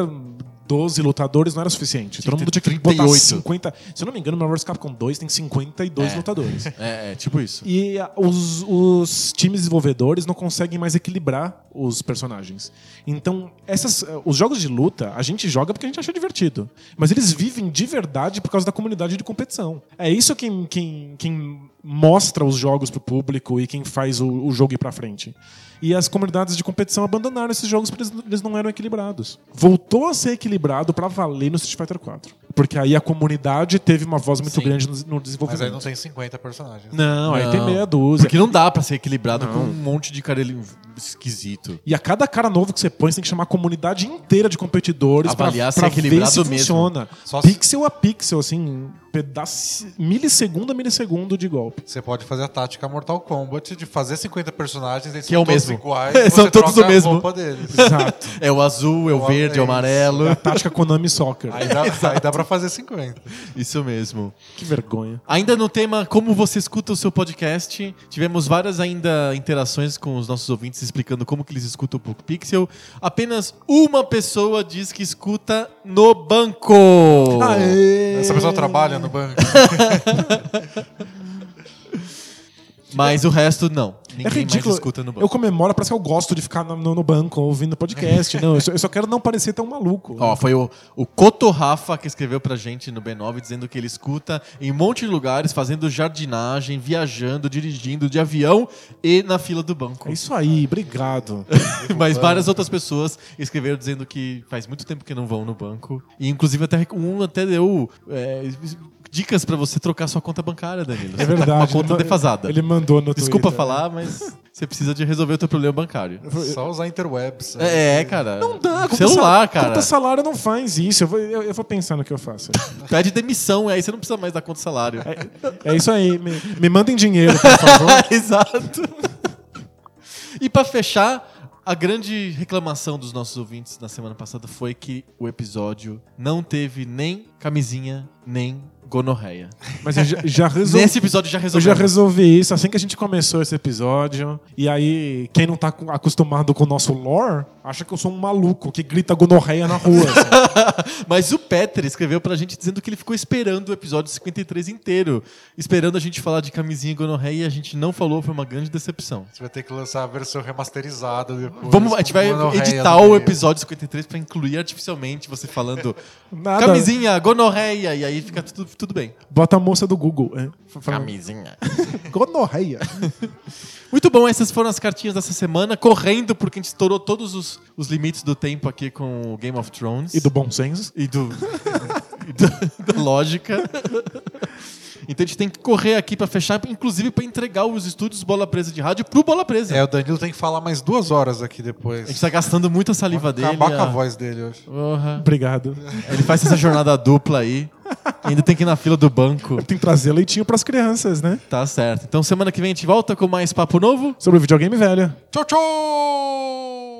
12 lutadores não era suficiente. Tinha Todo mundo tinha que botar 38. 50. Se eu não me engano, o Marvel vs Capcom 2 tem 52 É. lutadores. É, é, tipo isso. E ah, os, os times desenvolvedores não conseguem mais equilibrar os personagens. Então, essas, ah, os jogos de luta, a gente joga porque a gente acha divertido. Mas eles vivem de verdade por causa da comunidade de competição. É isso quem, quem, quem mostra os jogos pro público e quem faz o, o jogo ir pra frente. E as comunidades de competição abandonaram esses jogos porque eles, não eram equilibrados. Voltou a ser equilibrado pra valer no Street Fighter 4. Porque aí a comunidade teve uma voz muito Sim. grande no, no Mas aí desenvolvimento. não tem 50 personagens. Não, aí Não. tem meia dúzia. Porque não dá pra ser equilibrado Não. com um monte de cara esquisito. E a cada cara novo que você põe, você tem que chamar a comunidade inteira de competidores pra, Avaliar se pra é equilibrado ver se mesmo. funciona. Só se- pixel a pixel, assim, pedaço, milissegundo a milissegundo de golpe. Você pode fazer a tática Mortal Kombat de fazer 50 personagens, Que é o todos mesmo. iguais, É, são você todos troca o mesmo. a roupa deles. Exato. É o azul, é o O verde, é o amarelo. É a tática Konami Soccer. Aí dá, aí dá pra fazer 50. Isso mesmo. Que vergonha. Ainda no tema como você escuta o seu podcast, tivemos várias ainda interações com os nossos ouvintes explicando como que eles escutam o Poco Pixel. Apenas uma pessoa diz que escuta no banco. Aê! Essa pessoa trabalha no banco. Mas o resto não. É Ninguém ridículo. mais escuta no Eu banco. comemoro, parece que eu gosto de ficar no, no- no banco ouvindo podcast. Não, eu só, eu só quero não parecer tão maluco. Ó, foi o, o Coto Rafa que escreveu pra gente no B9 dizendo que ele escuta em um monte de lugares, fazendo jardinagem, viajando, dirigindo de avião e na fila do banco. É isso aí, obrigado. Mas várias outras pessoas escreveram dizendo que faz muito tempo que não vão no banco. E inclusive até um até deu é, dicas pra você trocar sua conta bancária, Danilo. É Você tá com verdade. Uma ele conta ma- defasada. Ele mandou no Desculpa Twitter. falar, mas você precisa de resolver o teu problema bancário. Só usar interwebs. É, é, cara. Não dá, conta Celular, sal- cara. Conta salário não faz isso. Eu vou, eu, eu vou pensar no que eu faço. Pede demissão, aí você não precisa mais dar conta salário. É isso aí. Me, me mandem dinheiro, por favor. Exato. E pra fechar, a grande reclamação dos nossos ouvintes na semana passada foi que o episódio não teve nem camisinha, nem gonorreia. Mas eu já, já resolvi. Nesse episódio já Eu resolveu. já resolvi isso assim que a gente começou esse episódio. E aí, quem não tá acostumado com o nosso lore, acha que eu sou um maluco que grita gonorreia na rua. assim. Mas o Peter escreveu pra gente dizendo que ele ficou esperando o episódio 53 inteiro, esperando a gente falar de camisinha e gonorreia e a gente não falou, foi uma grande decepção. Você vai ter que lançar a versão remasterizada depois. Vamos, a gente vai editar o episódio 53 pra incluir artificialmente você falando Nada. camisinha, gonorreia, e aí fica tudo, tudo bem. Bota a moça do Google. É. Camisinha. Gonorreia. Muito bom, essas foram as cartinhas dessa semana, correndo, porque a gente estourou todos os, os limites do tempo aqui com o Game of Thrones. E do bom senso. E do. e do- da lógica. Então a gente tem que correr aqui pra fechar, inclusive pra entregar os estúdios Bola Presa de rádio pro Bola Presa. É, o Danilo tem que falar mais duas horas aqui depois. A gente tá gastando muita saliva Vai dele. acabar com a voz dele hoje. Porra. Obrigado. Ele faz essa jornada dupla aí. Ainda tem que ir na fila do banco. Tem que trazer leitinho pras crianças, né? Tá certo. Então semana que vem a gente volta com mais papo novo. Sobre videogame velho. Tchau, tchau!